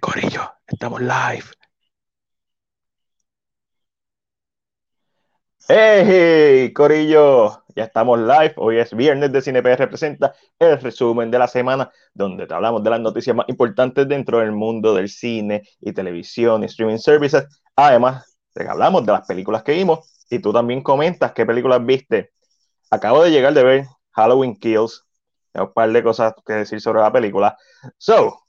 Corillo, estamos live. ¡Hey, Corillo! Ya estamos live. Hoy es viernes de CinePR representa el resumen de la semana, donde te hablamos de las noticias más importantes dentro del mundo del cine y televisión y streaming services. Además, te hablamos de las películas que vimos y tú también comentas qué películas viste. Acabo de llegar de ver Halloween Kills. Tengo un par de cosas que decir sobre la película. So,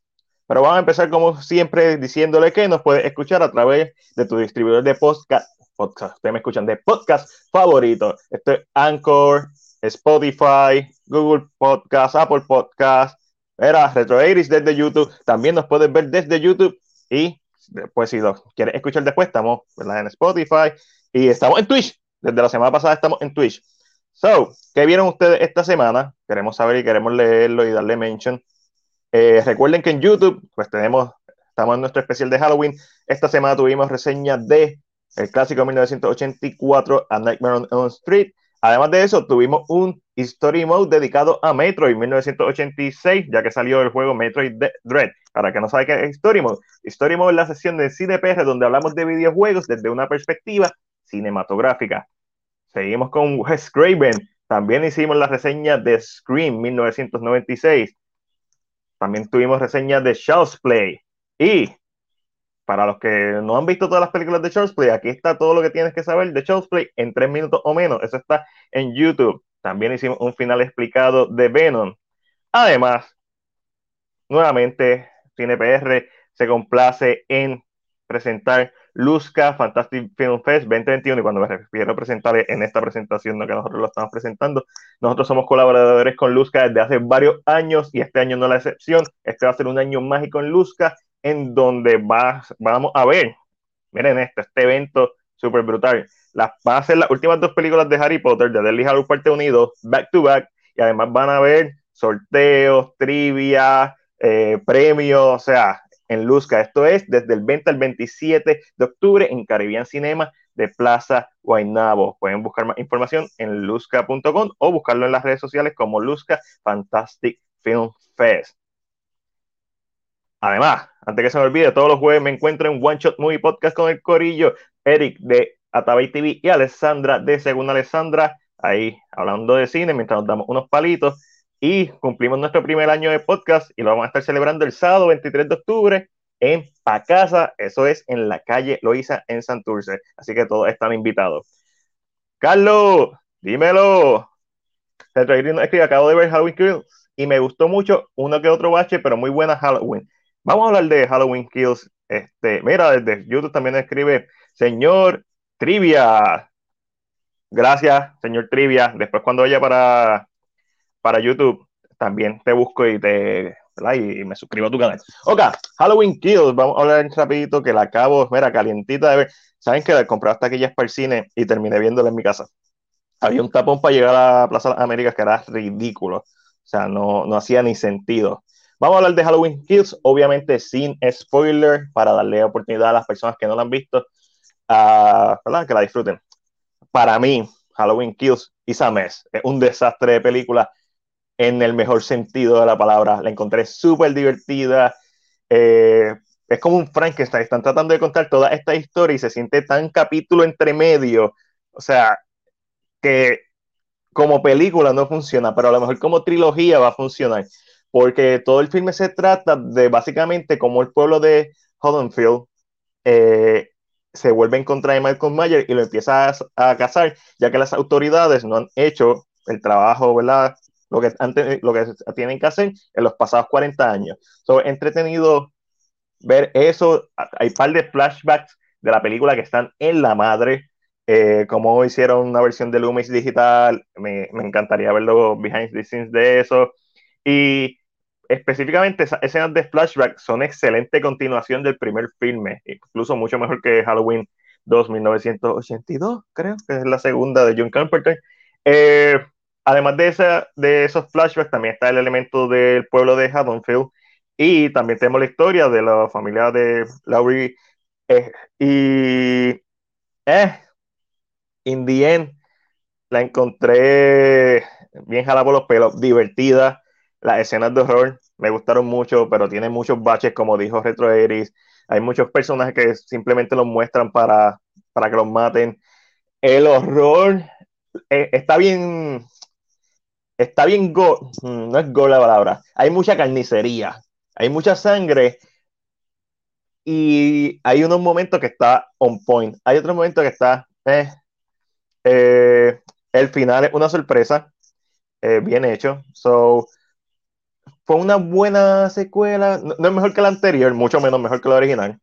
pero vamos a empezar como siempre diciéndole que nos puedes escuchar a través de tu distribuidor de podcast. podcast ustedes me escuchan de podcast favorito. Esto es Anchor, Spotify, Google Podcast, Apple Podcast. Era Retro desde YouTube. También nos puedes ver desde YouTube. Y después, si lo quieres escuchar después, estamos en Spotify. Y estamos en Twitch. Desde la semana pasada estamos en Twitch. So, ¿qué vieron ustedes esta semana? Queremos saber y queremos leerlo y darle mention. Eh, recuerden que en YouTube, pues tenemos, estamos en nuestro especial de Halloween. Esta semana tuvimos reseña de el clásico 1984 A Nightmare on Elm Street. Además de eso, tuvimos un Story Mode dedicado a Metroid 1986, ya que salió el juego Metroid Dread. Para que no sabe qué es Story Mode, Story Mode es la sesión de CinePR donde hablamos de videojuegos desde una perspectiva cinematográfica. Seguimos con Wes. También hicimos la reseña de Scream 1996. También tuvimos reseñas de Charles Play. Y para los que no han visto todas las películas de Charles Play, aquí está todo lo que tienes que saber de Charles Play en tres minutos o menos. Eso está en YouTube. También hicimos un final explicado de Venom. Además, nuevamente, CinePR se complace en presentar Luzca Fantastic Film Fest 2021 y cuando me refiero a presentar en esta presentación, no que nosotros lo estamos presentando, nosotros somos colaboradores con Luzca desde hace varios años y este año no es la excepción, este va a ser un año mágico en Luzca en donde va, vamos a ver, miren esto, este evento súper brutal, las, van a ser las últimas dos películas de Harry Potter, de Deadly Hallows Parte Unido, back to back, y además van a ver sorteos, trivia, eh, premios, o sea, en Luzca. Esto es desde el 20 al 27 de octubre en Caribbean Cinema de Plaza Guaynabo. Pueden buscar más información en luzca.com o buscarlo en las redes sociales como Luzca Fantastic Film Fest. Además, antes que se me olvide, todos los jueves me encuentro en One Shot Movie Podcast con el Corillo, Eric de Atabay TV y Alessandra de Segunda Alessandra, ahí hablando de cine mientras nos damos unos palitos y cumplimos nuestro primer año de podcast y lo vamos a estar celebrando el sábado 23 de octubre en Pacasa, eso es en la calle Loiza en Santurce, así que todos están invitados. Carlos, dímelo. Escribe, acabo de ver Halloween Kills y me gustó mucho uno que otro bache, pero muy buena Halloween. Vamos a hablar de Halloween Kills. Este, mira, desde YouTube también escribe, señor Trivia. Gracias, señor Trivia. Después cuando vaya para para YouTube, también te busco y te y me suscribo a tu canal. Ok, Halloween Kills, vamos a hablar rapidito que la acabo, mira, calientita de ver. Saben que la compré hasta aquellas para el cine y terminé viéndola en mi casa. Había un tapón para llegar a la Plaza de Américas que era ridículo. O sea, no, no hacía ni sentido. Vamos a hablar de Halloween Kills, obviamente sin spoiler, para darle oportunidad a las personas que no la han visto, a ¿verdad? que la disfruten. Para mí, Halloween Kills is a mess. Es un desastre de película en el mejor sentido de la palabra. La encontré súper divertida. Eh, es como un Frankenstein. Están tratando de contar toda esta historia y se siente tan capítulo entre medio. O sea, que como película no funciona, pero a lo mejor como trilogía va a funcionar. Porque todo el filme se trata de básicamente como el pueblo de Haddonfield eh, se vuelve en contra de Michael Mayer y lo empieza a, a cazar, ya que las autoridades no han hecho el trabajo, ¿verdad? Lo que, antes, lo que tienen que hacer en los pasados 40 años. So, entretenido ver eso. Hay un par de flashbacks de la película que están en la madre. Eh, como hicieron una versión de Loomis digital, me, me, encantaría ver los behind the scenes de eso. Y específicamente esas escenas de flashback son excelente continuación del primer filme, incluso mucho mejor que Halloween 2, 1982, creo que es la segunda de John Carpenter. Eh, además de, esa, de esos flashbacks, también está el elemento del pueblo de Haddonfield y también tenemos la historia de la familia de Laurie. Eh, y, eh, in the end, la encontré bien jalada por los pelos, divertida, las escenas de horror me gustaron mucho, pero tiene muchos baches, como dijo Retro Eris. Hay muchos personajes que simplemente los muestran para, para que los maten. El horror eh, está bien. Está bien go. Mm, no es go la palabra. Hay mucha carnicería. Hay mucha sangre. Y hay unos momentos que está on point. Hay otros momentos que está. Eh, eh, el final es una sorpresa. bien hecho. So, fue una buena secuela. No, es mejor que la anterior, mucho menos mejor que la original.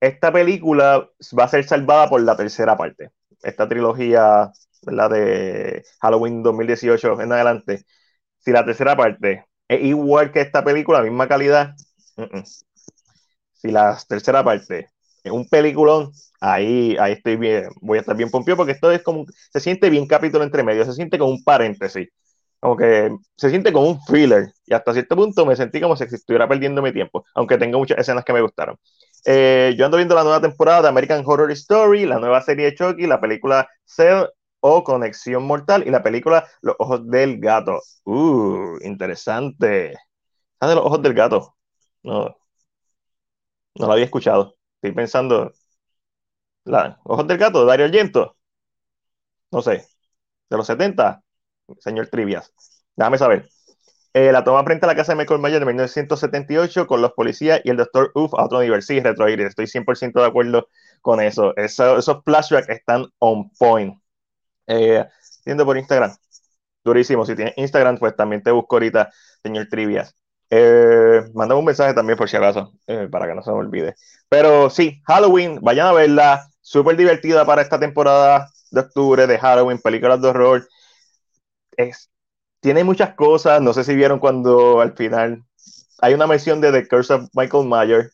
Esta película va a ser salvada por la tercera parte. Esta trilogía, la de Halloween 2018 en adelante. Si la tercera parte es igual que esta película, misma calidad. Si la tercera parte es un peliculón, ahí, ahí estoy bien, voy a estar bien pompido porque esto es como, se siente bien capítulo entre medio, se siente como un paréntesis como que se siente como un thriller y hasta cierto punto me sentí como si estuviera perdiendo mi tiempo, aunque tengo muchas escenas que me gustaron. Eh, yo ando viendo la nueva temporada de American Horror Story, la nueva serie de Chucky, la película Cell o Conexión Mortal y la película Los Ojos del Gato. Uh, interesante. ¿Sabes de los Ojos del Gato? No, no lo había escuchado. Estoy pensando. La, Ojos del Gato, Dario Argento. No sé. De los 70 señor Trivias. Déjame saber. Eh, la toma frente a la casa de Michael Myers de 1978 con los policías y el doctor Uff a otro nivel. Sí, retroir. Estoy 100% de acuerdo con eso. esos flashbacks están on point. Eh, por Instagram. Durísimo. Si tienes Instagram, pues también te busco ahorita, señor Trivias. Eh, mandame un mensaje también por si acaso, eh, para que no se me olvide. Pero sí, Halloween, vayan a verla. Súper divertida para esta temporada de octubre de Halloween, películas de horror tiene muchas cosas. No sé si vieron cuando al final hay una mención de The Curse of Michael Myers,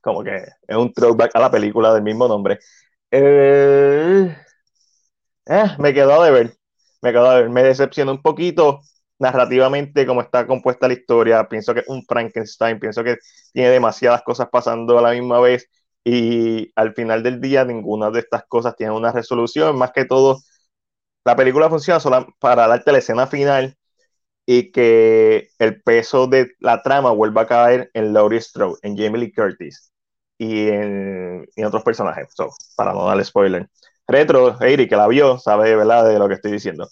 como que es un throwback a la película del mismo nombre. Eh, eh, me quedó de ver, me quedó de ver, me decepcionó un poquito narrativamente como está compuesta la historia. Pienso que es un Frankenstein, pienso que tiene demasiadas cosas pasando a la misma vez y al final del día ninguna de estas cosas tiene una resolución, más que todo la película funciona solo para darte la escena final y que el peso de la trama vuelva a caer en Laurie Strode, en Jamie Lee Curtis y en, otros personajes. para no darle spoiler. Retro, Eric, que la vio, sabe ¿verdad? de lo que estoy diciendo.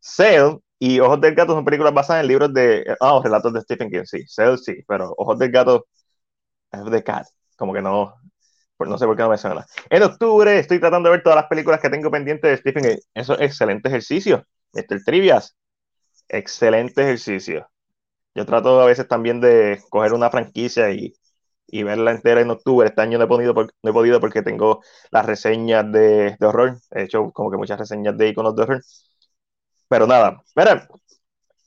Cell y Ojos del Gato son películas basadas en libros de. Ah, relatos de Stephen King, sí. Cell sí, pero Ojos del Gato es de Cat. Como que no, no sé por qué no me. En octubre estoy tratando de ver todas las películas que tengo pendientes de Stephen King. Eso es excelente ejercicio. Mr. Trivias, excelente ejercicio. Yo trato a veces también de coger una franquicia y, y verla entera en octubre. Este año no he podido, no he podido porque tengo las reseñas de, de, horror. He hecho como que muchas reseñas de iconos de horror. Pero nada, mira,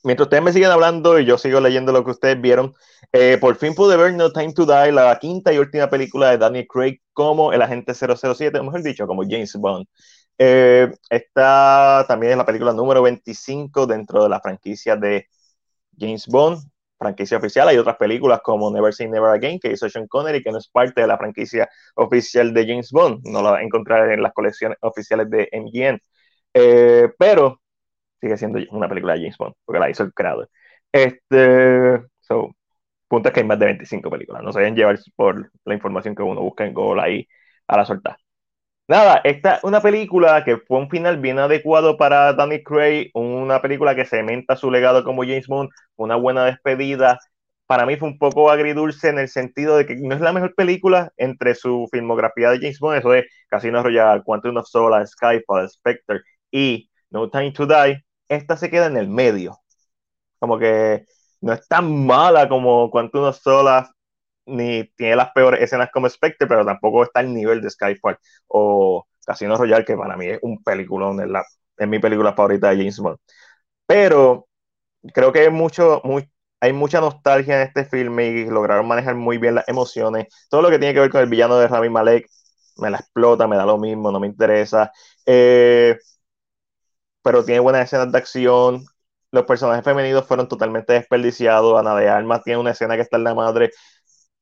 mientras ustedes me siguen hablando y yo sigo leyendo lo que ustedes vieron, eh, por fin pude ver No Time to Die, la quinta y última película de Daniel Craig como el agente 007, mejor dicho, como James Bond. Eh, esta también es la película número 25 dentro de la franquicia de James Bond, franquicia oficial. Hay otras películas como Never Say Never Again, que hizo Sean Connery, que no es parte de la franquicia oficial de James Bond. No la va a encontrar en las colecciones oficiales de MGM. Eh, pero sigue siendo una película de James Bond, porque la hizo el creador. Este, so, punto es que hay más de 25 películas, no se deben llevar por la información que uno busca en Google ahí a la solta. Nada, esta es una película que fue un final bien adecuado para Danny Craig, una película que cementa su legado como James Bond, una buena despedida. Para mí fue un poco agridulce en el sentido de que no es la mejor película entre su filmografía de James Bond, eso es Casino Royale, Quantum of Solace, Skyfall, Spectre y No Time to Die, esta se queda en el medio. Como que no es tan mala como Quantum Solas, ni tiene las peores escenas como Spectre, pero tampoco está al nivel de Skyfall o Casino Royale, que para mí es un peliculón, es, la, es mi película favorita de James Bond. Pero creo que hay, mucho, hay mucha nostalgia en este filme y lograron manejar muy bien las emociones. Todo lo que tiene que ver con el villano de Rami Malek me la explota, me da lo mismo, no me interesa. Eh, pero tiene buenas escenas de acción. Los personajes femeninos fueron totalmente desperdiciados. Ana de Armas tiene una escena que está en la madre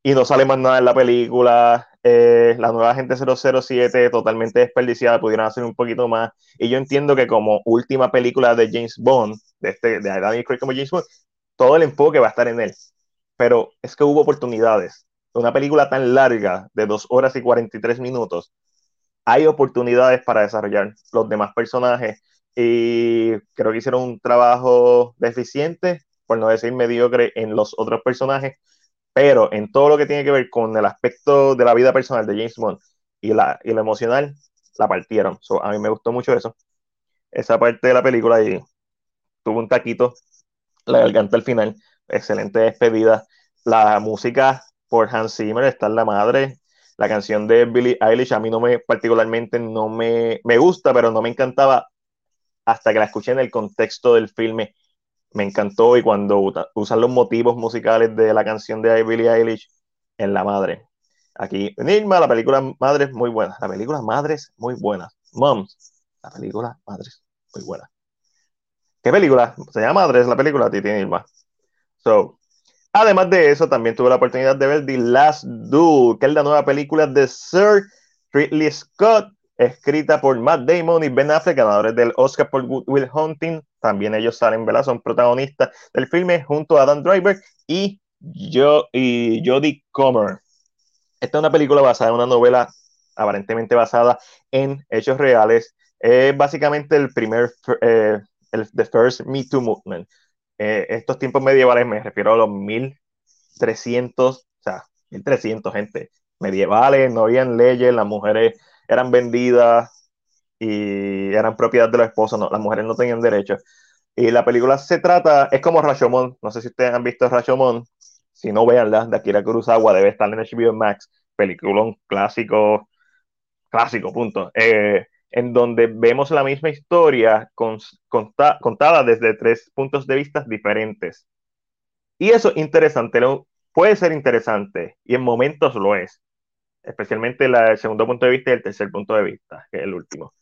y no sale más nada en la película. Eh, la nueva gente 007 totalmente desperdiciada, pudieron hacer un poquito más. Y yo entiendo que como última película de James Bond, de, este, de Daniel Craig como James Bond, todo el enfoque va a estar en él. Pero es que hubo oportunidades. Una película tan larga, de dos horas y 43 minutos, hay oportunidades para desarrollar los demás personajes y creo que hicieron un trabajo deficiente, por no decir mediocre, en los otros personajes, pero en todo lo que tiene que ver con el aspecto de la vida personal de James Bond y, la, y lo emocional, la partieron. a mí me gustó mucho eso, esa parte de la película y tuvo un taquito, la garganta al final, excelente despedida. La música por Hans Zimmer está en la madre. La canción de Billie Eilish a mí no me particularmente no me, me gusta, pero no me encantaba hasta que la escuché en el contexto del filme. Me encantó y cuando usan los motivos musicales de la canción de Billie Eilish en la madre. Aquí, Enigma, la película Madre muy buena. La película Madres muy buena. Moms, la película Madres muy buena. ¿Qué película? Se llama Madres la película, Titi Enigma. So, además de eso, también tuve la oportunidad de ver The Last Duel, que es la nueva película de Sir Ridley Scott, escrita por Matt Damon y Ben Affleck, ganadores del Oscar por Will Hunting. También ellos salen, ¿verdad? Son protagonistas del filme junto a Adam Driver y, y Jodie Comer. Esta es una película basada en una novela aparentemente basada en hechos reales. Es básicamente el primer, eh, el the first Me Too movement. Eh, estos tiempos medievales me refiero a los 1300, o sea, 1300 gente medievales, no habían leyes, las mujeres eran vendidas y eran propiedad de los esposos, no, las mujeres no tenían derechos. Y la película se trata, es como Rashomon, no sé si ustedes han visto Rashomon, si no veanla, de Akira Kurosawa, debe estar en HBO Max, película clásico, clásico, punto. Eh, en donde vemos la misma historia contada desde tres puntos de vista diferentes. Y eso interesante, puede ser interesante y en momentos lo es especialmente el segundo punto de vista y el tercer punto de vista, que es el último.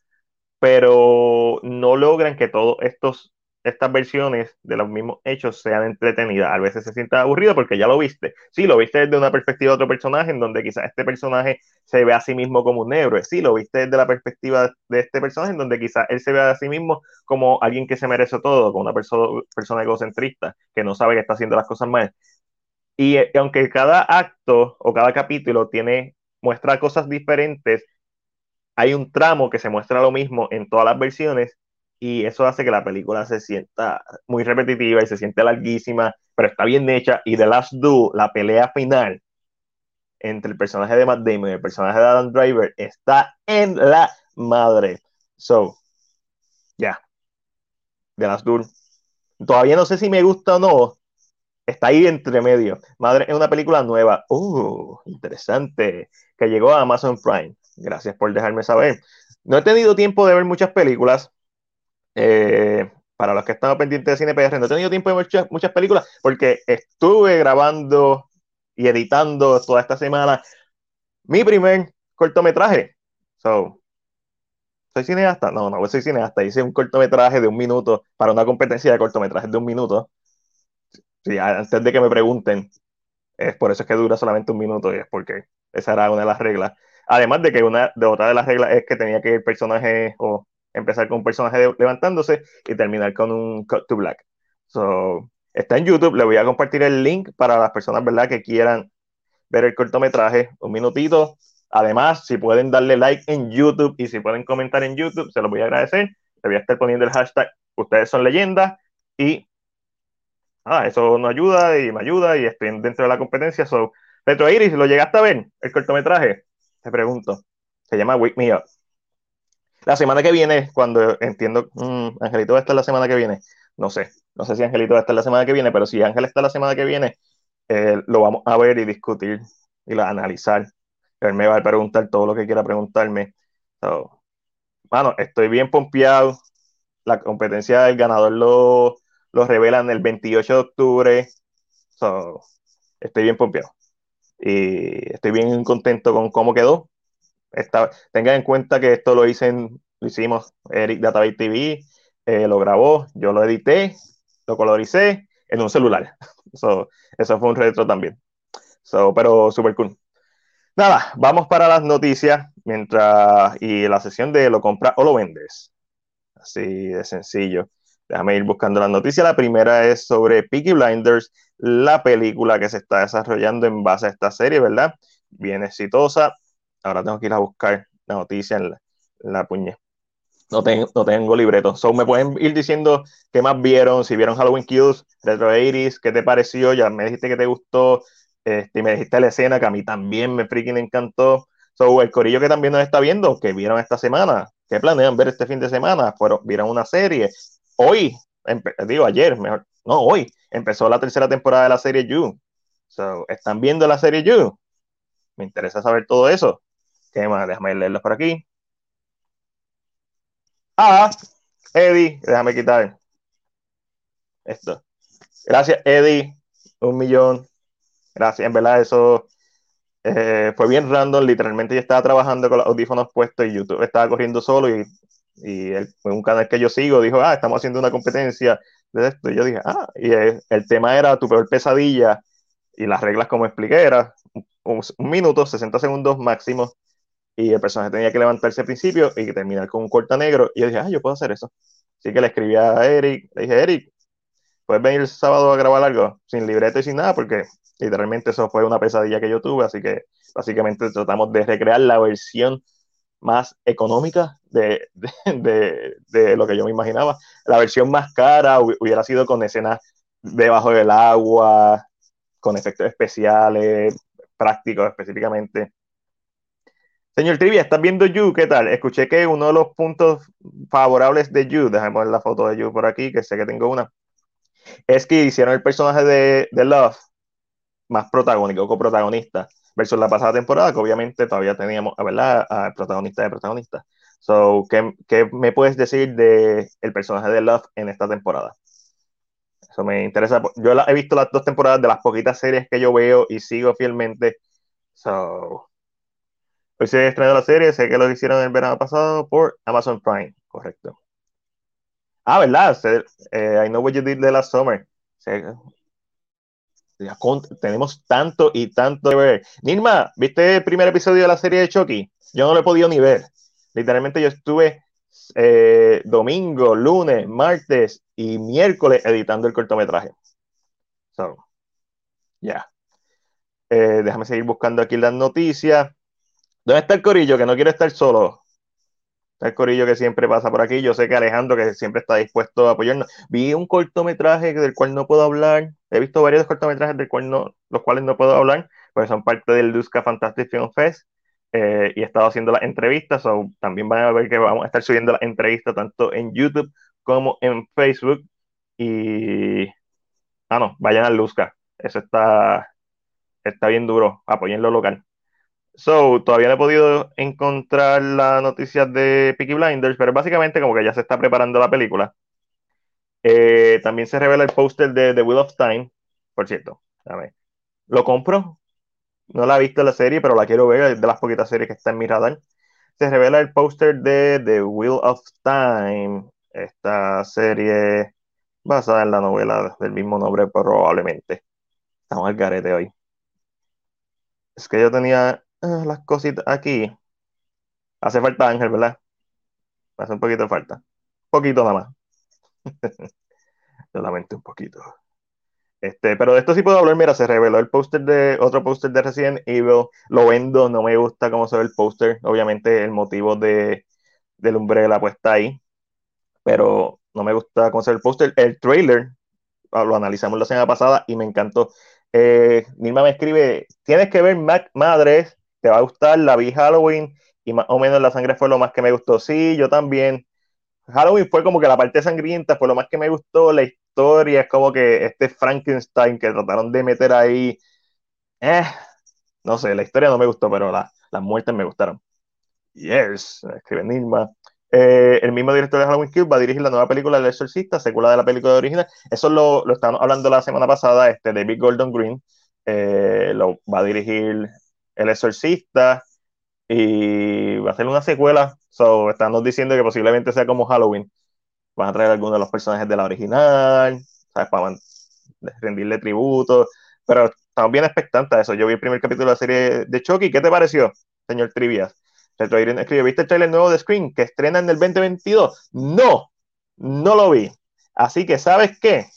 Pero no logran que todos estos estas versiones de los mismos hechos sean entretenidas. A veces se siente aburrido porque ya lo viste. Sí, lo viste desde una perspectiva de otro personaje, en donde quizás este personaje se ve a sí mismo como un héroe. Sí, lo viste desde la perspectiva de este personaje, en donde quizás él se ve a sí mismo como alguien que se merece todo, como una persona, persona egocentrista, que no sabe que está haciendo las cosas mal. Y, y aunque cada acto o cada capítulo tiene muestra cosas diferentes, hay un tramo que se muestra lo mismo en todas las versiones y eso hace que la película se sienta muy repetitiva y se siente larguísima, pero está bien hecha. Y The Last Do, la pelea final entre el personaje de Matt Damon y el personaje de Adam Driver, está en la madre. So, ya. The Last Duel. Todavía no sé si me gusta o no, está ahí entre medio. Madre es una película nueva. Uh, interesante. Que llegó a Amazon Prime. Gracias por dejarme saber. No he tenido tiempo de ver muchas películas. Eh, para los que están pendientes de CinePR, no he tenido tiempo de ver muchas, muchas películas porque estuve grabando y editando toda esta semana mi primer cortometraje. So, ¿Soy cineasta? No, no soy cineasta. Hice un cortometraje de un minuto para una competencia de cortometrajes de un minuto Sí, antes de que me pregunten, es por eso es que dura solamente un minuto y es porque esa era una de las reglas. Además de que una de otra de las reglas es que tenía que el personaje o empezar con un personaje levantándose y terminar con un cut to black. So, está en YouTube, le voy a compartir el link para las personas ¿verdad? que quieran ver el cortometraje, un minutito. Además, si pueden darle like en YouTube y si pueden comentar en YouTube, se los voy a agradecer. Le voy a estar poniendo el hashtag Ustedes son leyendas y ah, eso nos ayuda y me ayuda y estoy dentro de la competencia. So, Retro Iris, ¿lo llegaste a ver? El cortometraje, te pregunto. Se llama Wake Me Up. La semana que viene, cuando entiendo, mm, Angelito va a estar la semana que viene, no sé, no sé si Angelito va a estar la semana que viene, pero si Ángel está la semana que viene, eh, lo vamos a ver y discutir y analizar. Él me va a preguntar todo lo que quiera preguntarme. So, bueno, estoy bien pompeado. La competencia del ganador lo, revelan el 28 de octubre. estoy bien pompeado. Y estoy bien contento con cómo quedó. tengan en cuenta que esto lo, hice lo hicimos Eric Database TV, eh, lo grabó, yo lo edité, lo coloricé en un celular. eso fue un retro también. pero super cool. Nada, vamos para las noticias mientras y la sesión de lo compras o lo vendes. Así de sencillo. Déjame ir buscando las noticias. La primera es sobre Peaky Blinders, la película que se está desarrollando en base a esta serie, ¿verdad? Bien exitosa. Ahora tengo que ir a buscar la noticia en la, puñe. No, tengo, no tengo libreto. So, me pueden ir diciendo qué más vieron, si vieron Halloween Kills, Retro 80 qué te pareció, ya me dijiste que te gustó, este, y me dijiste la escena que a mí también me freaking encantó. So, el corillo que también nos está viendo, que vieron esta semana, que planean ver este fin de semana, pero vieron una serie, hoy, digo ayer, mejor, no, hoy, empezó la tercera temporada de la serie You. So, ¿Están viendo la serie You? Me interesa saber todo eso. ¿Qué más? Déjame leerlos por aquí. Ah, Eddie, déjame quitar esto. Gracias, Eddie. Un millón. Gracias. En verdad, eso eh, fue bien random. Literalmente yo estaba trabajando con los audífonos puestos y YouTube estaba corriendo solo y y él, un canal que yo sigo dijo, ah, estamos haciendo una competencia de esto. Y yo dije, ah, y el, tema era tu peor pesadilla y las reglas como expliqué era un, minuto, 60 segundos máximo y el personaje tenía que levantarse al principio y terminar con un corta negro. Y yo dije, ah, yo puedo hacer eso. Así que le escribí a Eric, le dije, Eric, ¿puedes venir el sábado a grabar algo? Sin libreto y sin nada, porque literalmente eso fue una pesadilla que yo tuve, así que básicamente tratamos de recrear la versión más económica de, lo que yo me imaginaba. La versión más cara hubiera sido con escenas debajo del agua, con efectos especiales, prácticos específicamente. Señor Trivia, ¿estás viendo You? ¿Qué tal? Escuché que uno de los puntos favorables de You, déjame poner la foto de You por aquí, que sé que tengo una, es que hicieron el personaje de, de Love más protagónico, coprotagonista versus la pasada temporada, que obviamente todavía teníamos, ¿verdad?, al protagonista de protagonista. So, ¿qué, ¿qué, me puedes decir de el personaje de Love en esta temporada? Eso me interesa. Yo he visto las dos temporadas de las poquitas series que yo veo y sigo fielmente. So, hoy se estrenó la serie, sé que lo hicieron el verano pasado por Amazon Prime, correcto. Ah, ¿verdad? Eh, I Know What You Did the Last Summer tenemos tanto y tanto que ver. Nirma, ¿viste el primer episodio de la serie de Chucky? Yo no lo he podido ni ver. Literalmente yo estuve eh, domingo, lunes, martes y miércoles editando el cortometraje. Ya. Eh, déjame seguir buscando aquí las noticias. ¿Dónde está el corillo? Que no quiere estar solo el corillo que siempre pasa por aquí. Yo sé que Alejandro, que siempre está dispuesto a apoyarnos. Vi un cortometraje del cual no puedo hablar. He visto varios cortometrajes del cual no, los cuales no puedo hablar, porque son parte del Luzca Fantastic Film Fest. Eh, y he estado haciendo las entrevistas, o también van a ver que vamos a estar subiendo las entrevistas tanto en YouTube como en Facebook. Y. Ah, no, vayan al Luzca. Eso está, está bien duro. Apoyen lo local. So, todavía no he podido encontrar las noticias de Peaky Blinders, pero básicamente como que ya se está preparando la película. Eh, también se revela el póster de The Wheel of Time, por cierto. Lo compro. No la he visto la serie, pero la quiero ver, es de las poquitas series que está en mi radar. Se revela el póster de The Wheel of Time, esta serie basada en la novela del mismo nombre probablemente. Estamos al garete hoy. Es que yo tenía Ah, las cositas aquí. Hace falta Ángel, ¿verdad? Hace un poquito de falta. Un poquito nada más. Solamente un poquito. Este, pero de esto sí puedo hablar. Mira, se reveló el póster de otro póster de Resident Evil. Lo vendo, no me gusta cómo se ve el póster. Obviamente, el motivo de, del Umbrella pues está ahí. Pero no me gusta cómo se ve el póster. El trailer ah, lo analizamos la semana pasada y me encantó. Eh, Nilma me escribe: Tienes que ver Mac Madres te va a gustar, la vi Halloween y más o menos la sangre fue lo más que me gustó. Sí, yo también. Halloween fue como que la parte sangrienta fue lo más que me gustó, la historia es como que este Frankenstein que trataron de meter ahí, eh, no sé, la historia no me gustó, pero las muertes me gustaron. Yes, escribe Nilma. Eh, el mismo director de Halloween Kills va a dirigir la nueva película El Exorcista, secuela de la película original. Eso lo, lo estábamos hablando la semana pasada, este David Gordon Green eh, lo va a dirigir el Exorcista y va a ser una secuela. So, estamos diciendo que posiblemente sea como Halloween. Van a traer algunos de los personajes de la original, ¿sabes? Para rendirle tributo. Pero estamos bien expectantes a eso. Yo vi el primer capítulo de la serie de Chucky. ¿Qué te pareció, señor Trivias? ¿viste el trailer nuevo de Screen que estrena en el 2022? No, no lo vi. Así que, ¿sabes qué?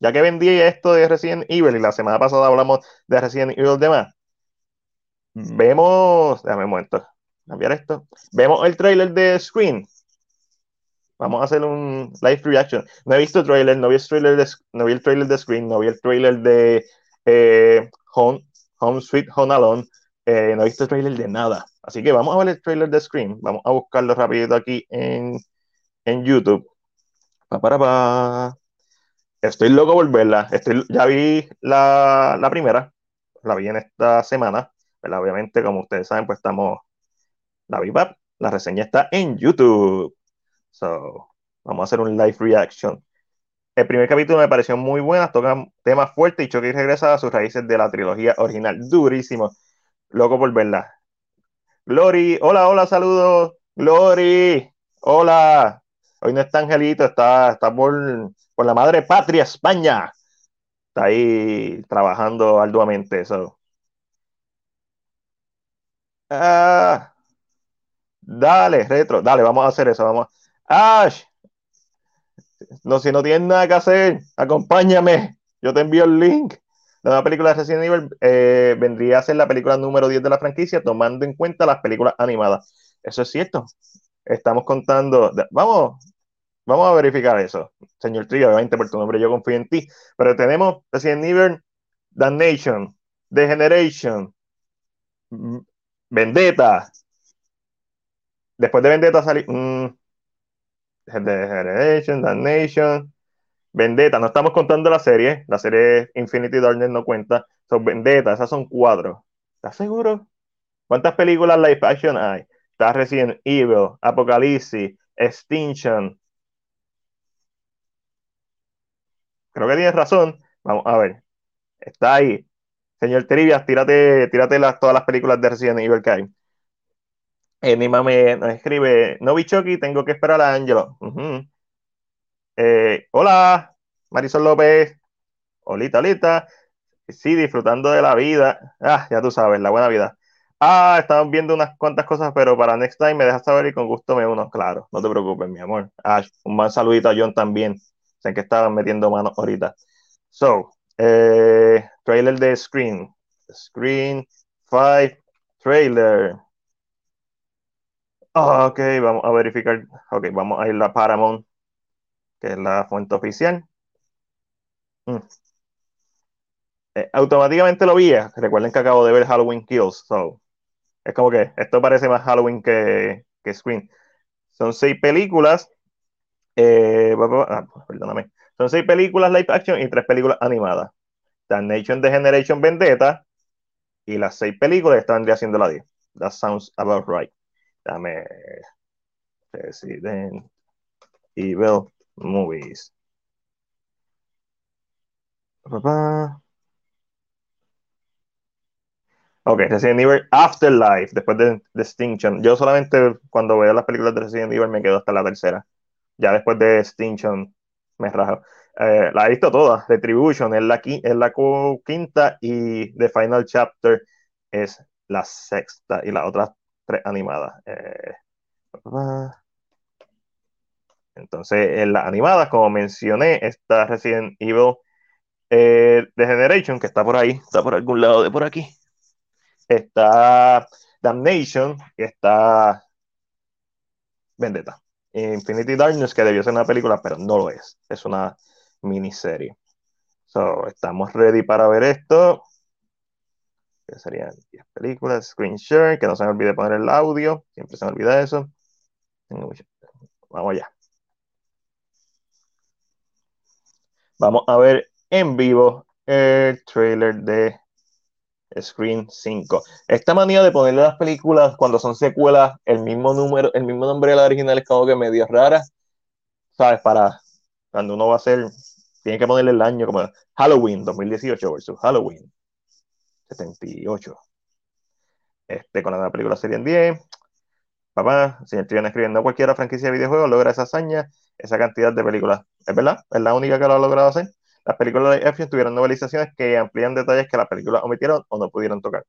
Ya que vendí esto de Resident Evil y la semana pasada hablamos de Resident Evil demás, vemos, déjame un momento, cambiar esto, vemos el trailer de Screen. Vamos a hacer un live reaction. No he visto trailer, no vi el trailer de, no vi el trailer de Screen, no vi el trailer de eh, Home, Home Sweet Home Alone, eh, no he visto trailer de nada. Así que vamos a ver el trailer de Screen. Vamos a buscarlo rapidito aquí en, en YouTube. Pa, para, pa. Estoy loco por verla. Estoy, ya vi la, la primera. La vi en esta semana. Obviamente, como ustedes saben, pues estamos. La vi, la reseña está en YouTube. So, vamos a hacer un live reaction. El primer capítulo me pareció muy bueno, toca temas fuertes y Chucky regresa a sus raíces de la trilogía original. Durísimo. Loco por verla. Glory, hola, hola, saludos. Glory, hola. Hoy no está Angelito, está, está por, por la madre patria, España. Está ahí trabajando arduamente. eso. Ah, dale, retro, dale, vamos a hacer eso. Vamos. Ash, no, si no tienes nada que hacer, acompáñame. Yo te envío el link. La nueva película de Resident Evil eh, vendría a ser la película número 10 de la franquicia, tomando en cuenta las películas animadas. Eso es cierto. Estamos contando. Vamos, vamos a verificar eso. Señor Trillo, obviamente por tu nombre yo confío en ti. Pero tenemos Resident Evil, Damnation, The Generation, Vendetta. Después de Vendetta salió. Mm, The Generation, Damnation. Vendetta, no estamos contando la serie, la serie Infinity Darkness no cuenta, son Vendetta, esas son cuatro. ¿Estás seguro? ¿Cuántas películas live action hay? Está Resident Evil, Apocalipsis, Extinction. Creo que tienes razón. Vamos a ver. Está ahí. Señor Trivias, tírate, tírate las, todas las películas de Resident Evil que hay. Enima me, nos escribe, no vi Chucky, tengo que esperar a Angelo. Eh, hola, Marisol López. Olita, olita. Sí, disfrutando de la vida. Ah, ya tú sabes, la buena vida. Ah, estamos viendo unas cuantas cosas, pero para next time me dejas saber y con gusto me uno. Claro, no te preocupes, mi amor. Ah, un buen saludito a John también. Sé que estaban metiendo manos ahorita. So, eh, trailer de Screen. Screen 5 trailer. ok, vamos a verificar. Ok, vamos a ir a Paramount que es la fuente oficial. Mm. Eh, automáticamente lo vi. Recuerden que acabo de ver Halloween Kills. So, es como que esto parece más Halloween que, Scream. Son seis películas. Eh, ah, perdóname. Son seis películas live action y tres películas animadas. Nation de Generation Vendetta. Y las seis películas están haciendo la 10. That sounds about right. Dame. Resident Evil movies. Ok, Resident Evil Afterlife, después de Distinction. Yo solamente cuando veo las películas de Resident Evil me quedo hasta la tercera. Ya después de Distinction me rajo. Eh, la he visto todas. Retribution es la, es la quinta y The Final Chapter es la sexta y las otras tres animadas. Eh, entonces, en las animadas, como mencioné, está Resident Evil eh, The Generation, que está por ahí, está por algún lado de por aquí. Está Damnation, que está Vendetta. Infinity Darkness, que debió ser una película, pero no lo es. Es una miniserie. So, estamos ready para ver esto. Que serían 10 películas, screen share, que no se me olvide poner el audio, siempre se me olvida eso. Vamos allá. Vamos a ver en vivo el trailer de Screen 5. Esta manía de ponerle las películas cuando son secuelas el mismo número, el mismo nombre de la original es como que medio rara. ¿Sabes? Para cuando uno va a hacer, tiene que ponerle el año como Halloween 2018 versus Halloween 78. Este, con la película serían 10. Papá, señor Triana escribiendo cualquier franquicia de videojuegos logra esa hazaña, esa cantidad de películas. ¿Es verdad? ¿Es la única que lo ha logrado hacer? Las películas de action tuvieron novelizaciones que amplían detalles que las películas omitieron o no pudieron tocar.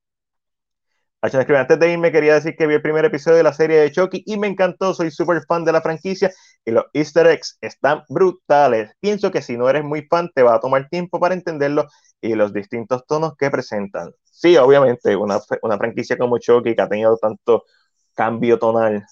Antes de irme, quería decir que vi el primer episodio de la serie de Chucky y me encantó. Soy súper fan de la franquicia y los Easter eggs están brutales. Pienso que si no eres muy fan, te va a tomar tiempo para entenderlo y los distintos tonos que presentan. Sí, obviamente, una, una franquicia como Chucky que ha tenido tanto cambio tonal,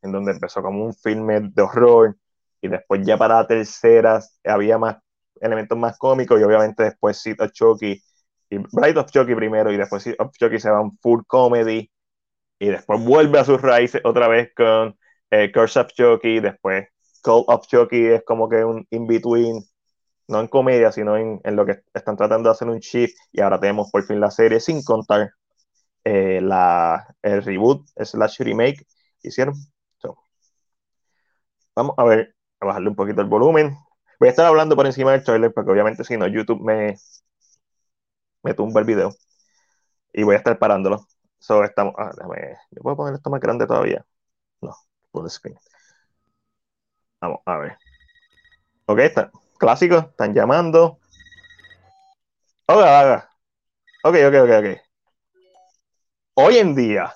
en donde empezó como un filme de horror y después ya para la tercera había más elementos más cómicos y obviamente después Cito Chucky y Bright of Chucky primero y después of Chucky se va un full comedy y después vuelve a sus raíces otra vez con eh, Curse of Chucky, después Call of Chucky es como que un in-between, no en comedia, sino en, en, lo que están tratando de hacer un shift y ahora tenemos por fin la serie sin contar eh, la, el reboot slash remake hicieron. vamos a ver, a bajarle un poquito el volumen. Voy a estar hablando por encima del trailer porque obviamente si no YouTube me, me tumba el video y voy a estar parándolo. So, estamos, ah, déjame, ¿yo puedo poner esto más grande todavía? No, full screen. Vamos a ver. Ok, está. Clásico, están llamando. Ok, ok, ok, ok, ok. Hoy en día,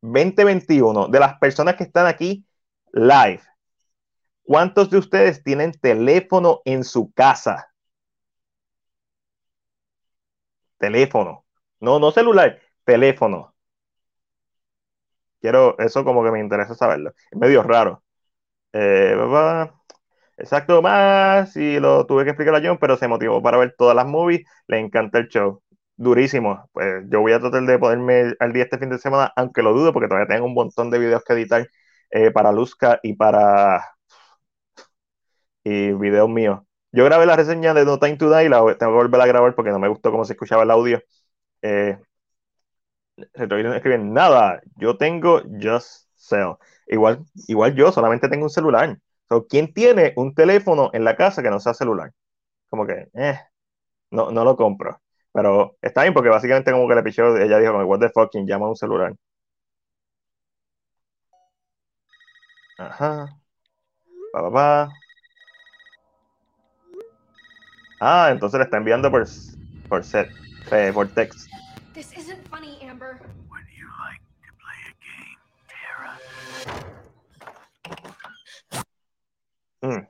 2021, de las personas que están aquí live, ¿cuántos de ustedes tienen teléfono en su casa? teléfono. No, no celular, teléfono. Quiero, eso como que me interesa saberlo. Es medio raro. Eh, exacto, más, y lo tuve que explicar a John, pero se motivó para ver todas las movies. Le encanta el show. Durísimo. Pues yo voy a tratar de ponerme al día este fin de semana, aunque lo dudo, porque todavía tengo un montón de videos que editar eh, para Luzca y para. Y videos míos. Yo grabé la reseña de No Time to Die y la tengo que volver a grabar porque no me gustó cómo se escuchaba el audio. Eh, escriben nada, yo tengo Just Sell. Igual, igual yo solamente tengo un celular. ¿Quién tiene un teléfono en la casa que no sea celular? Como que, eh, no, no lo compro. Pero está bien porque básicamente como que le pichó, ella dijo, what the fuck, ¿quién llama un celular? Ajá. Pa, pa, pa. Ah, entonces le está enviando por, por set, eh, por text. This isn't funny, Amber. Would you like to play a game, Tara? Mm.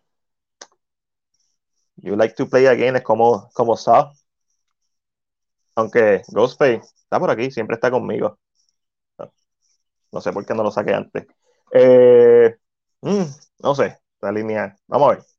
You like to play a game es como, como Saw. Aunque Ghostface está por aquí, siempre está conmigo. No, sé por qué no lo saqué antes. Eh, mm, no sé, la línea. Vamos a ver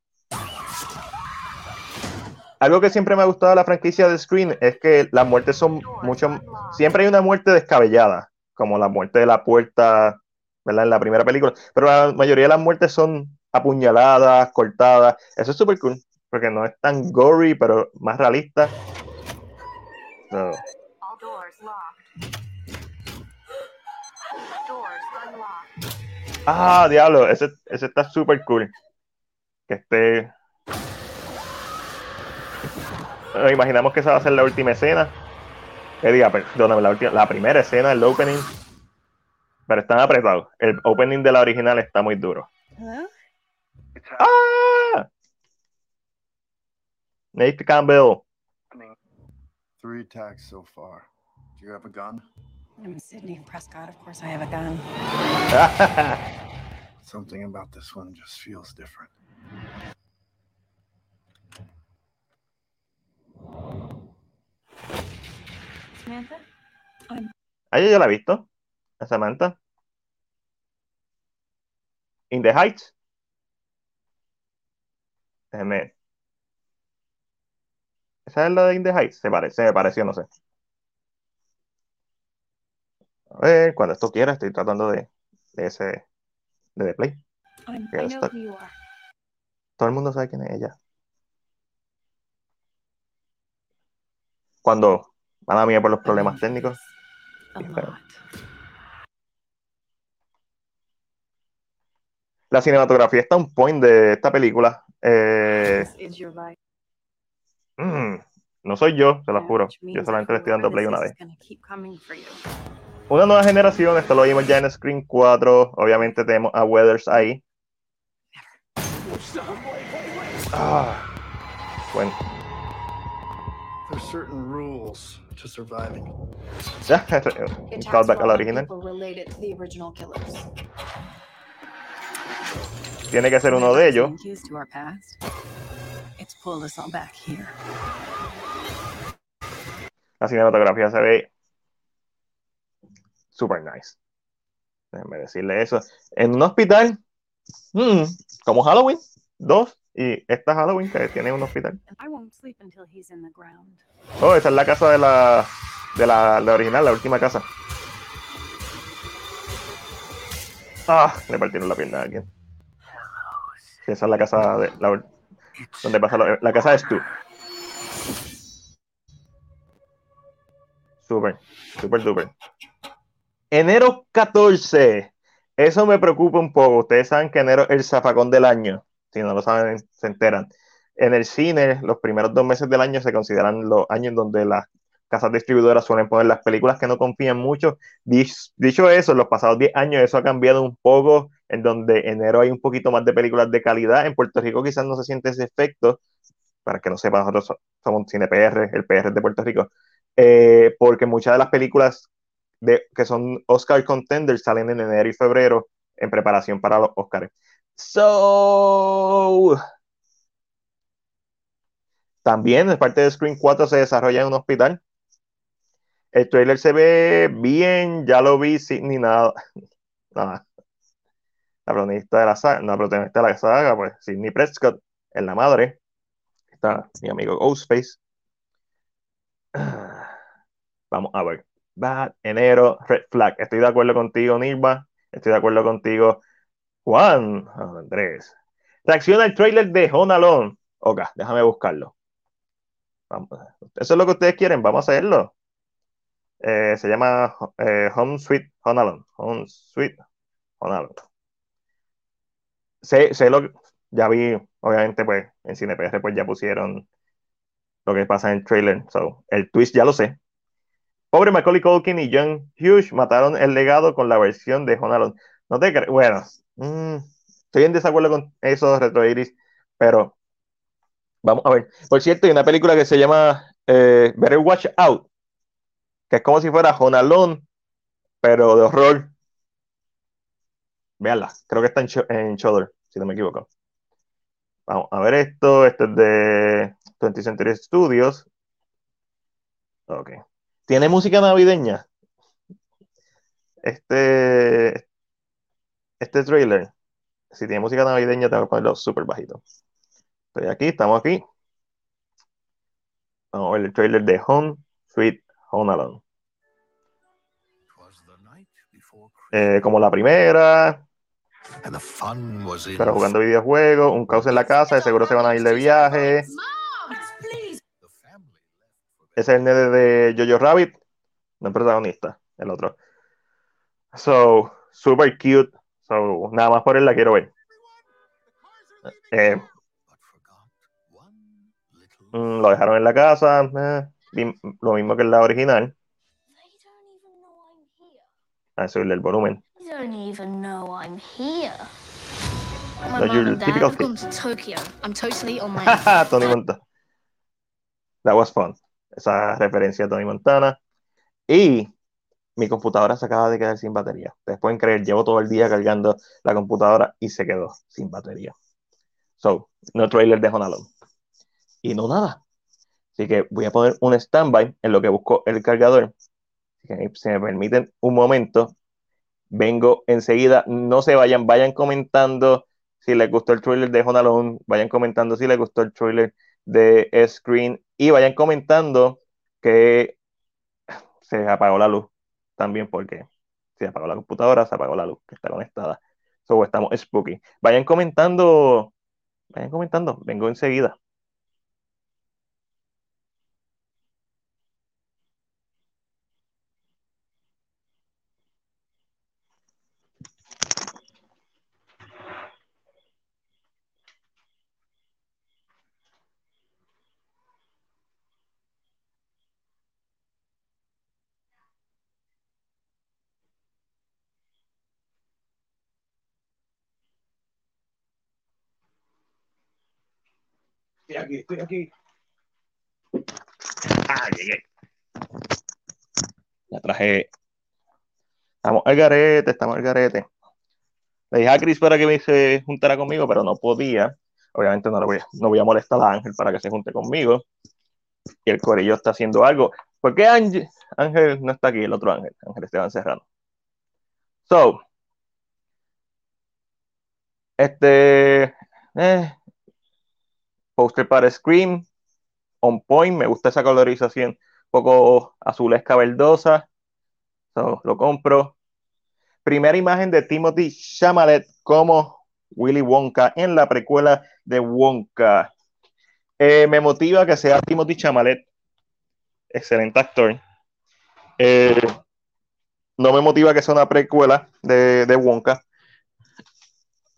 algo que siempre me ha gustado de la franquicia de Screen es que las muertes son mucho. Siempre hay una muerte descabellada, como la muerte de la puerta, ¿verdad? En la primera película. Pero la mayoría de las muertes son apuñaladas, cortadas. Eso es súper cool, porque no es tan gory, pero más realista. Ah, diablo, ese, ese está súper cool. Que esté imaginamos que esa va a ser la última escena. Que diga, perdóname, la, la primera escena, el opening. Pero están apretados. El opening de la original está muy duro. ¡Ah! Nate Campbell. Three attacks so far. Do you have a gun? I'm Sydney Prescott. Of course, I have a gun. Something about this one just feels different. Samantha? Ah, yo ya la he visto. A Samantha. In the Heights. Déjeme. ¿Esa es la de In the Heights? Se parece, me pareció, no sé. A ver, cuando esto quiera, estoy tratando de, de ese de The Play. Todo el mundo sabe quién es ella. Cuando Mala mía por los problemas técnicos. La cinematografía está un point de esta película. Eh, mm, no soy yo, se lo juro. Yo solamente le estoy dando play una vez. Una nueva generación, esto lo vimos ya en Screen 4. Obviamente tenemos a Weathers ahí. Ah, bueno. surviving. Ya, Callback original. to the original killers. Tiene que ser uno de ellos. Thank yous to our past. It's pulled us all back here. La cinematografía se ve super nice. Déjenme decirle eso. En un hospital, mm, como Halloween, dos, y esta Halloween que tiene un hospital. Oh, esa es la casa de la, de la, la original, la última casa. Ah, le partieron la pierna a alguien. Sí, esa es la casa de la, donde pasa lo- la casa de Stu. Super, super duper. Enero 14. Eso me preocupa un poco. Ustedes saben que enero es el zafacón del año. Si no lo saben, se enteran. En el cine, los primeros dos meses del año se consideran los años en donde las casas distribuidoras suelen poner las películas que no confían mucho. Dich- Dicho eso, en los pasados 10 años eso ha cambiado un poco, en donde enero hay un poquito más de películas de calidad. En Puerto Rico quizás no se siente ese efecto. Para que no sepan, nosotros so- somos cine PR, el PR de Puerto Rico. Eh, porque muchas de las películas de, que son Oscar contenders salen en enero y febrero en preparación para los Oscars. So, también, en parte de Screen 4 se desarrolla en un hospital. El trailer se ve bien, ya lo vi sin ni nada. nada. La protagonista de la saga, la protagonista de la saga, pues Sidney Prescott, es la madre. Está mi amigo Ghostface. Vamos a ver. Bad, enero, Red Flag. Estoy de acuerdo contigo, Nirva. Estoy de acuerdo contigo, Juan Andrés. Reacciona el trailer de Home Alone. Ok, déjame buscarlo. Eso es lo que ustedes quieren, vamos a hacerlo. Eh, se llama eh, Home Sweet Home Alone. Home Sweet Home Alone. Sé, sé lo que, ya vi, obviamente, pues en CinePR pues ya pusieron lo que pasa en el trailer. So, el twist ya lo sé. Pobre Macaulay Culkin y John Hughes mataron el legado con la versión de Home Alone. No te crees. Bueno, mm, estoy en desacuerdo con eso, Retro Iris, pero vamos a ver. Por cierto, hay una película que se llama eh, Watch Out, que es como si fuera Alone, pero de horror. Veanla, creo que está en, en si no me equivoco. Vamos a ver esto. Este es de 20th Century Studios. Ok. ¿Tiene música navideña? Este, este trailer. Si tiene música navideña, tengo que ponerlo súper bajito. Estoy aquí, estamos aquí. Vamos a ver el trailer de Home Sweet Home Alone. Eh, como la primera, pero jugando videojuegos, un caos en la casa, de seguro se van a ir de viaje. Ese es el nene de Jojo Rabbit, no el protagonista, el otro. So, super cute. So, nada más por él la quiero ver. Eh, mm, lo dejaron en la casa, eh, lo mismo que en la original. A subirle el volumen. Tony Montana. That was fun. Esa referencia a Tony Montana. Y mi computadora se acaba de quedar sin batería. Ustedes pueden creer, llevo todo el día cargando la computadora y se quedó sin batería. So, no trailer de Home Alone. Y no nada. Así que voy a poner un standby en lo que busco el cargador. Si me permiten un momento, vengo enseguida. No se vayan, vayan comentando si les gustó el trailer de Home Alone, vayan comentando si les gustó el trailer de Screen y vayan comentando que se apagó la luz también porque se apagó la computadora, se apagó la luz que está conectada. So, estamos spooky. Vayan comentando, vayan comentando, vengo enseguida. Estoy aquí, estoy aquí. Ah, llegué. Ya traje. Estamos al garete, estamos al garete. Le dije a Chris para que me se juntara conmigo, pero no podía. Obviamente no, le voy, a, no voy a molestar a Ángel para que se junte conmigo. Y el corillo está haciendo algo. ¿Por qué Ángel, no está aquí? El otro Ángel, Ángel Esteban Serrano. So, este. Eh, poster para Scream. On point. Me gusta esa colorización. Un poco azulesca verdosa. So, lo compro. Primera imagen de Timothy Chalamet como Willy Wonka en la precuela de Wonka. Eh, me motiva que sea Timothy Chalamet. Excelente actor. Eh, no me motiva que sea una precuela de, de Wonka.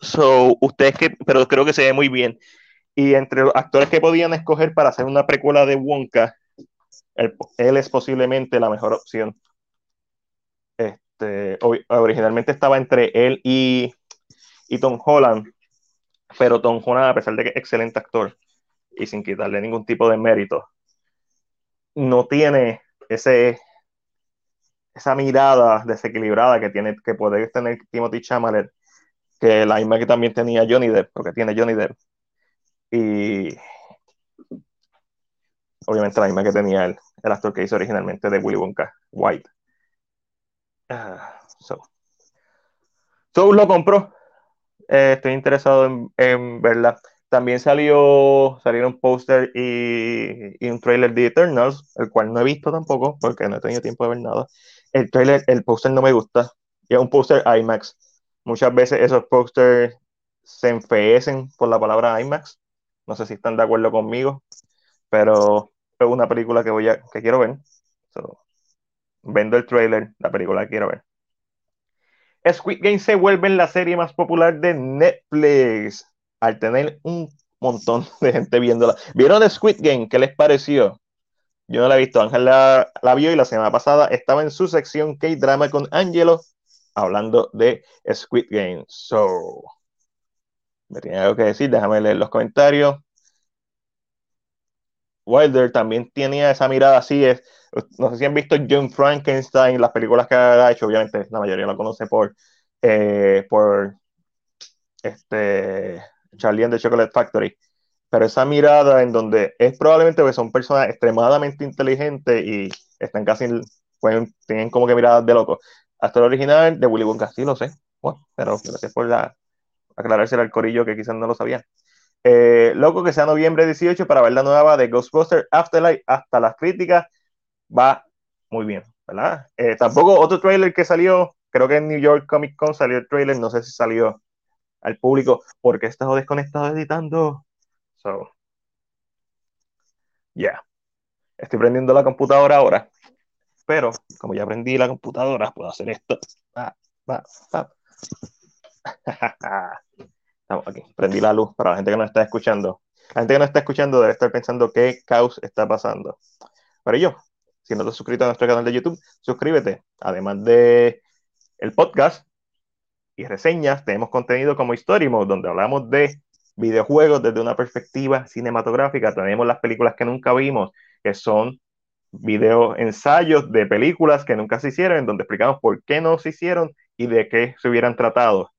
So, ustedes que, pero creo que se ve muy bien. Y entre los actores que podían escoger para hacer una precuela de Wonka, él, es posiblemente la mejor opción. Este, originalmente estaba entre él y, y Tom Holland, pero Tom Holland, a pesar de que es excelente actor y sin quitarle ningún tipo de mérito, no tiene ese, esa mirada desequilibrada que tiene que puede tener Timothy Chalamet, que la misma que también tenía Johnny Depp, porque tiene Johnny Depp, y obviamente la misma que tenía el, el actor que hizo originalmente de Willy Wonka, White. Ah, so. Lo compró. Eh, estoy interesado en, en verla. También salió, salieron póster y, y un trailer de Eternals, el cual no he visto tampoco, porque no he tenido tiempo de ver nada. El trailer, el póster no me gusta. Y es un póster IMAX. Muchas veces esos pósters se enfeecen por la palabra IMAX. No sé si están de acuerdo conmigo, pero es una película que voy a, que quiero ver. So, vendo el trailer, la película que quiero ver. Squid Game se vuelve la serie más popular de Netflix al tener un montón de gente viéndola. ¿Vieron Squid Game? ¿Qué les pareció? Yo no la he visto. Ángel la, la vio y la semana pasada estaba en su sección K-Drama con Angelo hablando de Squid Game. So, me tiene algo que decir. Déjame leer los comentarios. Wilder también tenía esa mirada así. Es, no sé si han visto John Frankenstein, las películas que ha hecho, obviamente la mayoría lo conoce por, eh, por este, Charlie and the Chocolate Factory. Pero esa mirada en donde es probablemente que son personas extremadamente inteligentes y están casi, pueden, tienen como que miradas de loco. Hasta el original de Willy Wonka, sí lo sé. Bueno, pero gracias por la, aclararse al corillo que quizás no lo sabían. Eh, loco que sea noviembre 18 para ver la nueva de Ghostbusters Afterlife hasta las críticas va muy bien, ¿verdad? Eh, tampoco otro trailer que salió, creo que en New York Comic Con salió el trailer, no sé si salió al público porque he estado desconectado editando. So, yeah. Estoy prendiendo la computadora ahora, pero como ya aprendí la computadora, puedo hacer esto. Ah, ah, ah. Estamos aquí. Prendí la luz para la gente que no está escuchando. La gente que no está escuchando debe estar pensando qué caos está pasando. Pero yo, si no te has suscrito a nuestro canal de YouTube, suscríbete. Además de el podcast y reseñas, tenemos contenido como Story donde hablamos de videojuegos desde una perspectiva cinematográfica. Tenemos las películas que nunca vimos, que son video ensayos de películas que nunca se hicieron, donde explicamos por qué no se hicieron y de qué se hubieran tratado.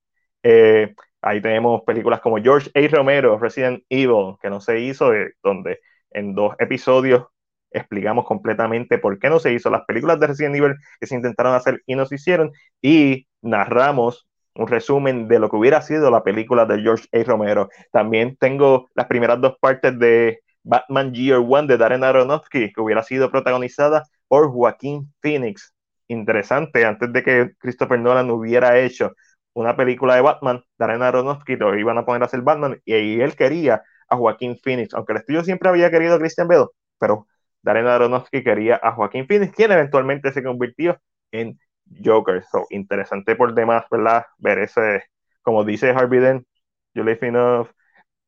Eh, ahí tenemos películas como George A. Romero, Resident Evil, que no se hizo, eh, donde en dos episodios explicamos completamente por qué no se hizo las películas de Resident Evil que se intentaron hacer y no se hicieron, y narramos un resumen de lo que hubiera sido la película de George A. Romero. También tengo las primeras dos partes de Batman Year One de Darren Aronofsky, que hubiera sido protagonizada por Joaquín Phoenix. Interesante, antes de que Christopher Nolan hubiera hecho una película de Batman, Darren Aronofsky lo iban a poner a hacer Batman y, él quería a Joaquín Phoenix, aunque el estudio siempre había querido a Christian Bale, pero Darren Aronofsky quería a Joaquín Phoenix, quien eventualmente se convirtió en Joker. So, interesante por demás, ¿verdad? Ver ese, como dice Harvey Dent, you live enough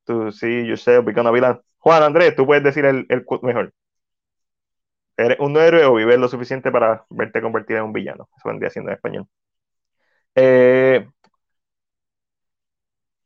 to see yourself become a villain. Juan Andrés, tú puedes decir el, el mejor. ¿Eres un héroe o vives lo suficiente para verte convertido en un villano? Eso vendría siendo en español. Eh,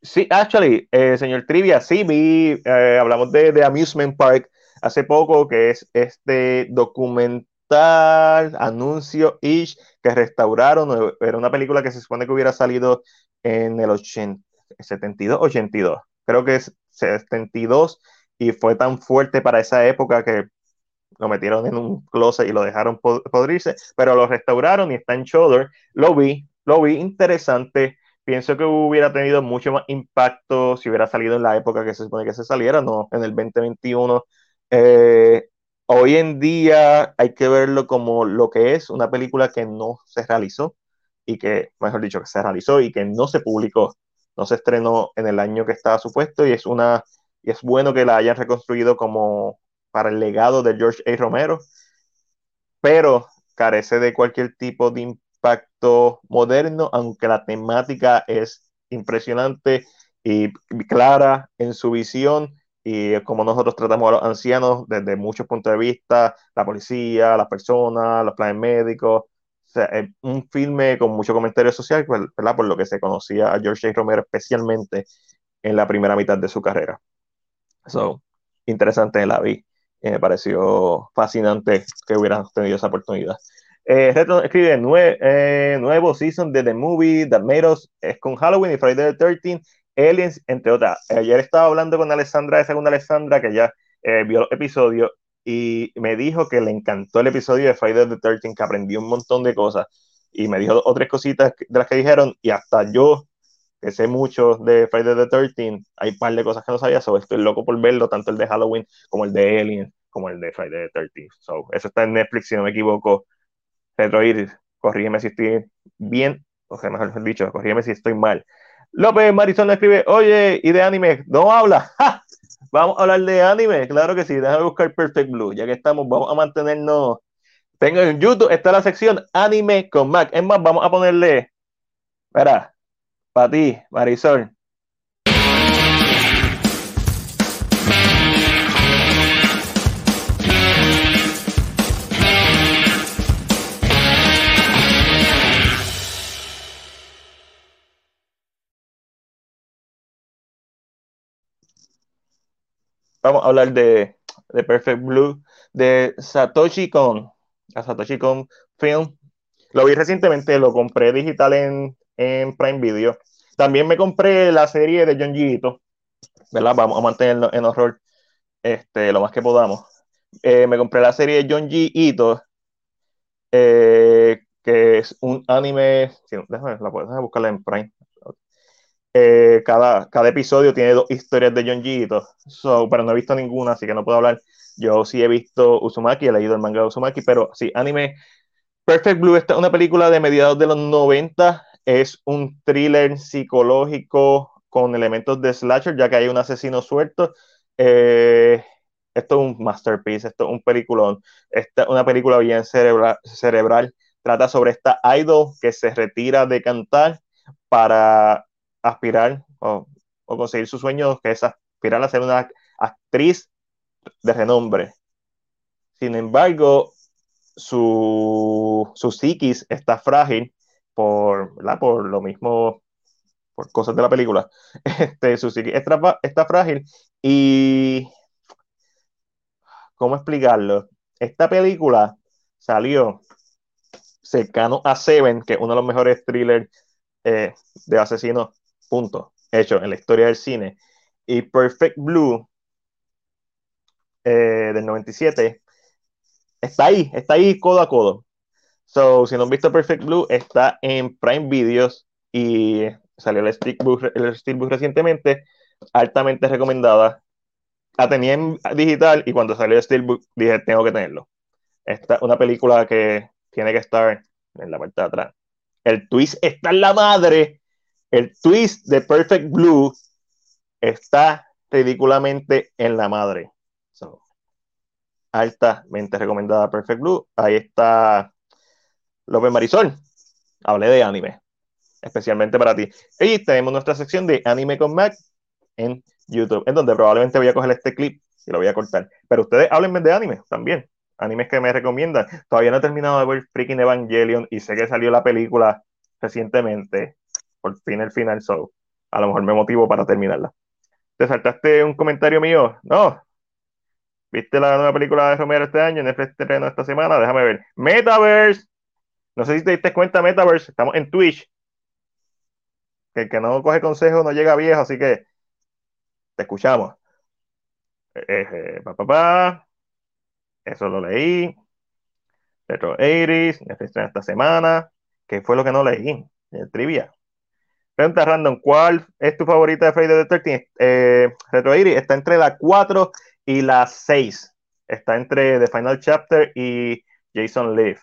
sí, actually, eh, señor Trivia, sí, vi, eh, hablamos de, de Amusement Park hace poco, que es este documental tal anuncio ish que restauraron. Era una película que se supone que hubiera salido en el 80, 72, 82. Creo que es 72 y fue tan fuerte para esa época que lo metieron en un closet y lo dejaron podrirse, pero lo restauraron y está en Shoulder. Lo vi, lo vi interesante. Pienso que hubiera tenido mucho más impacto si hubiera salido en la época que se supone que se saliera, no en el 2021. Eh, hoy en día hay que verlo como lo que es una película que no se realizó y que, mejor dicho, que se realizó y que no se publicó, no se estrenó en el año que estaba supuesto y es una es bueno que la hayan reconstruido como para el legado de George A. Romero, pero carece de cualquier tipo de impacto moderno, aunque la temática es impresionante y clara en su visión y como nosotros tratamos a los ancianos desde muchos puntos de vista, la policía, las personas, los planes médicos. Es un filme con mucho comentario social, pues, ¿verdad? Por lo que se conocía a George A. Romero especialmente en la primera mitad de su carrera. So, interesante la vi. Me pareció fascinante que hubieran tenido esa oportunidad. Eh, Reto escribe eh, nuevo season de The Movie That Made Us es con Halloween y Friday the 13 Aliens, entre otras. Ayer estaba hablando con Alessandra de Segunda Alessandra, que ya eh, vio el episodio, y me dijo que le encantó el episodio de Friday the 13 que aprendió un montón de cosas. Y me dijo otras cositas de las que dijeron, y hasta yo, que sé mucho de Friday the 13 hay un par de cosas que no sabía, so estoy loco por verlo, tanto el de Halloween como el de Aliens, como el de Friday the 13 So, eso está en Netflix, si no me equivoco. Retroir, corrígeme si estoy bien, o sea, mejor dicho, corrígeme si estoy mal. López Marisol escribe, oye, ¿y de anime? ¿No habla? Vamos a hablar de anime, claro que sí, déjame buscar Perfect Blue, ya que estamos, vamos a mantenernos. Tengo en YouTube, está la sección anime con Mac. Es más, vamos a ponerle, espera, para ti, Marisol. Vamos a hablar de, de Perfect Blue, de Satoshi Kon, a Satoshi Kon Film. Lo vi recientemente, lo compré digital en, en Prime Video. También me compré la serie de John Gito, ¿verdad? Vamos a mantenerlo en horror este, lo más que podamos. Eh, me compré la serie de John G. Ito, eh, que es un anime. Sí, déjame, la puedes buscarla en Prime. Eh, cada, cada episodio tiene dos historias de John Gito, so, pero no he visto ninguna, así que no puedo hablar. Yo sí he visto Uzumaki, he leído el manga de Uzumaki, pero sí, anime. Perfect Blue es una película de mediados de los 90, es un thriller psicológico con elementos de slasher, ya que hay un asesino suelto. Eh, esto es un masterpiece, esto es un peliculón. Esta es una película bien cerebral, cerebral. Trata sobre esta idol que se retira de cantar para aspirar o, conseguir su sueño, que es aspirar a ser una actriz de renombre. Sin embargo, su, su psiquis está frágil por, por lo mismo, por cosas de la película. Este, su psiquis está, está frágil y... ¿Cómo explicarlo? Esta película salió cercano a Seven, que es uno de los mejores thrillers eh, de asesinos punto, hecho en la historia del cine. Y Perfect Blue eh, del 97 está ahí, está ahí codo a codo. So, si no han visto Perfect Blue, está en Prime Videos y salió el Steelbook, el Steelbook recientemente, altamente recomendada. La tenía en digital y cuando salió el Steelbook dije, tengo que tenerlo. Esta una película que tiene que estar en la parte de atrás. El twist está en la madre el twist de Perfect Blue está ridículamente en la madre. So, altamente recomendada Perfect Blue. Ahí está López Marisol. Hablé de anime, especialmente para ti. Y tenemos nuestra sección de anime con Mac en YouTube, en donde probablemente voy a coger este clip y lo voy a cortar. Pero ustedes háblenme de anime también. Animes que me recomiendan. Todavía no he terminado de ver Freaking Evangelion y sé que salió la película recientemente por fin el final, so a lo mejor me motivo para terminarla. ¿Te saltaste un comentario mío? No. ¿Viste la nueva película de Romero este año? Netflix estreno esta semana. Déjame ver. Metaverse. No sé si te diste cuenta, Metaverse. Estamos en Twitch. Que el que no coge consejo no llega viejo, así que te escuchamos. Eh, eh, pa, pa, pa. Eso lo leí. Retro 80s. Netflix esta semana. ¿Qué fue lo que no leí? El trivia. Pregunta random, ¿cuál es tu favorita de Friday the 13th? Eh, Retro 80 está entre la 4 y la 6. Está entre The Final Chapter y Jason Leaf.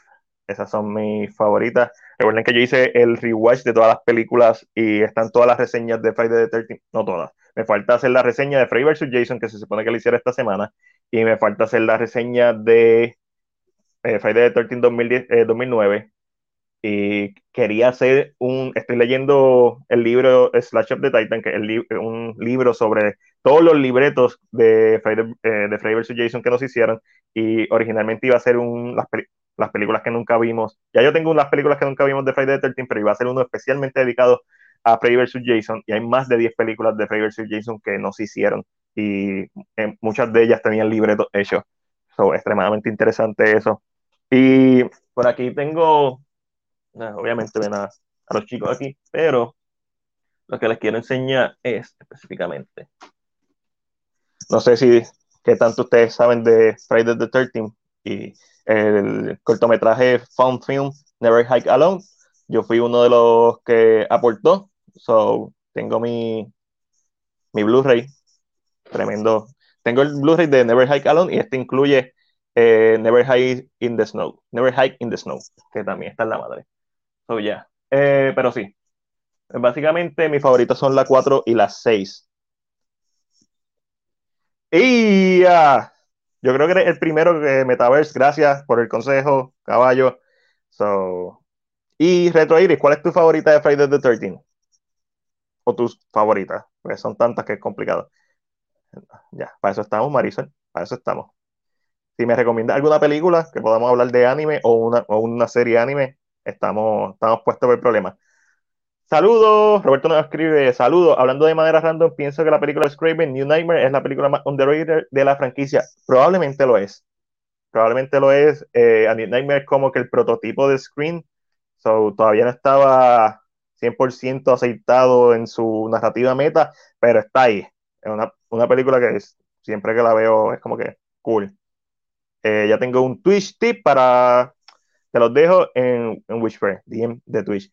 Esas son mis favoritas. Recuerden que yo hice el rewatch de todas las películas y están todas las reseñas de Friday the 13th. No todas. Me falta hacer la reseña de Freddy vs. Jason, que se supone que la hiciera esta semana. Y me falta hacer la reseña de eh, Friday the 13th 2010, eh, 2009 y quería hacer un, estoy leyendo el libro Slash of the Titan, que es li- un libro sobre todos los libretos de Friday, eh, de Freddy vs. Jason que nos hicieron, y originalmente iba a ser un, las, las películas que nunca vimos, ya yo tengo unas películas que nunca vimos de Friday the 13, pero iba a ser uno especialmente dedicado a Freddy vs. Jason, y hay más de 10 películas de Freddy vs. Jason que no se hicieron, y eh, muchas de ellas tenían libretos hechos, so, extremadamente interesante eso. Y por aquí tengo Obviamente ven a, los chicos aquí, pero lo que les quiero enseñar es específicamente. No sé si qué tanto ustedes saben de Friday the 13 y el cortometraje Found Film Never Hike Alone. Yo fui uno de los que aportó, so tengo mi, mi Blu-ray, tremendo. Tengo el Blu-ray de Never Hike Alone y este incluye eh, Never Hike in the Snow, Never Hike in the Snow, que también está en la madre. So, yeah. Eh, pero sí, básicamente mis favoritos son la 4 y la 6. Y ah, yo creo que eres el primero que Metaverse, gracias por el consejo, caballo. So, y Retro Iris, ¿cuál es tu favorita de Friday the 13? O tus favoritas, porque son tantas que es complicado. Ya, para eso estamos, Marisol, para eso estamos. Si me recomiendas alguna película que podamos hablar de anime o una, o una serie anime, estamos, estamos puestos por el problema. Saludos, Roberto nos escribe, saludos, hablando de manera random, pienso que la película Scraven New Nightmare es la película más underrated de la franquicia. Probablemente lo es. Probablemente lo es. Eh, New Nightmare es como que el prototipo de Screen. So, todavía no estaba 100% aceitado en su narrativa meta, pero está ahí. Es una, una película que siempre que la veo es como que cool. Eh, ya tengo un Twitch tip para. Te los dejo en, en DM de Twitch.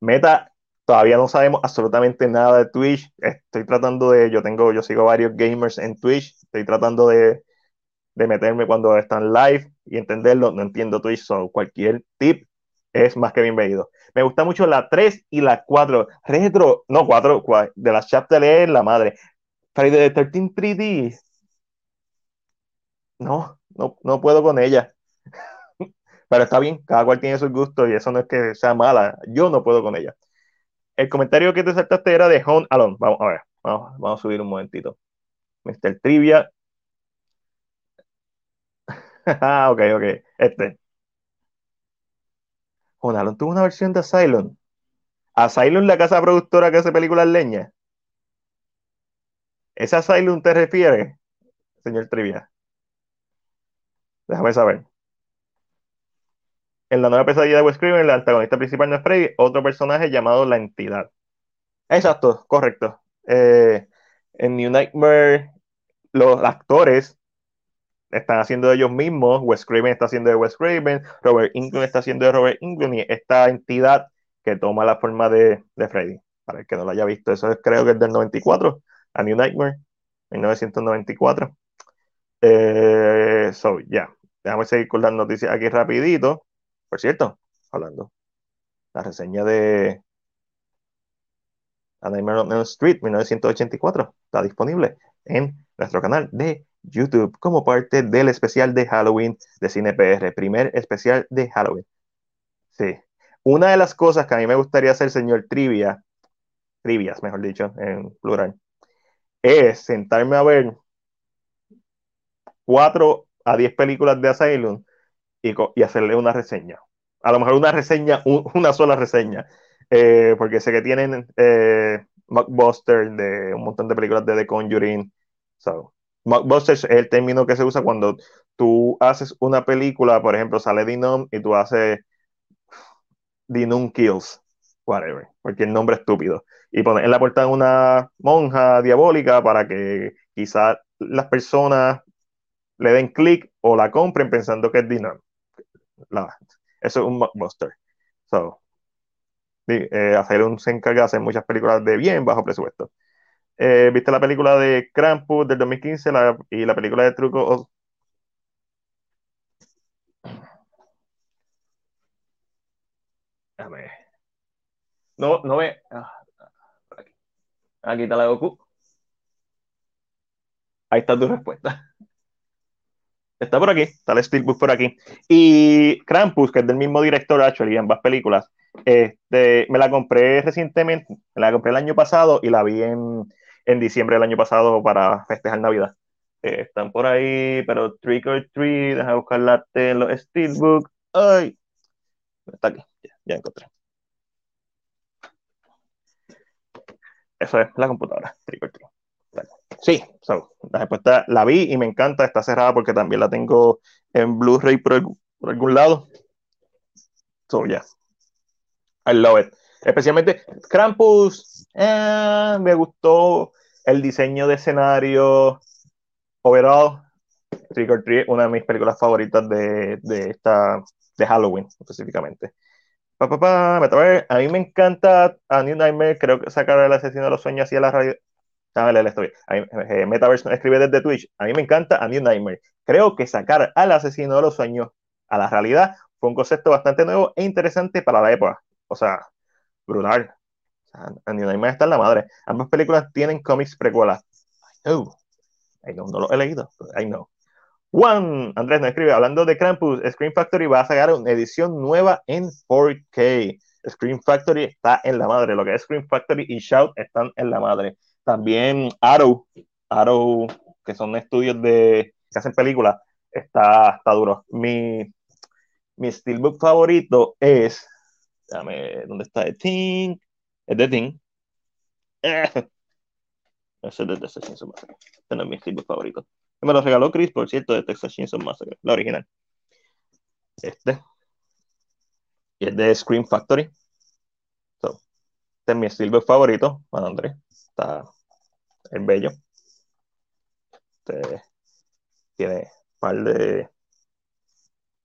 Meta, todavía no sabemos absolutamente nada de Twitch. Estoy tratando de. Yo tengo, yo sigo varios gamers en Twitch. Estoy tratando de, de meterme cuando están live y entenderlo. No entiendo Twitch, so cualquier tip es más que bienvenido. Me gusta mucho la 3 y la 4. Retro, no 4, cua- de las chapter es la madre. Friday the 13 3D. No, no, no puedo con ella. Pero está bien, cada cual tiene sus gustos y eso no es que sea mala. Yo no puedo con ella. El comentario que te saltaste era de Home Alone. Vamos a ver, vamos, vamos a subir un momentito. Mr. Trivia. Ok, ok. Este. Home Alone tuvo una versión de Asylum. Asylum, la casa productora que hace películas leña. ¿Ese Asylum te refiere, señor Trivia? Déjame saber. En la nueva pesadilla de Wes Craven, el antagonista principal no es Freddy, otro personaje llamado La Entidad. Exacto, correcto. Eh, en New Nightmare, los actores están haciendo de ellos mismos. Wes Craven está haciendo de Wes Craven, Robert Englund está haciendo de Robert Englund, y esta entidad que toma la forma de, de Freddy. Para el que no lo haya visto, eso es, creo que es del 94, a New Nightmare, 1994. Eh, so, ya. Déjame seguir con las noticias aquí rapidito. Por cierto, hablando, la reseña de A Nightmare on Elm Street 1984 está disponible en nuestro canal de YouTube como parte del especial de Halloween de Cine PR, primer especial de Halloween. Sí. Una de las cosas que a mí me gustaría hacer, señor Trivia, trivias, mejor dicho, en plural, es sentarme a ver 4 a 10 películas de Asylum y, hacerle una reseña. A lo mejor una reseña, un- una sola reseña, eh, porque sé que tienen eh, Mockbuster de un montón de películas de The Conjuring. So, Mockbuster es el término que se usa cuando tú haces una película, por ejemplo, sale Dinom y tú haces Dinum Kills, whatever, cualquier nombre estúpido. Y pones en la portada una monja diabólica para que quizás las personas le den clic o la compren pensando que es Dinom. Eso es un mockbuster. So, eh, se encarga de hacer muchas películas de bien bajo presupuesto. Eh, ¿viste la película de Krampus del 2015 la- y la película de Truco? No, no ve. ah, por aquí. Aquí está la Goku. Ahí está tu respuesta. Está por aquí, está el Steelbook por aquí. Y Krampus, que es del mismo director, actually, ambas películas, este, me la compré recientemente, me la compré el año pasado y la vi en, en diciembre del año pasado para festejar Navidad. Eh, están por ahí, pero Trick or Treat, deja buscarla en los Steelbook. Ay, está aquí, ya, ya encontré. Eso es la computadora, Trick or Treat. Sí, so, la respuesta la vi y me encanta, está cerrada porque también la tengo en Blu-ray por, algún- lado. So, yeah. I love it. Especialmente Krampus, eh, me gustó el diseño de escenario overall. Trick or Treat, una de mis películas favoritas de, de esta de Halloween específicamente. Pa, pa, pa, a mí me encanta a New Nightmare, creo que sacar el asesino de los sueños así a la radio. Déjame leer la historia. A mí- eh, Metaverse escribe desde Twitch. A mí me encanta a New Nightmare. Creo que sacar al asesino de los sueños a la realidad fue un concepto bastante nuevo e interesante para la época. O sea, brutal. O a Nightmare está en la madre. Ambas películas tienen cómics precuelas. I know. I know, no lo he leído. I know. Juan Andrés nos escribe, hablando de Krampus, Scream Factory va a sacar una edición nueva en 4K. Scream Factory está en la madre. Lo que es Scream Factory y Shout están en la madre. También Arrow, Arrow, que son estudios de que hacen películas, está, está duro. Mi, mi steelbook favorito es, déjame, ¿dónde está? The Thing, es The Thing. Eh, ese es de Texas Chainsaw Massacre. Este no es mi steelbook favorito. Me lo regaló Chris, por cierto, de Texas Chainsaw Massacre, la original. Este. Y es de Scream Factory. So, este es mi steelbook favorito, Juan Andrés. Está es bello. Este, tiene par de.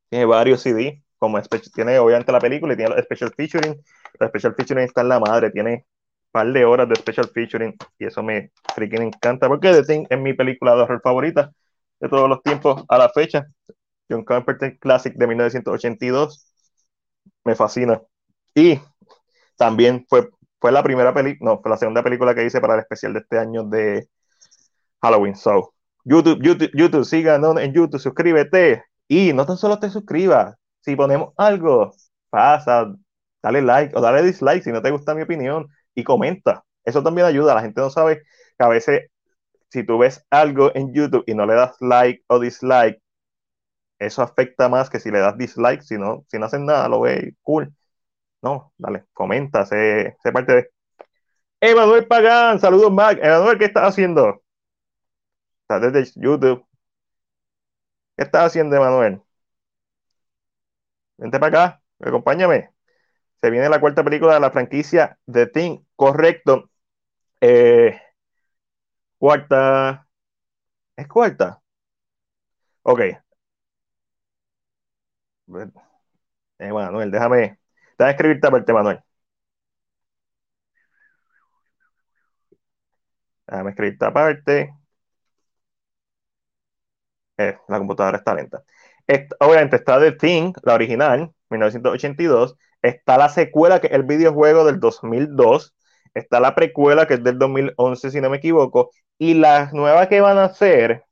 Tiene varios CD, como tiene obviamente la película y tiene los special featuring. Los special featuring está en la madre, tiene par de horas de special featuring y eso me freaking encanta porque The Thing es mi película de horror favorita de todos los tiempos a la fecha. John Carpenter Classic de 1982. Me fascina. Y también fue, fue la primera película, no, fue la segunda película que hice para el especial de este año de Halloween. So, YouTube, YouTube, YouTube, síganos en YouTube, suscríbete. Y no tan solo te suscribas, si ponemos algo, pasa, dale like o dale dislike si no te gusta mi opinión y comenta. Eso también ayuda. La gente no sabe que a veces si tú ves algo en YouTube y no le das like o dislike, eso afecta más que si le das dislike, si no, si no haces nada, lo ves cool. No, dale, comenta, sé, sé parte de. Emanuel Pagán, saludos Mac. Emanuel, ¿qué estás haciendo? Estás desde YouTube. ¿Qué estás haciendo, Emanuel? Vente para acá, acompáñame. Se viene la cuarta película de la franquicia The Thing, correcto. Eh, cuarta. ¿Es cuarta? Ok. Eh, Manuel, déjame, déjame escribirte aparte, Manuel. Déjame escribirte aparte. Eh, la computadora está lenta. Obviamente está The Thing, la original, 1982. Está la secuela, que es el videojuego del 2002. Está la precuela, que es del 2011, si no me equivoco. Y la nueva que van a hacer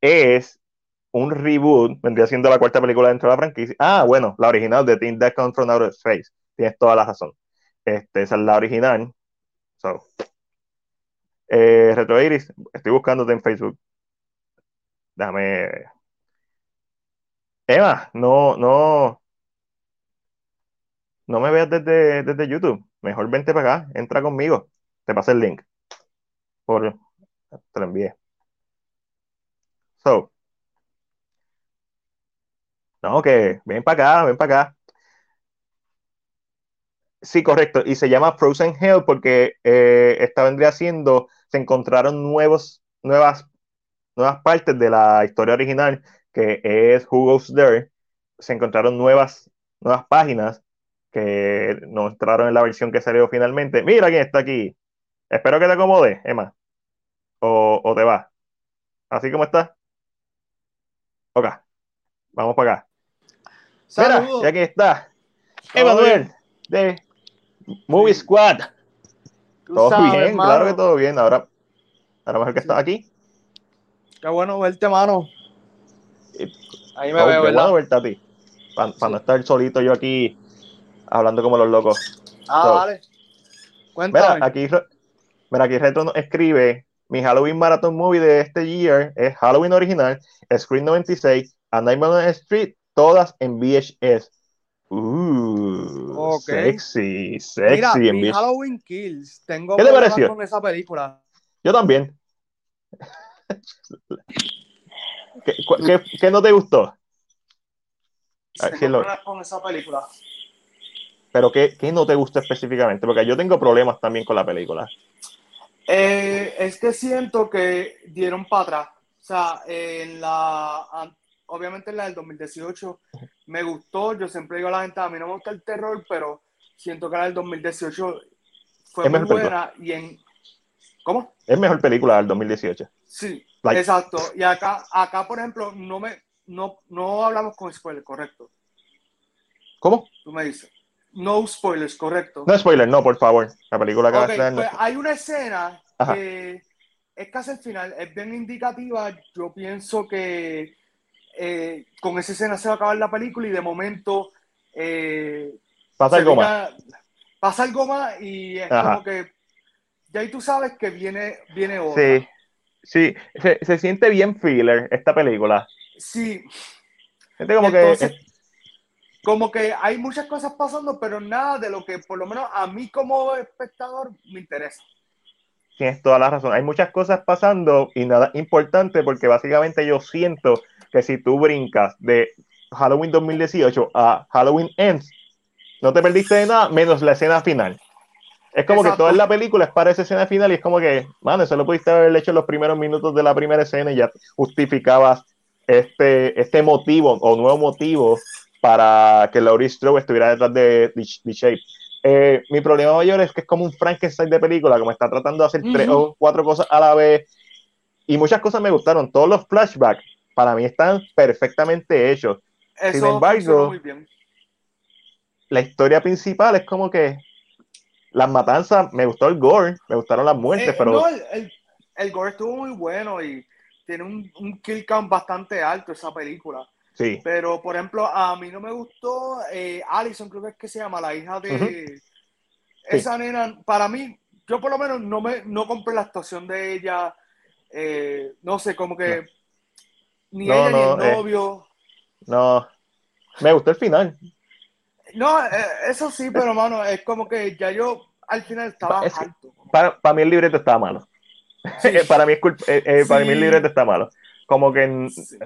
es un reboot, vendría siendo la cuarta película dentro de la franquicia. Ah, bueno, la original de Thing That Comes From Outer Space. Tienes toda la razón. Este, esa es la original. So. Eh, Retro Iris, estoy buscándote en Facebook. Déjame. Emma, no, no, no me veas desde, desde YouTube. Mejor vente para acá, entra conmigo. Te pasé el link. Por, te lo envié. So, no, que ven para acá, ven para acá. Sí, correcto. Y se llama Frozen Hell porque eh, esta vendría siendo, se encontraron nuevos, nuevas, nuevas partes de la historia original, que es Who Goes There. Se encontraron nuevas, nuevas páginas que no entraron en la versión que salió finalmente. Mira quién está aquí. Espero que te acomode, Emma. O, o te va. Así como está. Ok. Vamos para acá. Mira, Saludos. y aquí está. Emanuel de Movie Sí. Squad. Tú Todo sabes, bien, hermano. claro que todo bien. Ahora, ahora mejor que estás aquí. Qué bueno verte, mano. Ahí me Oh, veo, qué ¿verdad? bueno verte a ti. Para Sí. no estar solito yo aquí hablando como los locos. Ah, So, dale. Cuéntame. Mira, aquí, mira, aquí Retro nos escribe: Mi Halloween Marathon Movie de este year es Halloween original, Screen 96, A Nightmare on Elm Street, todas en VHS. Uh, Ok. sexy, Mira, sexy en VHS. Halloween Kills. Tengo ¿Qué te problemas pareció? con esa película. Yo también. ¿Qué, qué- qué no te gustó? Tengo problemas con esa película. Pero ¿qué, qué no te gustó específicamente? Porque yo tengo problemas también con la película. Eh, es que siento que dieron para atrás. O sea, en la, obviamente en la del 2018 me gustó. Yo siempre digo a la gente, a mí no me gusta el terror, pero siento que la del 2018 fue Es muy buena. Y en, ¿cómo? Es mejor película del 2018. Sí, Like- exacto. Y acá, acá, por ejemplo, no me, no, no hablamos con spoilers, correcto. ¿Cómo? Tú me dices. No spoilers, correcto. No spoiler, no, por favor. La película que vas a pues hay una escena Ajá. que es casi el final, es bien indicativa. Yo pienso que eh, con esa escena se va a acabar la película y de momento eh, pasa algo más. pasa algo más y es Ajá. como que ya ahí tú sabes que viene, viene otra. Sí, sí. Se, se siente bien filler esta película. Sí, Siente como que entonces, es- como que hay muchas cosas pasando, pero nada de lo que por lo menos a mí como espectador me interesa. tienes toda la razón. Hay muchas cosas pasando y nada importante porque básicamente yo siento que si tú brincas de Halloween 2018 a Halloween Ends, no te perdiste de nada menos la escena final. Es como Exacto. que toda la película es para esa escena final y es como que, mano, eso lo pudiste haber hecho en los primeros minutos de la primera escena y ya justificabas este, este motivo o nuevo motivo para que Laurie Strode estuviera detrás de The Shape. Eh, mi problema mayor es que es como un Frankenstein de película, como está tratando de hacer tres Ujú. o cuatro cosas a la vez. Y muchas cosas me gustaron. Todos los flashbacks para mí están perfectamente hechos. Eso embargo, muy bien. La historia principal es como que las matanzas, me gustó el gore, me gustaron las muertes, Eh, pero no, el, el, el gore estuvo muy bueno y tiene un, un kill count bastante alto esa película. sí, Pero, por ejemplo, a mí no me gustó eh, Allison, creo que es que se llama, la hija de esa nena. Para mí, yo por lo menos no me no compré la actuación de ella. eh, no sé, como que ni No, ella no, ni el eh. novio. no, me gustó el final. No, eh, eso sí, pero mano, es como que ya yo al final estaba Es alto. Para, para mí el libreto está malo. Sí. para mí, es eh, eh, para mí el libreto está malo. Como que, Sí.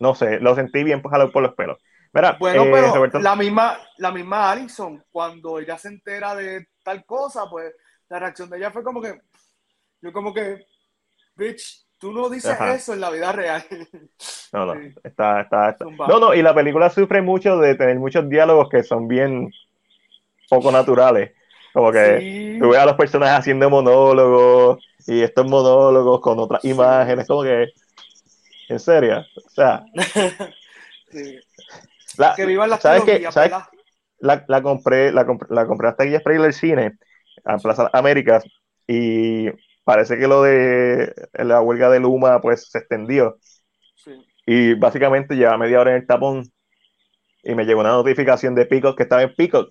no sé, lo sentí bien jalado por los pelos. Mira, Bueno, pero Roberto, la misma, la misma Alison, cuando ella se entera de tal cosa, pues la reacción de ella fue como que, yo como que, bitch, tú no dices Ajá. eso en la vida real. no, no, Sí. está, está, está-. No, no, y la película sufre mucho de tener muchos diálogos que son bien poco naturales. Como que Sí. tú ves a los personajes haciendo monólogos y estos monólogos con otras Sí. imágenes, como que, en serio, o sea, Sí. la, Que vivan las ¿sabes trilogías, ¿Sabes la, la compré, la compré, la compré hasta aquí Sprague del cine, en Plaza Américas, y parece que lo de la huelga de Luma pues se extendió. Sí. Y básicamente lleva media hora en el tapón y me llegó una notificación de Peacock que estaba en Peacock.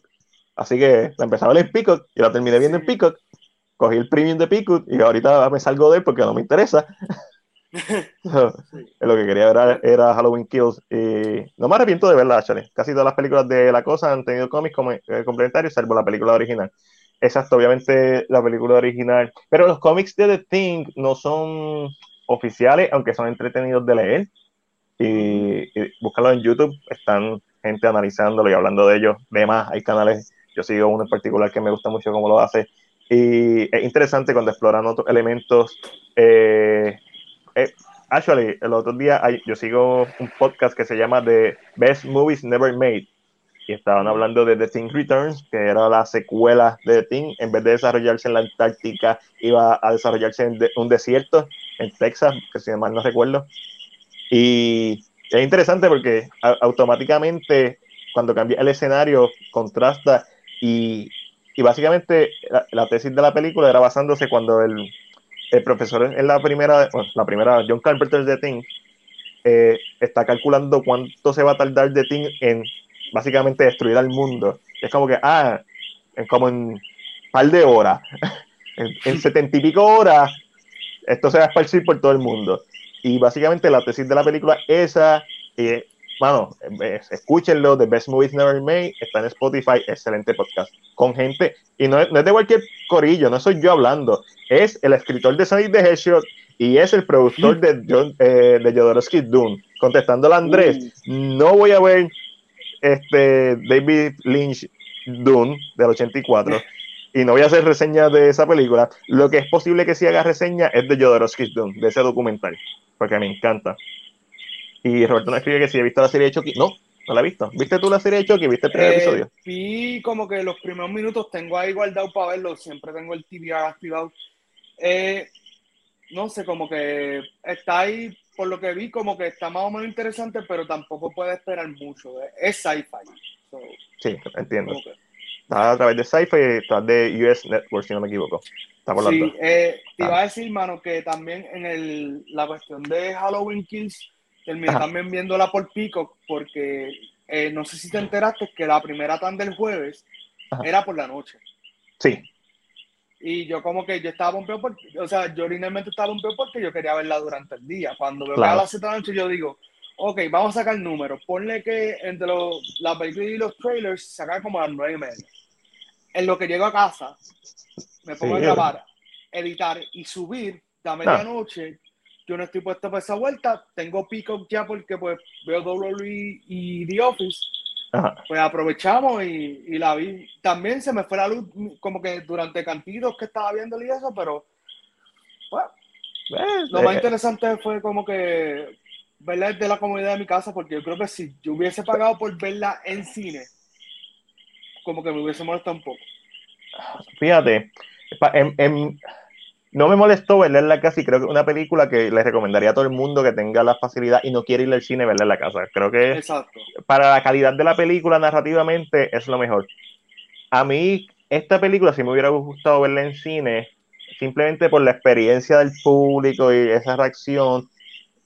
Así que la empecé a ver en Peacock y la terminé viendo Sí. en Peacock. Cogí el premium de Peacock y ahorita me salgo de él porque no me interesa. Lo que quería ver era, era Halloween Kills. Y no me arrepiento de verla, actually. Casi todas las películas de la cosa han tenido cómics como, eh, complementarios, salvo la película original. Exacto, obviamente la película original. Pero los cómics de The Thing no son oficiales, aunque son entretenidos de leer. Y, y búscalo en YouTube, están gente analizándolo y hablando de ellos. Demás, hay canales, yo sigo uno en particular que me gusta mucho cómo lo hace. Y es interesante cuando exploran otros elementos. Eh, eh, actually, el otro día yo sigo un podcast que se llama The Best Movies Never Made. Estaban hablando de The Thing Returns, que era la secuela de The Thing. En vez de desarrollarse en la Antártica, iba a desarrollarse en un desierto en Texas, que si mal no recuerdo. Y es interesante porque automáticamente, cuando cambia el escenario, contrasta y, y básicamente la, tesis de la película era basándose cuando el, el profesor en la primera, la primera, John Carpenter de Thing, eh, está calculando cuánto se va a tardar de Thing en básicamente destruir al mundo. Es como que, ah, es como en un par de horas, en, en setenta y pico horas, esto se va a esparcir por todo el mundo. Y básicamente la tesis de la película esa, eh, bueno, eh, escúchenlo, The Best Movies Never Made, está en Spotify, excelente podcast, con gente, y no es, no es de cualquier corillo, no soy yo hablando, es el escritor de Sonic the Hedgehog y es el productor de, John, eh, de Jodorowsky Dune, contestándole a Andrés, no voy a ver este David Lynch Dune del 84 y no voy a hacer reseña de esa película. Lo que es posible que sí haga reseña es de Jodorowsky's Dune, de ese documental, porque me encanta. Y Roberto nos escribe que si he visto la serie de Chucky. No, no la he visto. ¿Viste tú la serie de Chucky? ¿Viste el primer Eh, episodio? Vi como que los primeros minutos tengo ahí guardado para verlo, siempre tengo el TVR activado. Eh, no sé, como que está ahí, por lo que vi, como que está más o menos interesante, pero tampoco puede esperar mucho. Es sci-fi. So, Sí, entiendo. como que- Está a través de Sci-Fi y está de US Network, si no me equivoco. Está por Sí, eh, te Ah. iba a decir, mano, que también en el, la cuestión de Halloween Kills, terminé Ajá. también viéndola por Peacock, porque eh, no sé si te enteraste que la primera tan del jueves Ajá. era por la noche. Sí, Y yo como que yo estaba pompeado porque, o sea, yo originalmente estaba pompeado porque yo quería verla durante el día. Cuando veo Claro. a las 7 de la noche yo digo, ok, vamos a sacar números. Ponle que entre los, la película y los trailers se saca como a las 9 y media. En lo que llego a casa, me pongo Sí. a grabar, editar y subir a medianoche. Yo no estoy puesto para esa vuelta. Tengo Peacock ya porque pues veo WWE y The Office Ajá. pues aprovechamos y, y la vi. También se me fue la luz como que durante cantidos que estaba viendo y eso, pero bueno, Eh, lo más eh, interesante fue como que verla desde la comodidad de mi casa, porque yo creo que si yo hubiese pagado por verla en cine, como que me hubiese molestado un poco. Fíjate, em, no me molestó verla en la casa y creo que es una película que le recomendaría a todo el mundo que tenga la facilidad y no quiere ir al cine verla en la casa. Creo que Exacto. para la calidad de la película narrativamente es lo mejor. A mí esta película sí me hubiera gustado verla en cine simplemente por la experiencia del público y esa reacción,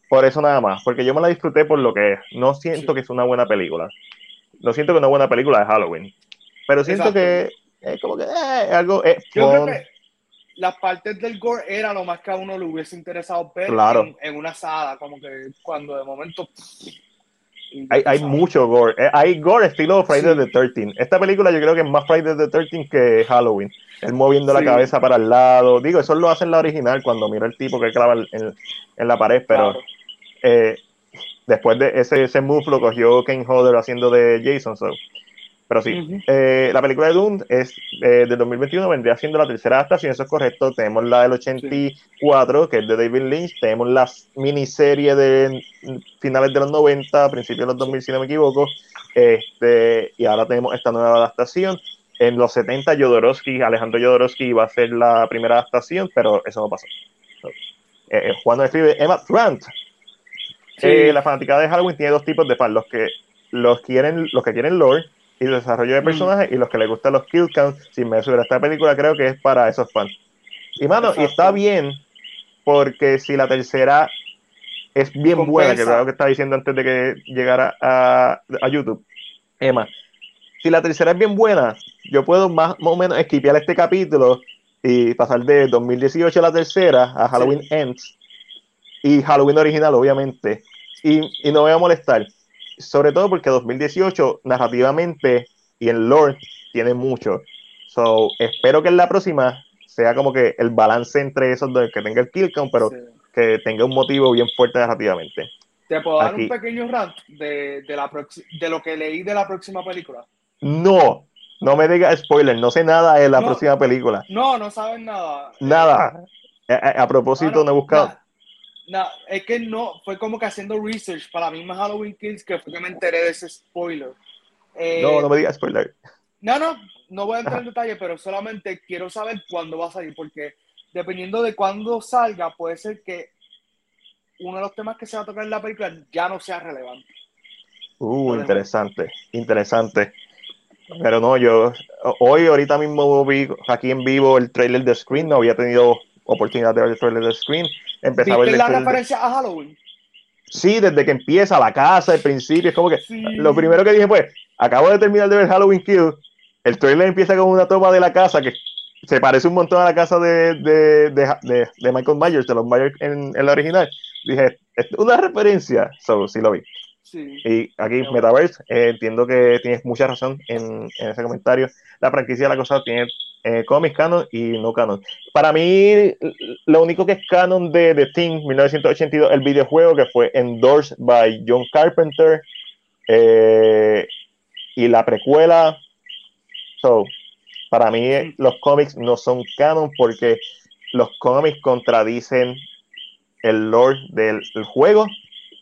por eso nada más, porque yo me la disfruté por lo que es. No siento Sí. que es una buena película. No siento que es una buena película de Halloween, pero siento Exacto. que es como que eh, algo es fun. que las partes del gore era lo más que a uno le hubiese interesado ver Claro. en, en una sala, como que cuando de momento... Hay, hay mucho gore. Eh, Hay gore estilo Friday Sí. the 13. Esta película yo creo que es más Friday the 13 que Halloween. Él moviendo la cabeza para el lado. Digo, eso lo hace en la original cuando mira el tipo que clava en, en la pared, pero Claro. eh, después de ese, ese move lo cogió Kane Hodder haciendo de Jason. so. Pero sí, eh, la película de Dune es eh, del 2021, vendría siendo la tercera adaptación, eso es correcto. Tenemos la del 84, que es de David Lynch. Tenemos la miniserie de finales de los 90, principios de los 2000, si no me equivoco. Este, y ahora tenemos esta nueva adaptación. En los 70, Jodorowsky, Alejandro Jodorowsky iba a ser la primera adaptación, pero eso no pasó. Eh, eh, Juan nos escribe Emma Grant. Sí. La fanática de Halloween tiene dos tipos de fans, los que los quieren, los que quieren lore y desarrollo de Mm. personajes y los que les gustan los kill counts sin medir esta película creo que es para esos fans. Y mano, y está bien porque si la tercera es bien Compensa. buena, que es lo que estaba diciendo antes de que llegara a, a YouTube, Emma, si la tercera es bien buena, yo puedo más, más o menos esquipear este capítulo y pasar de 2018 a la tercera a Halloween Ends y Halloween original, obviamente, y, y no me va a molestar. Sobre todo porque 2018, narrativamente y en lore, tiene mucho. So, espero que en la próxima sea como que el balance entre esos dos, que tenga el kill count, pero Sí. que tenga un motivo bien fuerte narrativamente. Te puedo dar Aquí. un pequeño rant de, de, la de lo que leí de la próxima película. No, no me digas spoiler, no sé nada de la No. próxima película. No, no saben nada. Nada. A, a- a propósito, no he buscado. Nada, es que no, fue como que haciendo research para la misma Halloween Kills que fue que me enteré de ese spoiler. Eh, No, no me digas spoiler. No, no, no voy a entrar en detalle, pero solamente quiero saber cuándo va a salir, porque dependiendo de cuándo salga, puede ser que uno de los temas que se va a tocar en la película ya no sea relevante. Uh, interesante, interesante. Pero no, yo hoy, ahorita mismo vi aquí en vivo el trailer de Screen, no había tenido oportunidad de ver el trailer de Screen. Empecé a ver ¿Viste el la de- referencia a Halloween? Sí, desde que empieza la casa, el principio, es como que Sí. lo primero que dije fue, acabo de terminar de ver Halloween Kill, el trailer empieza con una toma de la casa que se parece un montón a la casa de, de, de, de- Michael Myers, de los Myers en, en la original. Dije, es una referencia, so sí lo vi. Sí. Y aquí. Metaverse, eh, entiendo que tienes mucha razón en, en ese comentario. La franquicia de la cosa tiene eh, cómics canon y no canon. Para mí, lo único que es canon de The Thing 1982, el videojuego que fue endorsed by John Carpenter eh, y la precuela. So, para mí, los cómics no son canon porque los cómics contradicen el lore del del juego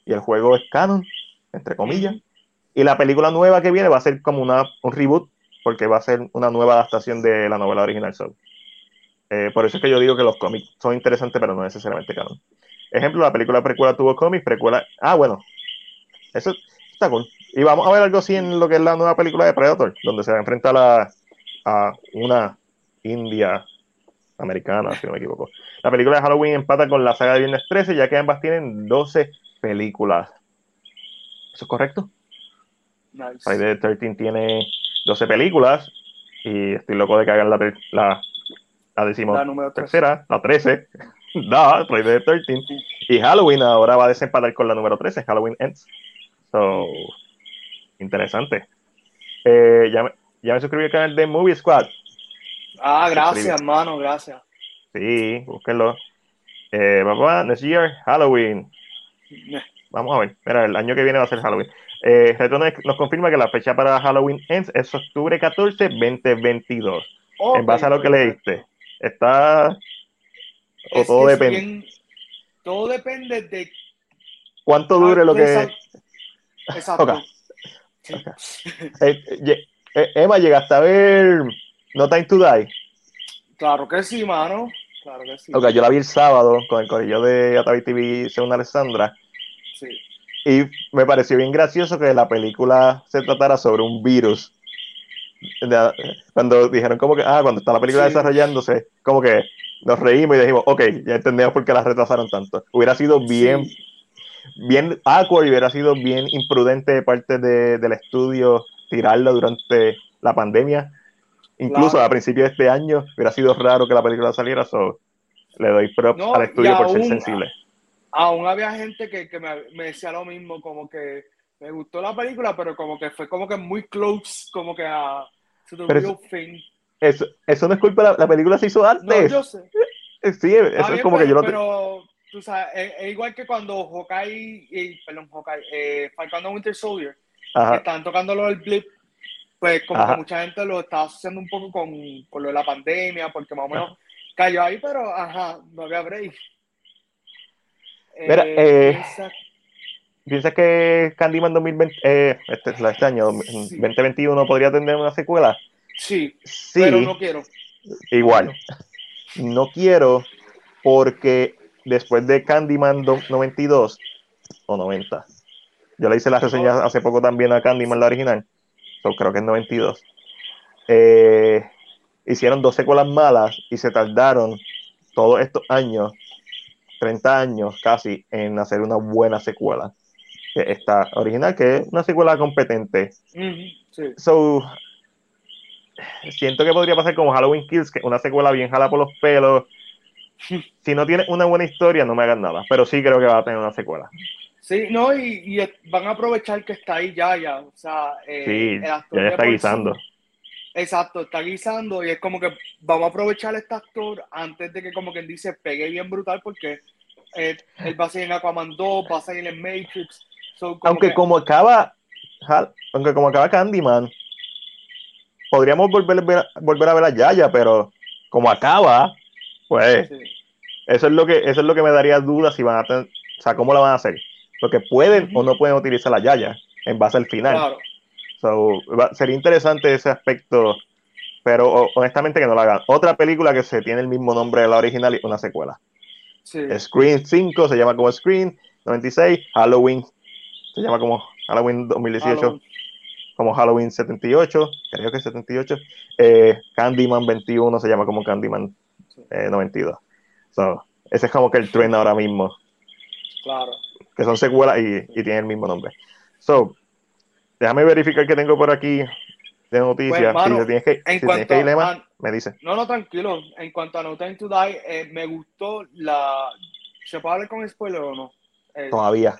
y el juego es canon, entre comillas. Y la película nueva que viene va a ser como una, un reboot, porque va a ser una nueva adaptación de la novela original. So, eh, por eso es que yo digo que los cómics son interesantes, pero no necesariamente canon. Ejemplo, la película precuela tuvo cómics, precuela. Ah, bueno, eso está cool. Y vamos a ver algo así en lo que es la nueva película de Predator, donde se va a enfrentar a, a una India americana, si no me equivoco. La película de Halloween empata con la saga de Viernes 13, ya que ambas tienen 12 películas. ¿Eso es correcto? Nice. Friday the 13 tiene 12 películas y estoy loco de que hagan la, la, la decimo La tercera, la 13. da, Friday the 13. Y Halloween ahora va a desempatar con la número 13, Halloween Ends. So, interesante. Eh, ya, me, ya me suscribí al canal de Movie Squad. Ah, gracias, hermano, gracias. Sí, búsquenlo. Eh, papá, next year, Halloween. Vamos a ver. Mira, el año que viene va a ser Halloween. Eh, nos confirma que la fecha para Halloween Ends es octubre 14, 2022. Ok, en base a lo que leíste. Está. O Es todo depende. bien- todo depende de ¿Cuánto dure lo que. Exacto. Exacto. Eh, eh, Emma, llegaste a ver No Time to Die. Claro que sí, mano. Claro que sí. Ok, yo la vi el sábado con el corillo de Atavi TV según Alessandra. Sí. Y me pareció bien gracioso que la película se tratara sobre un virus. Cuando dijeron como que, ah, cuando está la película Sí. desarrollándose, como que nos reímos y dijimos, ok, ya entendemos por qué la retrasaron tanto. Hubiera sido bien, Sí. bien awkward y hubiera sido bien imprudente de parte de- del estudio tirarla durante la pandemia. Incluso Claro. a principios de este año hubiera sido raro que la película saliera, so le doy props No, al estudio por ser sensible. Aún había gente que, que me, me decía lo mismo, como que me gustó la película, pero como que fue como que muy close, como que a Pero real thing. Eso, eso no es culpa, la, la película se hizo No, antes. yo sé. Sí, eso Está es como que yo pero, lo pero, tú sabes, es, es igual que cuando Hawkeye, y, perdón, Hawkeye, eh, Falcon and Winter Soldier, que estaban tocando lo del blip, pues como Ajá. que mucha gente lo estaba asociando un poco con, con lo de la pandemia, porque más o menos cayó ahí, pero ajá, no había break. Mira, eh, piensa- ¿Piensas que Candyman 2020, eh, este, este año, Sí. 2021, podría tener una secuela? sí, Sí, pero no quiero. igual. No quiero porque después de Candyman do- 92 o 90, yo le hice la reseña hace poco también a Candyman, la original, so, creo que es 92. Eh, hicieron dos secuelas malas y se tardaron todos estos años, 30 años casi, en hacer una buena secuela. Que esta original, que es una secuela competente. Sí. So, siento que podría pasar como Halloween Kills, que una secuela bien jala por los pelos. Si no tiene una buena historia, no me hagan nada. Pero sí creo que va a tener una secuela. Sí, no, y, y van a aprovechar que está ahí ya, ya. O sea, eh, Sí, el actor ya está sí- guisando. Exacto, está guisando y es como que vamos a aprovechar este actor antes de que, como quien dice, pegue bien brutal porque eh, él va a seguir en Aquaman 2, va a seguir en Matrix. So, como Aunque que- como acaba, Hal- aunque como acaba Candyman, podríamos volver, a ver- volver a ver a Yaya, pero como acaba, pues Sí, eso es lo que, eso es lo que me daría dudas si van a tener, o sea, cómo la van a hacer. Porque pueden o no pueden utilizar la Yaya en base al final. claro. So, va- sería interesante ese aspecto, pero honestamente que no lo hagan. Otra película que se tiene el mismo nombre de la original y una secuela. Sí. Screen 5 se llama como Screen 96, Halloween se llama como Halloween 2018, Halloween. como Halloween 78, creo que es 78. Eh, Candyman 21 se llama como Candyman eh, 92. So, ese es como que el trend ahora mismo, Claro. que son secuelas y, y tienen el mismo nombre. So, déjame verificar que tengo por aquí de noticias. Pues, si tienes que, en si tienes que ir, a- me dice. No, no, tranquilo. En cuanto a No Time to Die, eh, me gustó la. ¿Se puede hablar con spoiler o no? Eh, Todavía.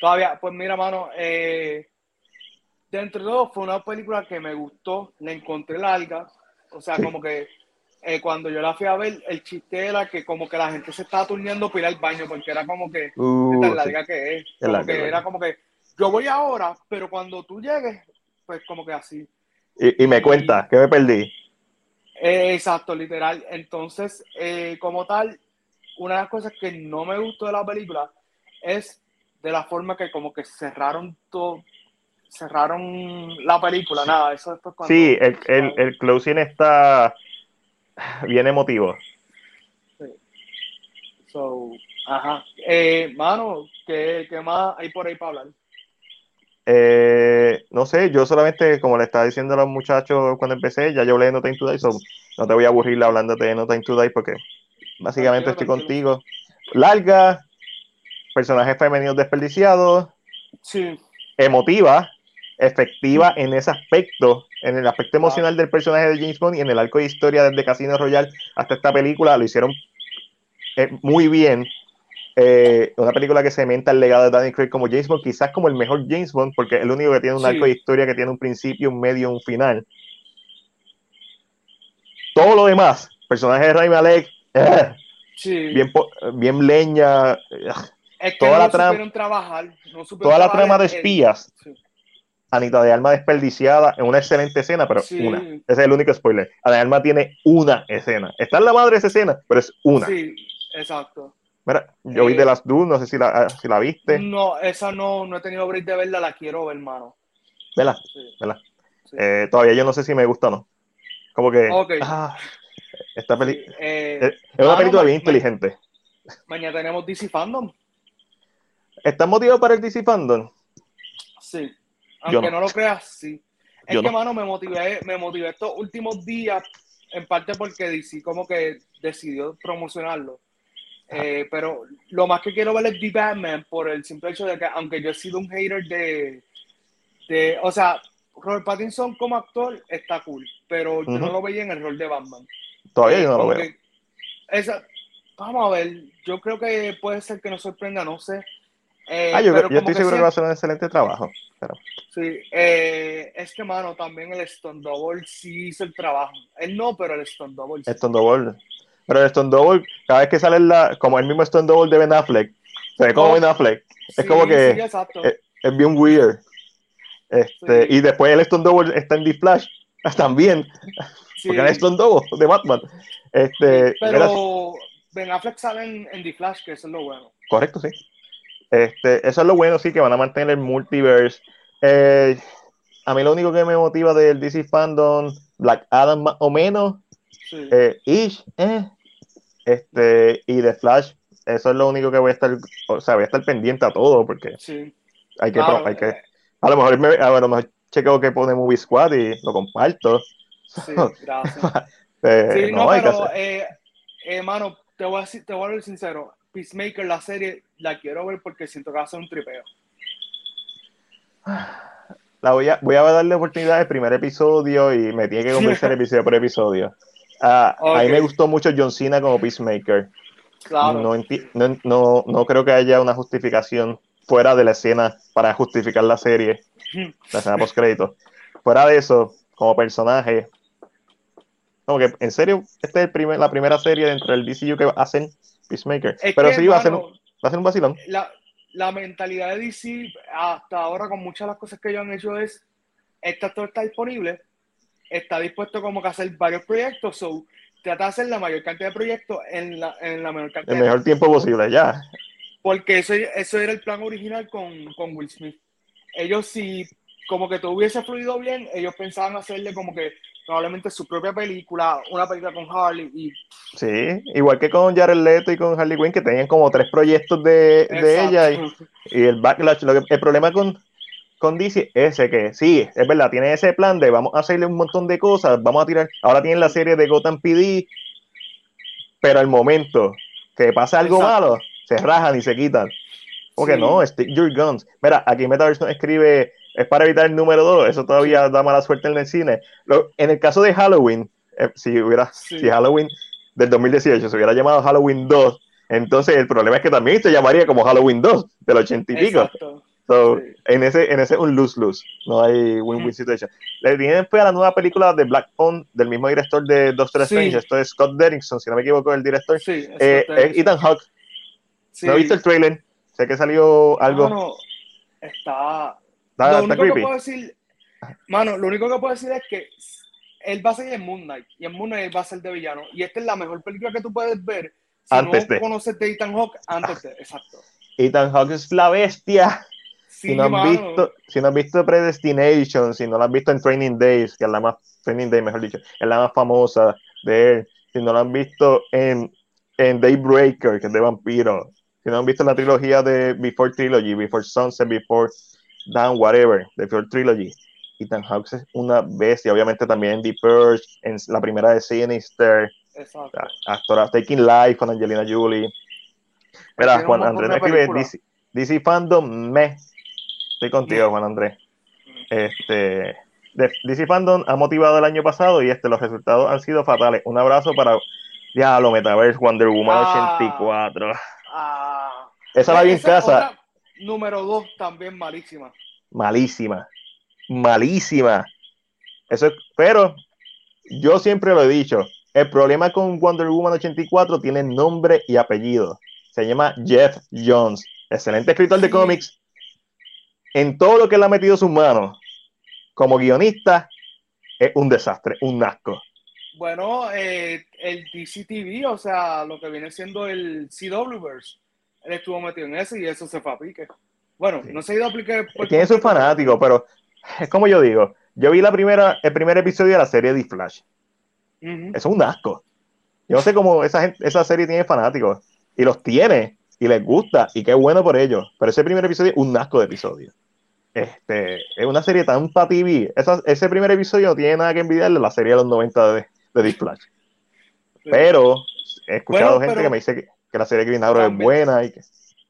Todavía, pues mira, mano, eh, dentro de todo fue una película que me gustó, la encontré larga, o sea, Sí. como que eh, cuando yo la fui a ver, el chiste era que como que la gente se estaba turneando para ir al baño, porque era como que, Uh, tan sí. larga que es, como larga, que es era como que, yo voy ahora, pero cuando tú llegues, pues como que así. Y, y me cuenta que me perdí. Eh, exacto, literal. Entonces, eh, como tal, una de las cosas que no me gustó de la película es de la forma que como que cerraron todo, cerraron la película, nada, eso después cuando... Sí, el, el, el closing está bien emotivo. So, ajá. Eh, mano, ¿qué, qué más hay por ahí para hablar? Eh, no sé, yo solamente, como le estaba diciendo a los muchachos cuando empecé, ya yo hablé de No Time to Die, so no te voy a aburrir hablándote de No Time to Die porque básicamente estoy contigo. Larga, personajes femeninos desperdiciados, Sí, emotiva, efectiva en ese aspecto, en el aspecto emocional del personaje de James Bond y en el arco de historia desde Casino Royale hasta esta película, lo hicieron eh, muy bien. Eh, una película que cementa el legado de Daniel Craig como James Bond, quizás como el mejor James Bond, porque es el único que tiene un Sí. arco de historia que tiene un principio, un medio, un final. Todo lo demás, personaje de Ray Malek, eh, sí. bien, bien leña, eh, es que toda no la trama- trabajar. No toda la trama de espías. sí. Anita de Alma desperdiciada en una excelente escena, pero Sí. una. Ese es el único spoiler. Ana de Alma tiene una escena. Está en la madre esa escena, pero es una. Sí, exacto. Mira, yo vi Eh, de las Dunes, no sé si la, ah, si la viste. No, esa no, no he tenido break de verla, la quiero ver, hermano. Vela, Sí. vela. Sí. Eh, todavía yo no sé si me gusta o no. Como que. Ok. ah, esta peli Sí, eh, es, una película bien ma- inteligente. mañana tenemos DC Fandom. ¿Estás motivado para el DC Fandom? Sí. Aunque no. no. lo creas, sí. Es Yo que, no. mano, me motivé, me motivé estos últimos días, en parte porque DC como que decidió promocionarlo. Eh, pero lo más que quiero ver es The Batman por el simple hecho de que, aunque yo he sido un hater de. de o sea, Robert Pattinson como actor está cool, pero yo no lo veía en el rol de Batman. Todavía yo no lo veo. esa, vamos a ver, yo creo que puede ser que nos sorprenda, no sé. Eh, Ah, yo, pero yo estoy seguro que va a ser un excelente trabajo. Pero, Sí, eh, es que, mano, también el Stone Double sí hizo el trabajo. Él no, pero el Stone Double sí. Stone Double. Pero el Stone Double, cada vez que sale la, como el mismo Stone Double de Ben Affleck, se ve como Oh, Ben Affleck. Es Sí, como que sí, exacto. eh, es bien weird. Este, Sí. Y después el Stone Double está en The Flash también, porque es Stone Double de Batman. Este, pero Ben Affleck sale en, en The Flash, que eso es lo bueno. correcto, sí. Este, eso es lo bueno, sí, que van a mantener el multiverse. Eh, a mí lo único que me motiva del DC Fandom, Black Adam más o menos, Sí, eh, Ish, eh, este, y The Flash, eso es lo único que voy a estar, o sea, voy a estar pendiente a todo, porque sí. hay que, Claro, pro- hay que, eh, a lo mejor me, a lo mejor chequeo que pone Movie Squad y lo comparto. sí, gracias. Eh, Sí, no, no, hay que pero, hacer. eh, eh, mano, te voy, a decir, te voy a ser sincero. Peacemaker, la serie, la quiero ver porque siento que va a ser un tripeo. La voy a, voy a darle oportunidad al primer episodio y me tiene que convencer episodio por episodio. Ah, A mí me gustó mucho John Cena como Peacemaker. Claro. No, no, no, no creo que haya una justificación fuera de la escena para justificar la serie, la escena post crédito. Fuera de eso, como personaje, como que en serio, esta es el primer, la primera serie dentro del DCU que hacen Peacemaker. Es Pero que, sí, va a, ser, un- va a ser un vacilón. la, la mentalidad de DC hasta ahora con muchas de las cosas que ellos han hecho es este actor está disponible, está dispuesto como que a hacer varios proyectos, so trata de hacer la mayor cantidad de proyectos en la, en la menor cantidad El de mejor tiempo posible, ya. Porque eso, eso era el plan original con, con Will Smith. Ellos si como que todo hubiese fluido bien, ellos pensaban hacerle como que probablemente su propia película, una película con Harley y Sí, igual que con Jared Leto y con Harley Quinn, que tenían como tres proyectos de, de ella y, y el backlash. Lo que- el problema con, con DC es ese que sí, es verdad, tiene ese plan de vamos a hacerle un montón de cosas, vamos a tirar. Ahora tienen la serie de Gotham PD, pero al momento que pasa algo Exacto. malo, se rajan y se quitan. Porque Sí. no, stick your guns. Mira, aquí Metaverse nos escribe, es para evitar el número 2, eso todavía da mala suerte en el cine. Lo- en el caso de Halloween, eh, si hubiera, Sí. si Halloween del 2018 se hubiera llamado Halloween 2, entonces el problema es que también se llamaría como Halloween 2, del 80 y pico. Exacto. So, Sí. en ese, en ese es un lose-lose, no hay win-win situation. Le tienen fe a la nueva película de Black Phone, del mismo director de Doctor Sí. Strange, esto es Scott Derrickson, si no me equivoco, el director. Sí, Eh, exacto. es Ethan Hawke, no he visto el trailer, sé que salió algo, Mano, está. está, lo está único que creepy. puedo decir, mano, lo único que puedo decir es que él va a salir en Moon Knight y en Moon Knight él va a ser de villano. Y esta es la mejor película que tú puedes ver si Antes no de. conoces de Ethan Hawke antes de. Exacto. Ethan Hawke es la bestia. Sí, si no has visto, si no has visto Predestination, si no lo has visto en Training Days, que es la más Training Day, mejor dicho, es la más famosa de él, si no lo han visto en, en Daybreaker, que es de vampiro, si no han visto la trilogía de Before Trilogy, Before Sunset, Before Dawn, whatever, Before Trilogy, Ethan Hawke es una bestia, obviamente también en The Purge, en la primera de Sinister, Exacto. actora Taking Life con Angelina Jolie. Mira, Juan Andrés me escribe. DC, DC Fandom me. Estoy contigo. Juan Andrés. Este, DC Fandom ha motivado el año pasado y este, los resultados han sido fatales. Un abrazo para Diablo Metaverse Wonder Woman Ah. 84. Ah, Esa la vi en casa, otra, número dos también malísima. malísima. Malísima. Eso es- pero yo siempre lo he dicho. El problema con Wonder Woman 84 tiene nombre y apellido. Se llama Jeff Jones. Excelente escritor de cómics. En todo lo que le ha metido sus manos como guionista, es un desastre, un asco. Bueno, eh, el DCTV, o sea, lo que viene siendo el CWverse, él estuvo metido en eso y eso se fue a pique. Bueno, Sí. no se ha ido a pique. Tiene sus fanáticos, pero es como yo digo. Yo vi la primera, el primer episodio de la serie de Flash. Eso es un asco. Yo no sé cómo esa, gente- esa serie tiene fanáticos. Y los tiene. Y les gusta. Y qué bueno por ellos. Pero ese primer episodio es un asco de episodio. Este, es una serie tan pa' TV. Esa- ese primer episodio no tiene nada que envidiarle a la serie de los 90 de, de. Sí. Pero he escuchado Bueno, gente que me dice que, que la serie de Green Arrow es buena y que,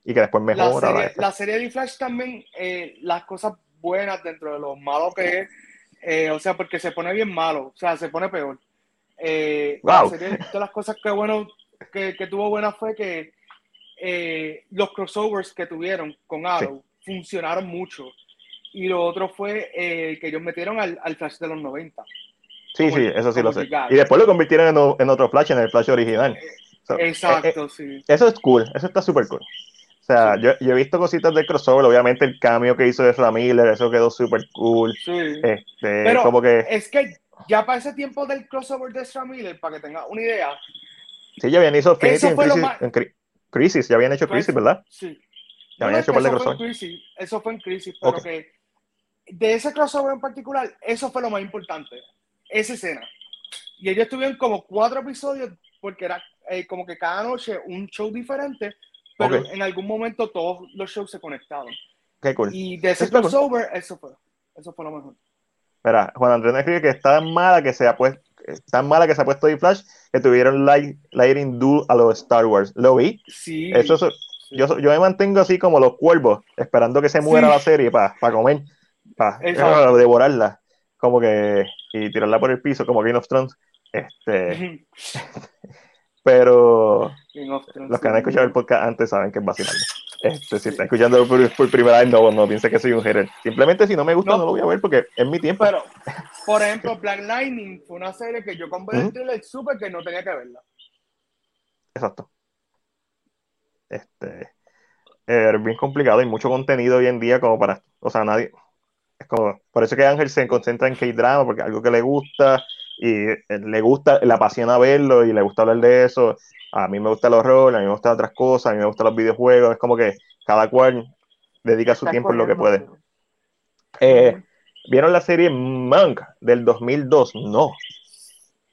y que después la mejora. serie, la la serie de Flash también, eh, las cosas buenas dentro de lo malo que es, eh, o sea, porque se pone bien malo, o sea, se pone peor. Eh, la Wow. serie, todas las cosas que bueno que, que tuvo buenas fue que eh, los crossovers que tuvieron con Arrow funcionaron mucho. Y lo otro fue eh, que ellos metieron al, al Flash de los 90. Sí, sí, el- eso sí lo sé. Y después lo convirtieron en, en otro Flash, en el Flash original. So, eh, eh, Exacto, sí. Eso es cool, eso está súper cool. O sea, Sí. yo, yo he visto cositas del crossover, obviamente el cambio que hizo de Miller, eso quedó súper cool. sí. Este, Pero como que, es que ya para ese tiempo del crossover de Miller, para que tengas una idea, sí, ya habían hecho Infinity eso en Crisis, más- en Crisis, ya habían hecho Pues, Crisis, ¿verdad? Sí. Ya habían no, hecho un par de crossover. crisis, eso fue en crisis, pero Ok. que de ese crossover en particular, eso fue lo más importante, esa escena. Y ellos tuvieron como cuatro episodios, porque era eh, como que cada noche un show diferente, pero en algún momento todos los shows se conectaban. Qué cool. Y de ese Está cool. crossover, eso fue, eso fue lo mejor. Mira, Juan Andrés escribe que es tan mala que se ha puesto, tan mala que se ha puesto de Flash que tuvieron light, lighting duel a los Star Wars. Lo vi. Sí. Eso es- sí. yo, yo me mantengo así como los cuervos, esperando que se muera Sí. la serie para comer, para Exacto. devorarla, como que, y tirarla por el piso, como Game of Thrones. Este, pero los que han escuchado el podcast antes saben que es vacilando. Este, si están escuchando por, por primera vez, no, no piense que soy un hater. Simplemente si no me gusta, No. no, lo voy a ver porque es mi tiempo. Pero, por ejemplo, Black Lightning fue una serie que yo ver el trailer supe que no tenía que verla. Exacto. Este, eh, es bien complicado y mucho contenido hoy en día como para, o sea, nadie, es como, por eso que Ángel se concentra en K-drama, porque es algo que le gusta y eh, le gusta, le apasiona verlo y le gusta hablar de eso. A mí me gusta el horror, a mí me gustan otras cosas, a mí me gustan los videojuegos, es como que cada cual dedica su tiempo en lo que puede. Eh, ¿Vieron la serie Monk del 2002? No.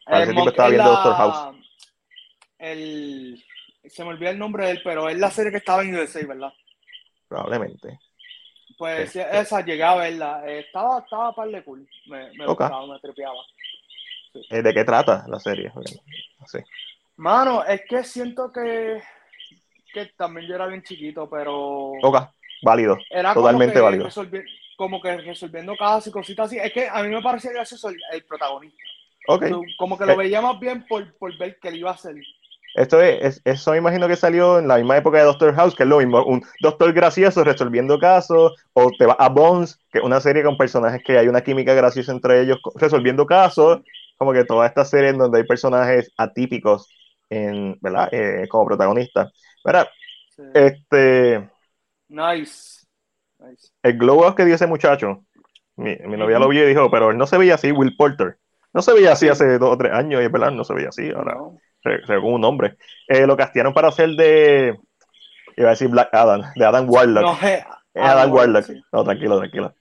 A ese tipo estaba es viendo la- Doctor House. El, se me olvidó el nombre de él, pero es la serie que estaba en USA, ¿verdad? Probablemente. Pues Sí. esa llegué a verla. Eh, estaba, estaba par de cool. Me, me gustaba, me trepeaba. Eh, ¿De qué trata la serie? Sí. Mano, es que siento que, que también yo era bien chiquito, pero Ok, válido. era totalmente como válido. resolvi- como que resolviendo casos y cositas así. Es que a mí me parecía gracioso el, el protagonista. Ok. So, como que Eh. lo veía más bien por, por ver que él iba a hacer. Esto es, es- eso me imagino que salió en la misma época de Doctor House, que es lo mismo, un doctor gracioso resolviendo casos, o te vas a Bones, que es una serie con personajes que hay una química graciosa entre ellos resolviendo casos, como que toda esta serie en donde hay personajes atípicos en, ¿verdad? Eh, como protagonistas. Mira, Sí. este, Nice. Nice. el glow up que dio ese muchacho, mi, mi novia lo vio y dijo, pero él no se veía así, Will Porter. No se veía así Sí. hace dos o tres años, y es verdad, no se veía así. Ahora, ¿no? se, se ve como un hombre. Eh, lo castearon para hacer de. Iba a decir Black Adam, de Adam Warlock. No, eh, Adam Warlock. sí. No, tranquilo, tranquilo.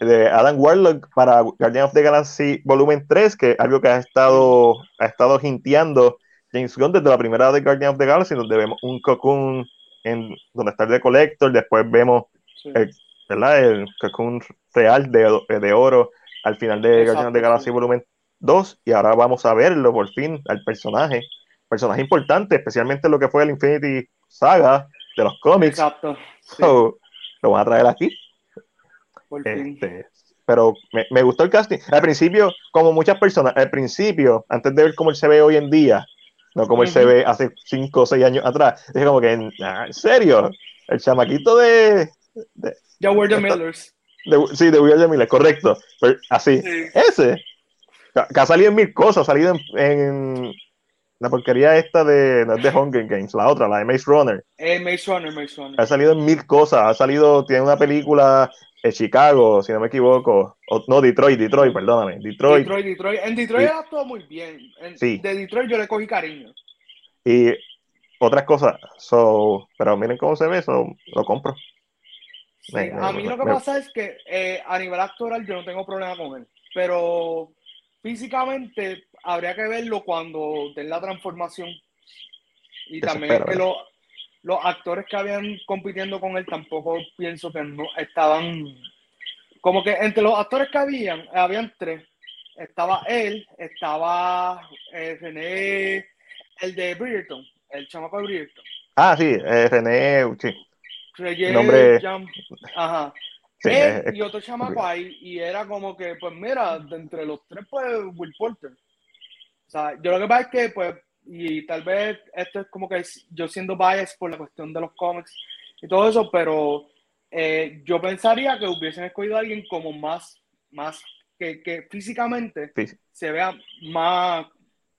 De Adam Warlock para Guardian of the Galaxy Volumen 3, que es algo que ha estado, ha estado hinteando James Gunn desde la primera de Guardian of the Galaxy, donde vemos un cocoon en donde está el de Collector, después vemos Sí. el- ¿verdad? el cocoon real de, de oro al final de Exacto, Guardian of the Galaxy. Volumen 2, y ahora vamos a verlo por fin, al personaje, personaje importante, especialmente lo que fue el Infinity Saga de los cómics. Exacto. Sí, So, lo van a traer aquí. por fin. Este, pero me, me gustó el casting. Al principio, como muchas personas, al principio, antes de ver cómo él se ve hoy en día, no como él se ve hace 5 o 6 años atrás, dije como que, "Ah, ¿en serio? El chamaquito de, Ya were the Esto- Millers. de- sí, de Will Miller, correcto. Pero así, Sí. ese, que, que ha salido en mil cosas, ha salido en, en la porquería esta de, no es de Hunger Games, la otra, la de Maze Runner. Eh, Maze Runner, Maze Runner. Ha salido en mil cosas. Ha salido, tiene una película en Chicago, si no me equivoco. O- no, Detroit, Detroit, perdóname. Detroit. Detroit, Detroit. En Detroit Sí. actuó muy bien. En- Sí. De Detroit yo le cogí cariño. Y otras cosas. So, pero miren cómo se ve, so, lo compro. Sí, Me- me- a mí lo que me- pasa es que eh, a nivel actoral yo no tengo problema con él, pero físicamente habría que verlo cuando den la transformación. Y también es que ¿verdad? los, los actores que habían compitiendo con él tampoco pienso que no estaban como que entre los actores que habían, habían tres. Estaba él, estaba eh, René, el de Bridgerton, el chamaco de Bridgerton. Ah, sí, eh, René, sí. René Nombre- Jam- Ajá. sí, Él eh, eh, y otro chamaco ahí, y era como que, pues mira, de entre los tres, pues Will Porter. O sea, yo lo que pasa es que, pues, y tal vez esto es como que yo siendo biased por la cuestión de los cómics y todo eso, pero eh, yo pensaría que hubiesen escogido a alguien como más, más, que, que físicamente sí, se vea más,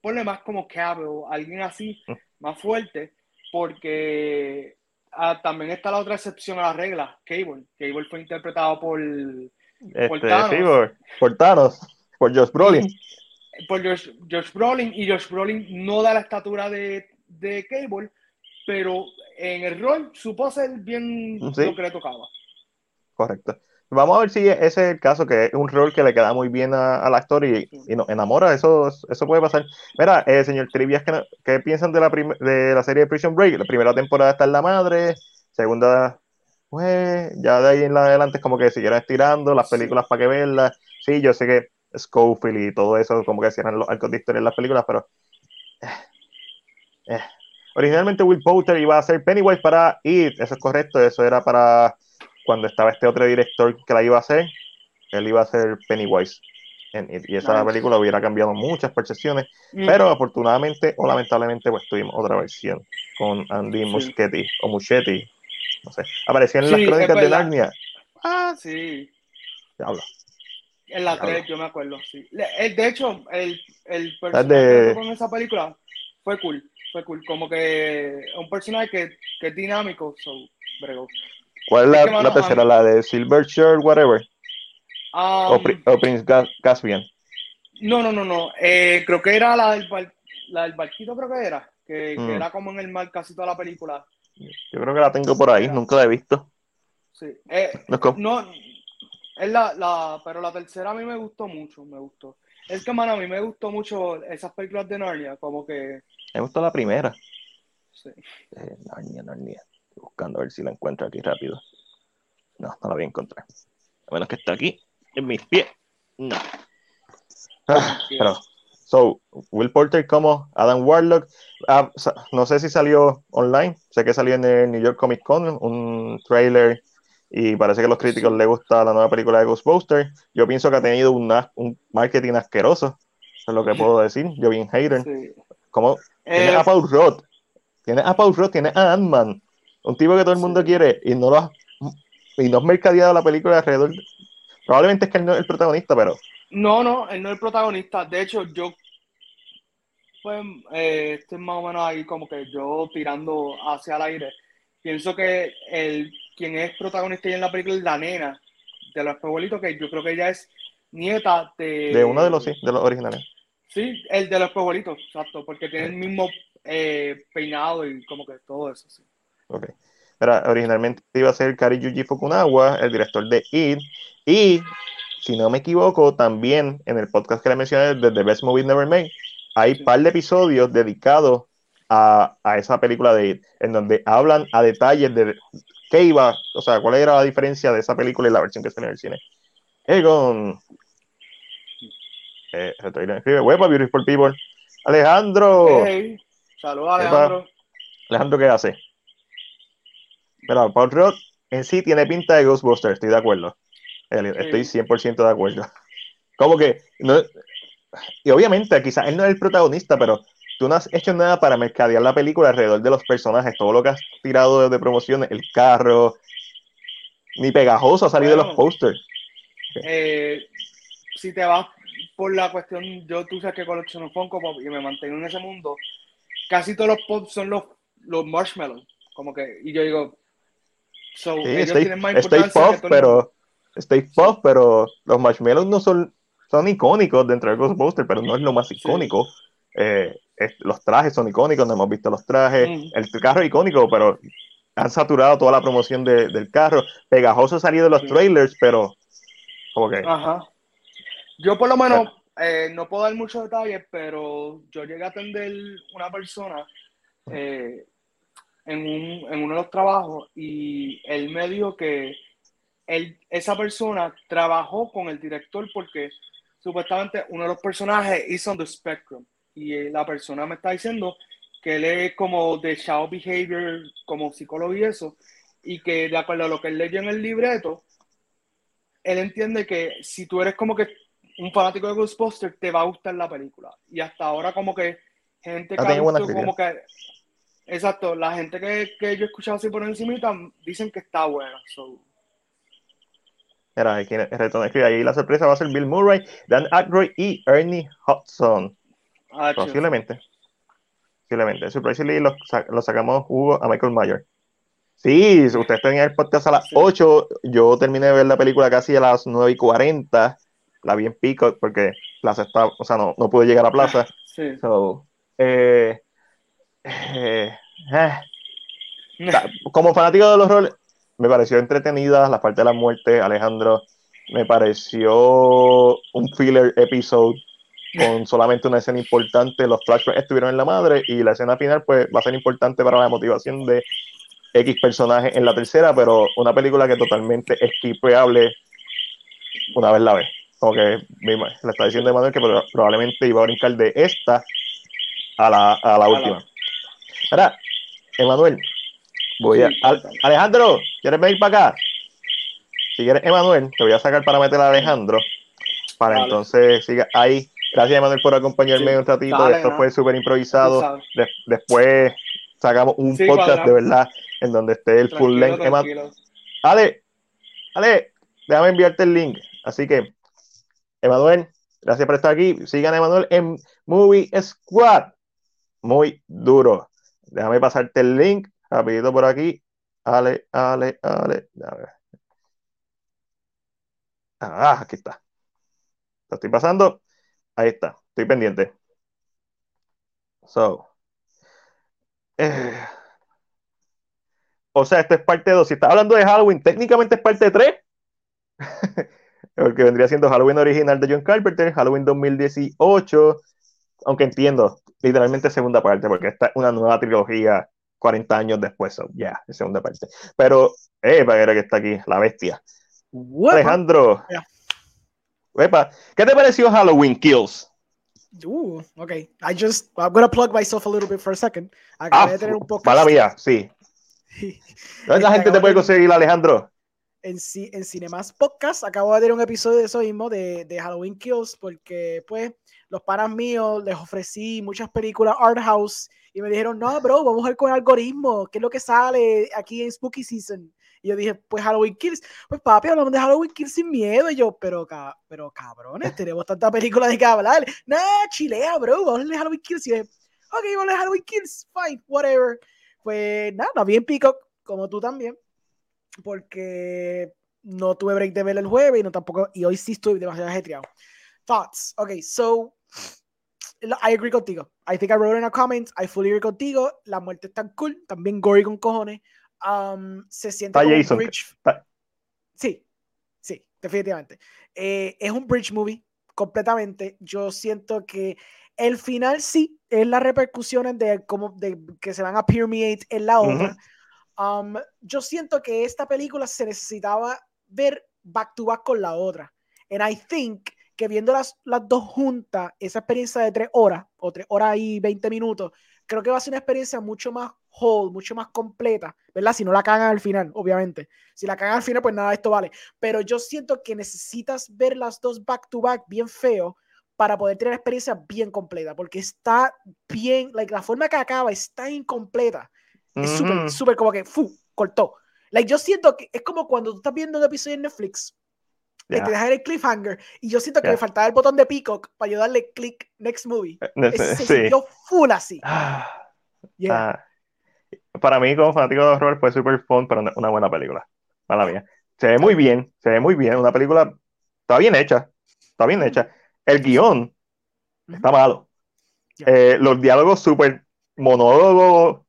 ponle más como Cavill, alguien así, Mm. más fuerte, porque ah, también está la otra excepción a la regla, Cable. Cable fue interpretado por, este, Thanos. sí, por, por Thanos, por Josh Brolin. por Josh, Josh Brolin, y Josh Brolin no da la estatura de, de Cable, pero en el rol supo ser bien Sí. lo que le tocaba. Correcto. Vamos a ver si ese es el caso, que es un rol que le queda muy bien a- al actor y, y nos enamora, eso, eso puede pasar. Mira, eh, señor Trivias, ¿qué, qué piensan de la, de la serie de Prison Break? La primera temporada está en la madre, segunda, pues, ya de ahí en la adelante es como que siguieron estirando las Sí. películas para que verlas. Sí, yo sé que Schofield y todo eso, como que cierran los arcos de historia en las películas, pero... eh, eh. Originalmente Will Poulter iba a ser Pennywise para It, eso es correcto, eso era para cuando estaba este otro director que la iba a hacer, él iba a ser Pennywise. en It, y esa película hubiera cambiado muchas percepciones, Mm. pero afortunadamente o lamentablemente pues tuvimos otra versión con Andy Sí. Muschietti o Muschietti, no sé, apareció en Sí, las crónicas de. Narnia. Ah, Sí, diablo. En la Diablo. 3 yo me acuerdo, sí. Eh, De hecho, el, el personaje en esa película fue cool. fue cool. Como que un personaje que, que es dinámico, so, bregó. ¿Cuál es la, mano, la tercera? ¿La de Silver Shirt, whatever? Um, o, Pri- o Prince Ga- Caspian. no, no, no, no. Eh, creo que era la del, bar- la del barquito, creo que era. Que, que Mm. era como en el mar casi toda la película. Yo creo que la tengo por ahí, nunca la he visto. Sí. Eh, No es la, la, pero la tercera a mí me gustó mucho, me gustó. Es que, mano, a mí me gustó mucho esas películas de Narnia, como que, Me gustó la primera. sí. Eh, Narnia, Narnia. Estoy buscando a ver si la encuentro aquí rápido. No, no la voy a encontrar. A menos que esté aquí, en mis pies. No. Ah, pero, so, Will Porter como Adam Warlock. Ah, no sé si salió online. Sé que salió en el New York Comic Con un trailer y parece que a los críticos les gusta la nueva película de Ghostbusters. Yo pienso que ha tenido una- un marketing asqueroso. Eso es lo que puedo decir. Yo bien hater. sí. Como Tienes Eh, a Paul Rudd. Tienes a Paul Rudd, tienes a Ant-Man. Un tipo que todo el mundo Sí. quiere y no lo has, y no has mercadeado la película alrededor. Probablemente es que él no es el protagonista, pero no, no, él no es el protagonista. De hecho, yo, pues, eh, estoy más o menos ahí como que yo tirando hacia el aire. Pienso que el, quien es protagonista en la película es la nena de los abuelitos, que yo creo que ella es nieta de... de uno de los sí, de los originales. Sí, el de los abuelitos, exacto, porque tiene el mismo eh, peinado y como que todo eso, sí. Ok. Era, originalmente iba a ser Kari Yuji Fukunawa, el director de It, y si no me equivoco, también en el podcast que le mencioné de The Best Movie Never Made, hay Sí. par de episodios dedicados a, a esa película de It, en donde hablan a detalles de qué iba, o sea, cuál era la diferencia de esa película y la versión que salió en el cine. Egon. Eh, escribe, Huepa, Beautiful People. Alejandro. Hey, saludos Alejandro. Alejandro, ¿qué hace? Mira, Paul Rudd en sí tiene pinta de Ghostbusters, estoy de acuerdo. Estoy 100% de acuerdo. Como que, no, y obviamente quizás él no es el protagonista, pero tú no has hecho nada para mercadear la película alrededor de los personajes, todo lo que has tirado de, de promociones, el carro, ni pegajoso ha salido de los posters. Eh, si te vas por la cuestión, yo tú sabes que colecciono Funko Pop y me mantengo en ese mundo, casi todos los pop son los, los marshmallows, como que, y yo digo, so, Sí, ellos Stay, tienen más importancia que el mundo. pero Stay Puft, pero los marshmallows no son, son icónicos dentro de Ghostbusters, pero no es lo más icónico. Eh, es- los trajes son icónicos, no hemos visto los trajes. Mm. El carro es icónico, pero han saturado toda la promoción de- del carro. Pegajoso ha salido de los Sí. trailers, pero como que Ajá. Yo por lo menos eh, no puedo dar muchos detalles, pero yo llegué a atender una persona eh, en, un, en uno de los trabajos y él me dijo que él, esa persona trabajó con el director porque supuestamente uno de los personajes is on the spectrum y eh, la persona me está diciendo que él es como de child behavior, como psicólogo y eso, y que de acuerdo a lo que él leyó en el libreto, él entiende que si tú eres como que un fanático de Ghostbusters, te va a gustar la película. Y hasta ahora como que gente que visto como que... Exacto, la gente que, que yo he escuchado así por encimita dicen que está buena. so. Era aquí ahí la sorpresa va a ser Bill Murray, Dan Aykroyd y Ernie Hudson. Ah. Posiblemente. Posiblemente. Surprisingly lo, lo sacamos Hugo a Michael Myers. Sí, ustedes tenían el podcast a las Sí. 8. Yo terminé de ver la película casi a las 9 y 40. La vi en pico porque Plaza está, o sea, no, no pude llegar a Plaza. Sí. So, eh, eh, eh, como fanático de los roles, me pareció entretenida la parte de la muerte, Alejandro. Me pareció un filler episode con solamente una escena importante. Los flashbacks estuvieron en la madre y la escena final, pues, va a ser importante para la motivación de X personaje en la tercera, pero una película que totalmente es skipeable una vez la ve. Como que le está diciendo Emanuel que proba- probablemente iba a brincar de esta a la, a la la- última. Ahora, Emanuel, voy a. Alejandro, ¿quieres venir para acá? Si quieres, Emanuel, te voy a sacar para meter a Alejandro. Para entonces siga ahí. Gracias, Emanuel, por acompañarme Sí, un ratito. dale, Esto fue súper improvisado. De- después sacamos un Sí, podcast de verdad en donde esté el full length. Tranquilo. Ale, Ale, déjame enviarte el link. Así que, Emanuel, gracias por estar aquí. Sigan a Emanuel en Movie Squad. muy duro. Déjame pasarte el link rapidito por aquí. Ale, ale, ale. Ah, aquí está. Lo estoy pasando. Ahí está. Estoy pendiente. So. eh, O sea, esto es parte 2. Si estás hablando de Halloween, técnicamente es parte 3. Porque vendría siendo Halloween original de John Carpenter, Halloween 2018. Aunque entiendo, literalmente segunda parte, porque esta es una nueva trilogía 40 años después. so, ya, es segunda parte. Pero, eh, para que está aquí, la bestia. Alejandro. Epa, ¿qué te pareció Halloween Kills? Ooh, okay. I just I'm gonna plug myself a little bit for a second. Ah, Acabé de tener un poco mala mía, sí. ¿Dónde la gente te puede de- conseguir, Alejandro? en, en Cinemas Podcast acabo de tener un episodio de eso mismo de, de Halloween Kills porque pues los panas míos les ofrecí muchas películas art house y me dijeron no bro vamos a ver con algoritmo qué es lo que sale aquí en Spooky Season y yo dije pues Halloween Kills pues papi hablamos de Halloween Kills sin miedo y yo pero ca- pero cabrones tenemos tanta película de que hablar nah chilea bro vamos a hablar de Halloween Kills y yo ok vamos a Halloween Kills fine whatever pues nada bien Peacock como tú también porque no tuve break de ver el jueves y no tampoco y hoy sí estoy demasiado ajetreado. Thoughts. Okay, so I agree contigo. I think I wrote in a comment. I fully agree contigo. La muerte es tan cool, también gory con cojones. Um, se siente como un Jason. bridge. Está- Sí, sí, definitivamente. Eh, es un bridge movie completamente. Yo siento que el final sí es las repercusiones de cómo de que se van a permeate en la. Um, yo siento que esta película se necesitaba ver back to back con la otra. And I think que viendo las, las dos juntas, esa experiencia de tres horas o tres horas y 20 minutos, creo que va a ser una experiencia mucho más whole, mucho más completa, ¿verdad? Si no la cagan al final, obviamente. Si la cagan al final, pues nada, esto vale. Pero yo siento que necesitas ver las dos back to back bien feo para poder tener la experiencia bien completa, porque está bien, like, la forma que acaba está incompleta. Es súper, Ujú. súper como que, fu, cortó. Like, yo siento que es como cuando tú estás viendo un episodio en Netflix Ya. te dejan el cliffhanger y yo siento que Ya. me faltaba el botón de Peacock para ayudarle click next movie. Eh, Ese se Sí. sintió full así. Ah, Yeah. ah. Para mí, como fanático de horror, fue super fun, pero no- una buena película. Mala mía. Se ve muy bien, se ve muy bien. Una película está bien hecha. Está bien hecha. El guion está malo. Eh, los diálogos súper monólogos,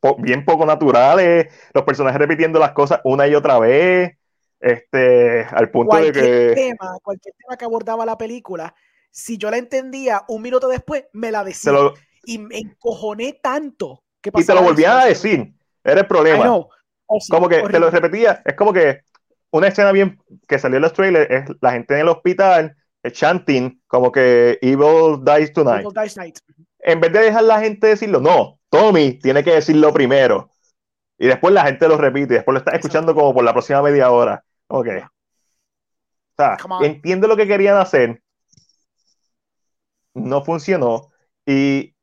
po- bien poco naturales. Los personajes repitiendo las cosas una y otra vez. Este, al punto de cualquier que. tema, cualquier tema que abordaba la película, si yo la entendía un minuto después, me la decía. lo, Y me encojoné tanto. Y te lo volvían a decir. Era el problema. Oh, como que te lo repetía, es como que una escena bien que salió en los trailers es la gente en el hospital chanting como que Evil Dies Tonight. Evil Dies Night. En vez de dejar la gente decirlo, no, Tommy tiene que decirlo primero. Y después la gente lo repite y después lo está Exacto. escuchando como por la próxima media hora. Ok. O sea, entiendo lo que querían hacer. No funcionó. Y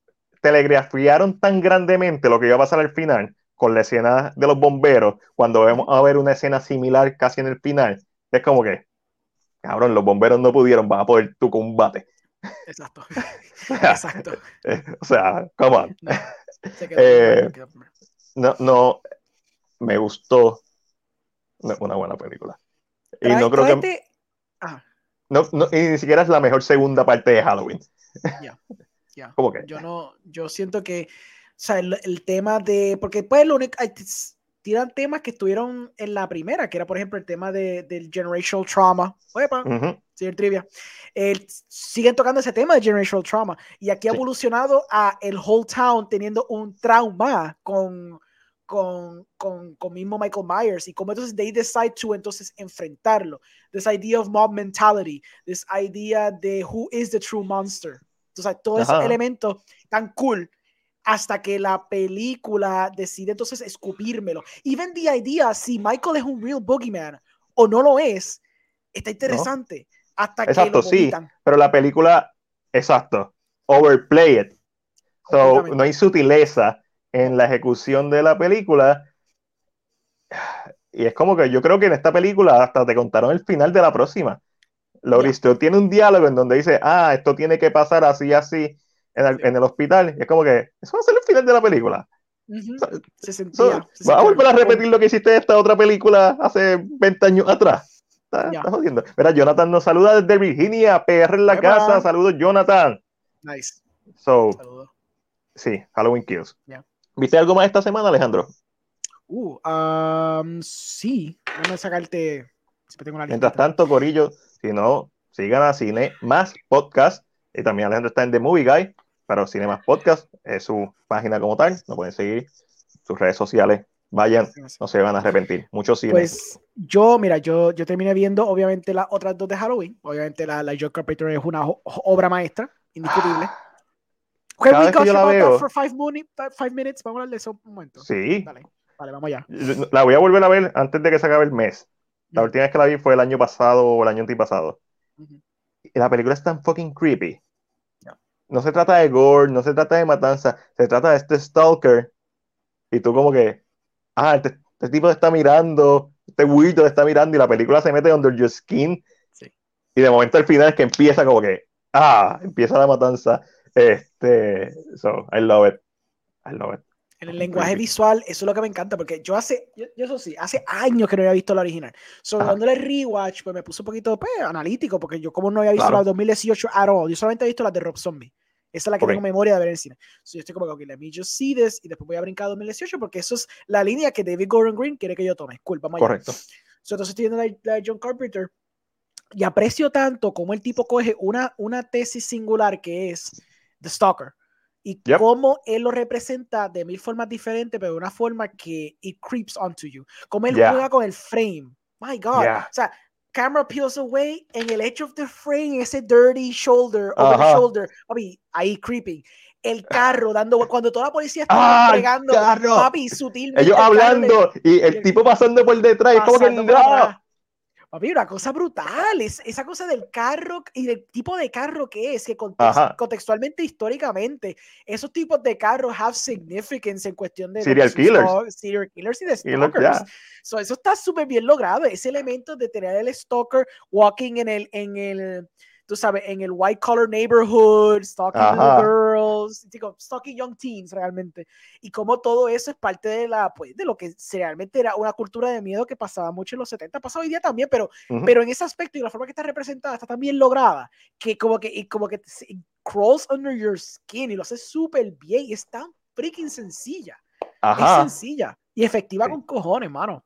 telegrafiaron tan grandemente lo que iba a pasar al final con la escena de los bomberos, cuando vemos a ver una escena similar casi en el final. Es como que, cabrón, los bomberos no pudieron, vas a poder tu combate. Exacto. O sea, Exacto. o sea, come on. No, se quedó Eh, no, no, me gustó No, una buena película. Y Trae- no creo que, tráete- Ah, no, no, y ni siquiera es la mejor segunda parte de Halloween. Ya. ¿Cómo que? Yo no, yo siento que, o sea, el, el tema de, porque pues lo único, tiran temas que estuvieron en la primera, que era por ejemplo el tema de, del generational trauma. Oepa, Ujú. señor Trivia. El- siguen tocando ese tema de generational trauma y aquí ha Sí. evolucionado a el whole town teniendo un trauma con, con, con, con mismo Michael Myers y como entonces they decide to entonces enfrentarlo. This idea of mob mentality, this idea de who is the true monster. Entonces, todos esos elementos tan cool hasta que la película decide entonces escupírmelo. Even the idea, si Michael es un real boogeyman o no lo es, está interesante. Hasta que Exacto, lo sí. Pero la película, exacto, overplay it. So, no hay sutileza en la ejecución de la película. Y es como que yo creo que en esta película hasta te contaron el final de la próxima. Laurie Ya. Strode tiene un diálogo en donde dice, ah, esto tiene que pasar así, así. en el, en el hospital. Y es como que, eso va a ser el final de la película. Ujú. So- Se So, sentía. se ¿Vas a volver a repetir lo que hiciste en esta otra película hace 20 años atrás? Está, Ya. está jodiendo. Mira, Jonathan nos saluda desde Virginia, PR en la Bye, casa. bye. Saludos, Jonathan. Nice. So, Saludos. sí, Halloween Kills. Ya. ¿Viste algo más esta semana, Alejandro? Uh, um, sí. Déjame sacarte. Siempre tengo una Mientras tanto, Corillo, si no, sigan a Cine Más Podcast. Y también Alejandro está en The Movie Guy, pero Cine Más Podcast es su página como tal. Lo pueden seguir, sus redes sociales. Vayan, no se van a arrepentir. Mucho cine. Pues yo, mira, yo, yo terminé viendo obviamente las otras dos de Halloween. Obviamente la, la John Carpenter es una obra maestra, indiscutible. Can Cada vez que yo la veo- for five, minutes? Vamos a hablar de eso un momento. sí, Dale, vale, vamos allá. La voy a volver a ver antes de que se acabe el mes. La última vez que la vi fue el año pasado o el año antipasado. Ujú. Y la película es tan fucking creepy. No se trata de gore, no se trata de matanza, se trata de este stalker. Y tú como que, ah, este, este tipo te está mirando, este weirdo te está mirando y la película se mete under your skin. Sí. Y de momento al final es que empieza como que, ah, empieza la matanza. Este, so, I love it. I love it. En el lenguaje visual, eso es lo que me encanta, porque yo hace, yo, yo eso sí, hace años que no había visto la original. So, Ajá. dándole rewatch, pues me puse un poquito pues, analítico, porque yo como no había visto Claro. la 2018 at all, yo solamente he visto las de Rob Zombie. Esa es la que Ok. tengo memoria de ver en cine. So, yo estoy como ok, let me just see this, y después voy a brincar a 2018, porque eso es la línea que David Gordon Green quiere que yo tome. Cool, vamos allá. Correcto. So, entonces estoy viendo la, la de John Carpenter y aprecio tanto cómo el tipo coge una, una tesis singular que es The Stalker y Yep. cómo él lo representa de mil formas diferentes, pero de una forma que it creeps onto you. Cómo él Yeah. juega con el frame. My God. Yeah. O sea, camera peels away en el edge of the frame, ese dirty shoulder, over the Ajá. shoulder. Papi, ahí creeping. El carro dando, cuando toda la policía está ¡Ah, el pegando, carro! papi, sutilmente. Ellos el hablando y el le- tipo pasando por detrás como que no. Papi, una cosa brutal, es, esa cosa del carro y del tipo de carro que es, que context- contextualmente, históricamente, esos tipos de carros have significance en cuestión de Serial killers. stalk- serial killers y de Killers, stalkers. ya. So, eso está súper bien logrado, ese elemento de tener el stalker walking en el, en el, tú sabes, en el white collar neighborhood, stalking Ajá. little girls, digo, stalking young teens realmente, y como todo eso es parte de la, pues, de lo que realmente era una cultura de miedo que pasaba mucho en los 70, pasa hoy día también, pero, Ujú. pero en ese aspecto y la forma que está representada está tan bien lograda, que como que, y como que crawls under your skin y lo hace súper bien y es tan freaking sencilla, es Ajá. sencilla y efectiva Sí. con cojones, mano.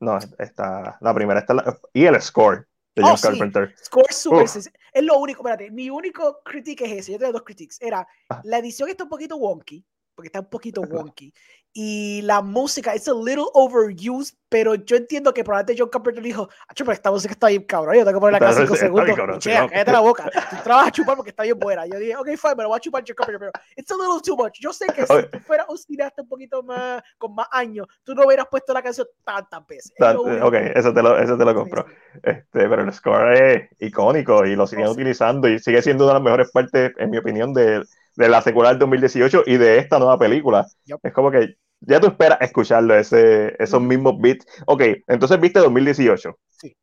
No, está la primera está la- y el score de Oh, John sí. Carpenter. Score super. Es lo único, espérate, mi único critique es ese. Yo tengo dos critiques. Era Ah. la edición está un poquito wonky, porque está un poquito wonky. Y la música es a little overused, pero yo entiendo que probablemente John Carpenter dijo, "Acho, pero esta música está bien cabrón, yo tengo que ponerla cada cinco bien segundos. cabrón, Chea, sí, cállate la boca. Tú trabajas a chupar porque está bien buena. Yo dije, ok, fine, me lo voy a chupar John Carpenter, pero it's a little too much. Yo sé que si Oye. tú fueras un cineasta un poquito más, con más años, tú no hubieras puesto la canción tantas veces. Es ok, eso te lo, eso te lo compro. Este, pero el score es icónico y lo siguen Oh, sí. utilizando y sigue siendo una de las mejores partes, en mi opinión, de, de la secuela del 2018 y de esta nueva película. Yup. Es como que ya tú esperas escucharlo, ese, esos mismos beats. Ok, entonces viste 2018. Sí.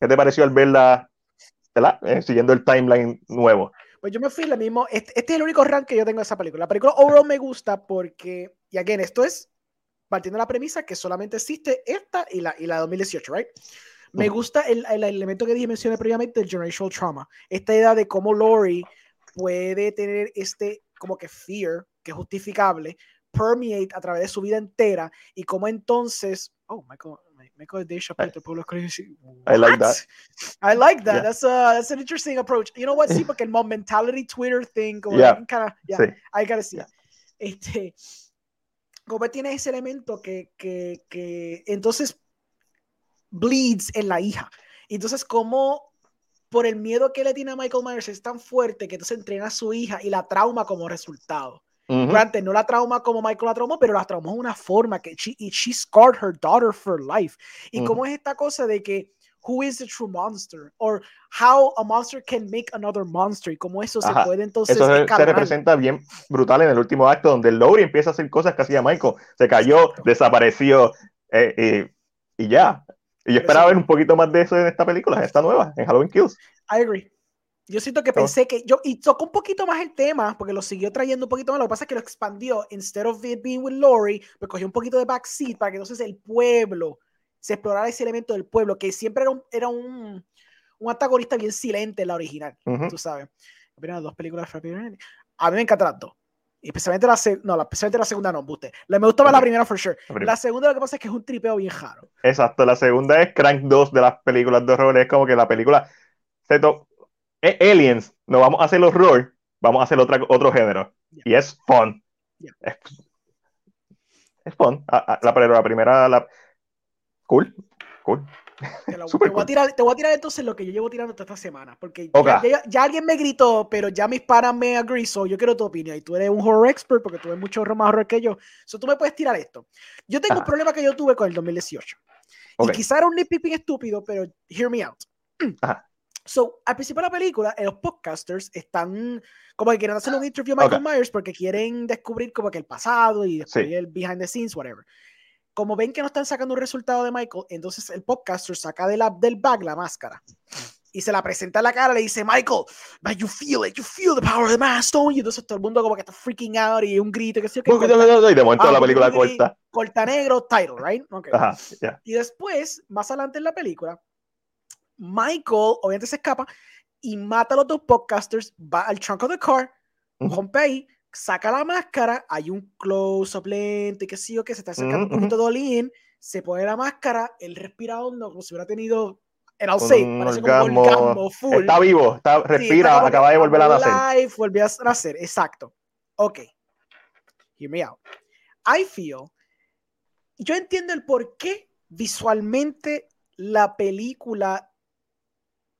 ¿Qué te pareció al verla, ¿verdad? Eh, siguiendo el timeline nuevo? Pues yo me fui la mismo. Este, este es el único rank que yo tengo de esa película. La película overall me gusta porque, y again, esto es partiendo de la premisa que solamente existe esta y la, y la 2018, ¿right? Me gusta el, el elemento que dije, mencioné previamente, el generational trauma. Esta idea de cómo Lori puede tener este, como que fear, que es justificable, permeate a través de su vida entera y cómo entonces, oh, Michael, Michael Dave Chappelle, puedo escribir así, I like that. I like that. Yeah. That's a that's an interesting approach. You know what? Sí, porque el mom mentality Twitter thing, como Yeah. kind of, yeah, Sí. I gotta see. Yeah. Este, como tiene ese elemento que, que, que entonces bleeds en la hija. Entonces, como por el miedo que le tiene a Michael Myers es tan fuerte que entonces entrena a su hija y la trauma como resultado. Ujú. Granted, no la trauma como Michael la traumó, pero la traumó de una forma que she, y she scarred her daughter for life. Y Ujú. cómo es esta cosa de que who is the true monster or how a monster can make another monster y cómo eso Ajá. se puede entonces Eso se, se representa bien brutal en el último acto, donde Lowry empieza a hacer cosas que hacía Michael. Se cayó, Exacto. desapareció eh, y, y ya. Y yo esperaba sí. ver un poquito más de eso en esta película, en esta nueva, en Halloween Kills. I agree. Yo siento que pensé que yo, y tocó un poquito más el tema, porque lo siguió trayendo un poquito más. Lo que pasa es que lo expandió. Instead of it being with Lori, pues cogió un poquito de backseat para que entonces el pueblo se explorara ese elemento del pueblo, que siempre era un, era un, un antagonista bien silente en la original, tú sabes. Las dos películas de. A mí me encantan las dos. Especialmente la, no, la, especialmente la segunda no, buste. La, me gusta más la primera for sure. La segunda lo que pasa es que es un tripeo bien raro. Exacto, la segunda es Crank 2 de las películas de horror. Es como que la película se to- Aliens, no vamos a hacer horror, vamos a hacer otra, otro género. Ya. Y es fun. Ya. Es, es fun. Ah, ah, la, pero la primera, la... cool, cool. Te, la- te voy a tirar, te voy a tirar entonces lo que yo llevo tirando toda esta semana. Porque Ok. ya, ya- ya alguien me gritó, pero ya mis panas me agree, so yo quiero tu opinión. Y tú eres un horror expert porque tú ves mucho horror más horror que yo. So tú me puedes tirar esto. Yo tengo un problema que yo tuve con el 2018. Ok. Y quizá era un nitpicking estúpido, pero hear me out. Ajá. So, al principio de la película, eh, los podcasters están como que quieren hacer un interview a Michael Ok. Myers porque quieren descubrir como que el pasado y descubrir Sí. el behind the scenes, whatever. Como ven que no están sacando un resultado de Michael, entonces el podcaster saca de la, del bag la máscara y se la presenta en la cara, le dice, Michael, but you feel it, you feel the power of the mask, don't you? Y entonces todo el mundo como que está freaking out y un grito, que sé yo, Y de momento Ah, la película corta. corta negro, title, right? Okay. Ajá, ya. Y después, más adelante en la película, Michael obviamente se escapa y mata a los dos podcasters, va al trunk of the car, rompe ahí, saca la máscara, hay un close-up lento y que sí o que se está acercando un poquito de Olin, se pone la máscara, él respira hondo como si hubiera tenido, Un say, parece como un orgasmo. full. Está vivo, está, Sí, está respira, acaba de volver a nacer. volvió a nacer, exacto. Ok. Hear me out. I feel. Yo entiendo el por qué visualmente la película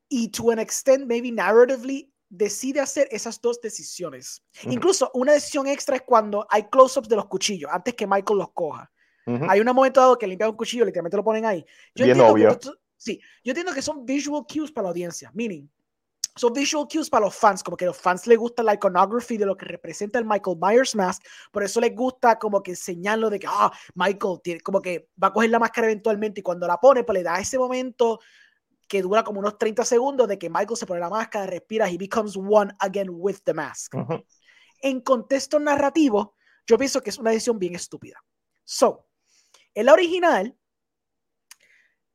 y to an extent, maybe narratively, decide hacer esas dos decisiones. Ujú. Incluso una decisión extra es cuando hay close-ups de los cuchillos antes que Michael los coja. Ujú. Hay un momento dado que limpian un cuchillo, literalmente lo ponen ahí. Yo Bien que obvio. sí, yo entiendo que son visual cues para la audiencia, meaning son visual cues para los fans, como que a los fans les gusta la iconography de lo que representa el Michael Myers mask, por eso les gusta como que enseñarlo de que, ah, Michael tiene, como que va a coger la máscara eventualmente y cuando la pone, pues le da ese momento que dura como unos 30 segundos de que Michael se pone la máscara, respira, he becomes one again with the mask Ujú. en contexto narrativo, yo pienso que es una decisión bien estúpida. So, en la original,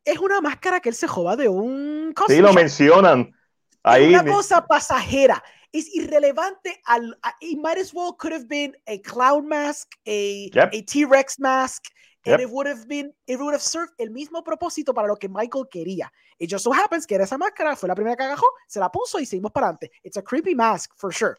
es una máscara que él se joba de un Sí, lo mencionan. Ahí. una ni- cosa pasajera. Es irrelevante al. a- it might as well could have been a clown mask, a, Yep. a T-Rex mask, and Yep. it would have been, it would have served el mismo propósito para lo que Michael quería. It just so happens que era esa máscara, fue la primera que agajó, se la puso y seguimos para adelante. It's a creepy mask, for sure.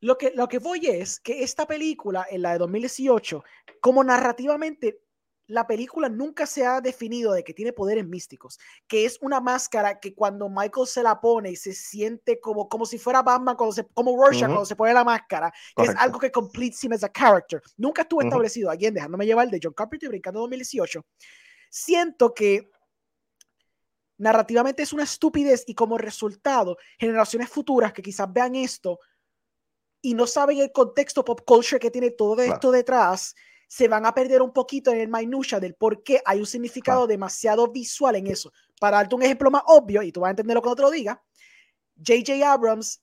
Lo que, lo que voy es que esta película, en la de 2018, como narrativamente, la película nunca se ha definido de que tiene poderes místicos, que es una máscara que cuando Michael se la pone y se siente como, como si fuera Batman, cuando se, como Rorschach Ujú. cuando se pone la máscara, que es algo que completes him as a character. Nunca estuvo Ujú. establecido. Alguien dejándome llevar de John Carpenter brincando 2018. Siento que narrativamente es una estupidez y como resultado, generaciones futuras que quizás vean esto y no saben el contexto pop culture que tiene todo Claro. esto detrás, se van a perder un poquito en el minutia del por qué hay un significado demasiado visual en eso. Para darte un ejemplo más obvio, y tú vas a entenderlo cuando te lo diga, J.J. Abrams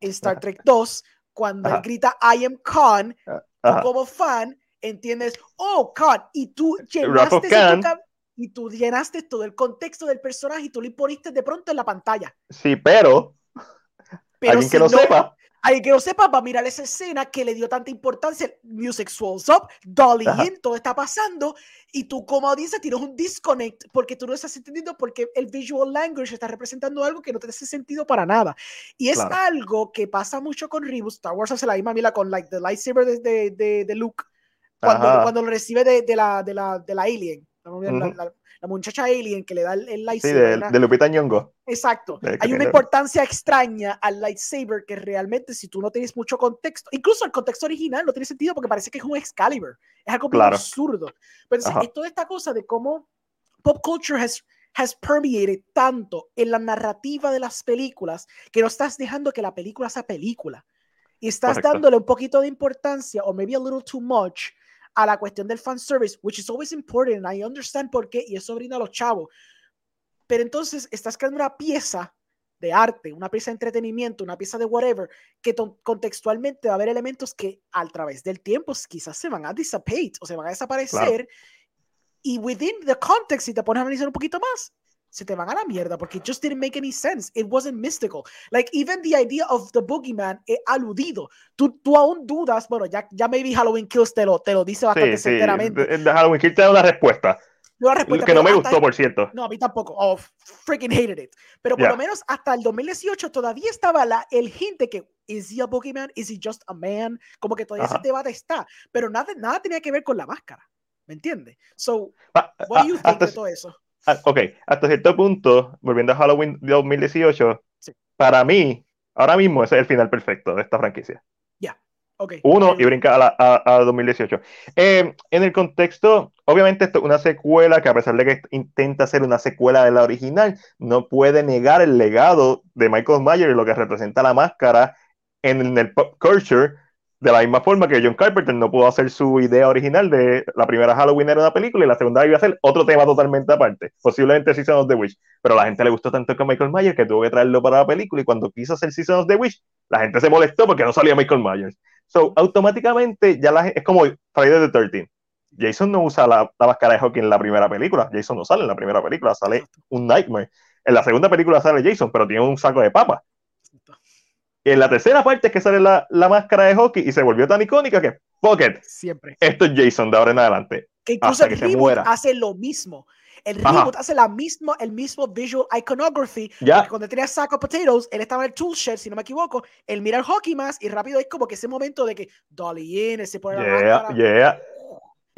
en Star. Trek 2, cuando él grita I am Khan, tú Ajá. como fan entiendes, oh, Khan, y tú llenaste, tu Khan. cab- y tú llenaste todo el contexto del personaje y tú lo imponiste de pronto en la pantalla. Sí, pero, Pero alguien que si lo no- sepa. Alguien que lo sepa va a mirar esa escena que le dio tanta importancia. Music swells up, Dolly Ajá. in, todo está pasando. Y tú, como audiencia, tienes un disconnect porque tú no estás entendiendo porque el visual language está representando algo que no te hace sentido para nada. Y es Claro. algo que pasa mucho con Rebus. Star Wars hace la misma mila con like, the lightsaber de, de, de, de Luke cuando, cuando lo recibe de, la, de, la, de la alien. La- la muchacha alien que le da el, el Sí, lightsaber. de, una- de Lupita Nyong'o. Exacto. De Hay una importancia extraña al lightsaber que realmente si tú no tienes mucho contexto, incluso el contexto original no tiene sentido porque parece que es un Excalibur. Es algo Claro. absurdo. Pero entonces, es toda esta cosa de cómo pop culture has, has permeated tanto en la narrativa de las películas que no estás dejando que la película sea película. Y estás Correcto. dándole un poquito de importancia o maybe a little too much a la cuestión del fan service, which is always important. and I understand por qué y eso brinda a los chavos. Pero entonces estás creando una pieza de arte, una pieza de entretenimiento, una pieza de whatever, que contextualmente va a haber elementos que a través del tiempo quizás se van a dissipate o se van a desaparecer. Y within the context, si te pones a analizar un poquito más, se te van a la mierda porque it just didn't make any sense. It wasn't mystical. Like even the idea of the boogeyman es aludido. Tú, tú aún dudas, bueno, ya, ya maybe Halloween Kills te lo, te lo dice bastante Sí, sí. certeramente. De, de Halloween Kills te da una respuesta. No respuesta, que no me gustó, por cierto. No, a mí tampoco. Oh, freaking hated it. Pero por Ya. lo menos hasta el 2018 todavía estaba la, el hint de que ¿is he a boogeyman? ¿Is he just a man? Como que todavía Ajá. ese debate está. Pero nada, nada tenía que ver con la máscara. ¿Me entiendes? So, Pa- what do you ah, think hasta- de todo eso? Ah, ok, hasta cierto punto, volviendo a Halloween de 2018, Sí. para mí, ahora mismo ese es el final perfecto de esta franquicia. Ok. Uno el- y brinca a, la, a, a 2018. Eh, en el contexto, obviamente, esto es una secuela que, a pesar de que intenta ser una secuela de la original, no puede negar el legado de Michael Myers y lo que representa la máscara en el pop culture. De la misma forma que John Carpenter no pudo hacer su idea original de la primera Halloween era una película y la segunda iba a ser otro tema totalmente aparte, posiblemente Season of the Witch. Pero a la gente le gustó tanto con Michael Myers que tuvo que traerlo para la película y cuando quiso hacer Season of the Witch, la gente se molestó porque no salía Michael Myers. So, automáticamente ya la es como Friday the 13 Jason no usa la, la máscara de hockey en la primera película. Jason no sale en la primera película, sale un Nightmare. En la segunda película sale Jason, pero tiene un saco de papa. Y en la tercera parte es que sale la, la máscara de hockey y se volvió tan icónica que, fuck it, Siempre. esto es Jason de ahora en adelante. Que incluso hasta el que se muera. hace lo mismo. El Ajá. reboot hace la misma, el mismo visual iconography. Ya. Cuando tenía Sack of Potatoes, él estaba en el tool shed, si no me equivoco. Él mira el hockey más y rápido es como que ese momento de que Dolly in, se pone la Yeah, máscara. yeah.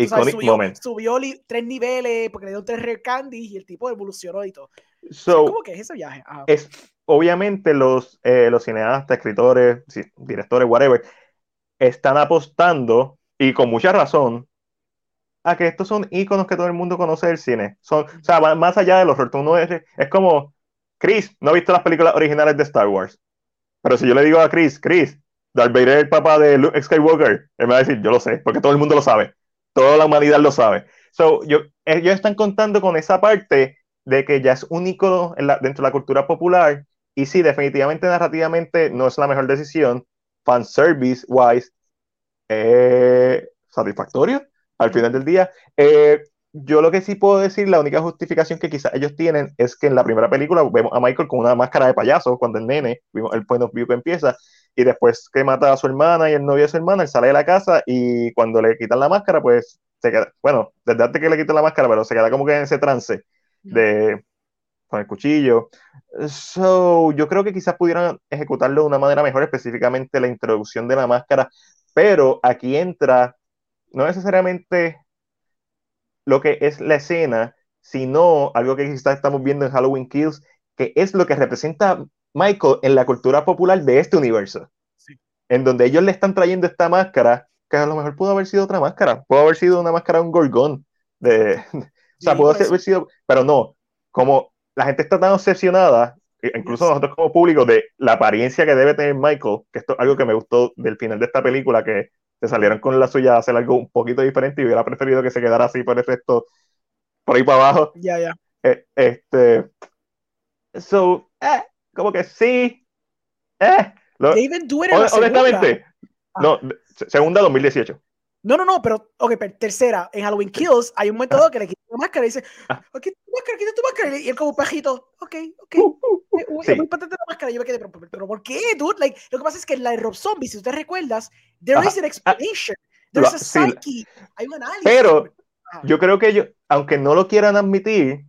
Sabes, Iconic subió, moment. subió li- tres niveles porque le dio tres rare candies y el tipo evolucionó y todo. So, ¿Cómo que es ese viaje? Ah, es obviamente los, eh, los cineastas, escritores, directores, whatever, están apostando, y con mucha razón, a que estos son íconos que todo el mundo conoce del cine. Son, o sea, más allá del horror. Tú no es, es como, Chris, no ha visto las películas originales de Star Wars. Pero si yo le digo a Chris, Chris, Darth Vader es el papá de Luke Skywalker, él me va a decir, yo lo sé, porque todo el mundo lo sabe. Toda la humanidad lo sabe. So, yo, ellos están contando con esa parte de que ya es un dentro de la cultura popular. Y sí, definitivamente narrativamente no es la mejor decisión. Fanservice wise, eh, satisfactorio al final del día. Eh, yo lo que sí puedo decir, la única justificación que quizás ellos tienen es que en la primera película vemos a Michael con una máscara de payaso cuando el nene, el point of view que empieza, y después que mata a su hermana y el novio de su hermana, él sale de la casa y cuando le quitan la máscara, pues se queda, bueno, desde antes que le quitan la máscara, pero se queda como que en ese trance de con el cuchillo. So, yo creo que quizás pudieran ejecutarlo de una manera mejor, específicamente la introducción de la máscara, pero aquí entra no necesariamente lo que es la escena, sino algo que quizás estamos viendo en Halloween Kills, que es lo que representa Michael en la cultura popular de este universo. Sí. En donde ellos le están trayendo esta máscara, que a lo mejor pudo haber sido otra máscara, pudo haber sido una máscara de un gorgón, de, o sea, pudo haber sido, pero no, como la gente está tan obsesionada, e- incluso nosotros como público, de la apariencia que debe tener Michael, que esto es algo que me gustó del final de esta película, que se salieron con la suya a hacer algo un poquito diferente y hubiera preferido que se quedara así por el resto, por ahí para abajo. Ya, ya. Eh, este, so, eh, como que sí, eh, lo- honestamente, segunda. no, se- segunda 2018. No, no, no, pero, ok, pero tercera, en Halloween Kills hay un momento dado que le quita la máscara y dice, Ah. ok, tu máscara, quita tu máscara, y él como un pajito, ok, ok, Uh, uh, uh, uy, sí. muy patente la máscara, yo me quedé, pero, pero, ¿por qué, dude? Like, lo que pasa es que en la de Rob Zombie, si te recuerdas, there Ajá. is an explanation, there's a sí, psyche, hay un análisis. Pero Ajá. yo creo que ellos, aunque no lo quieran admitir,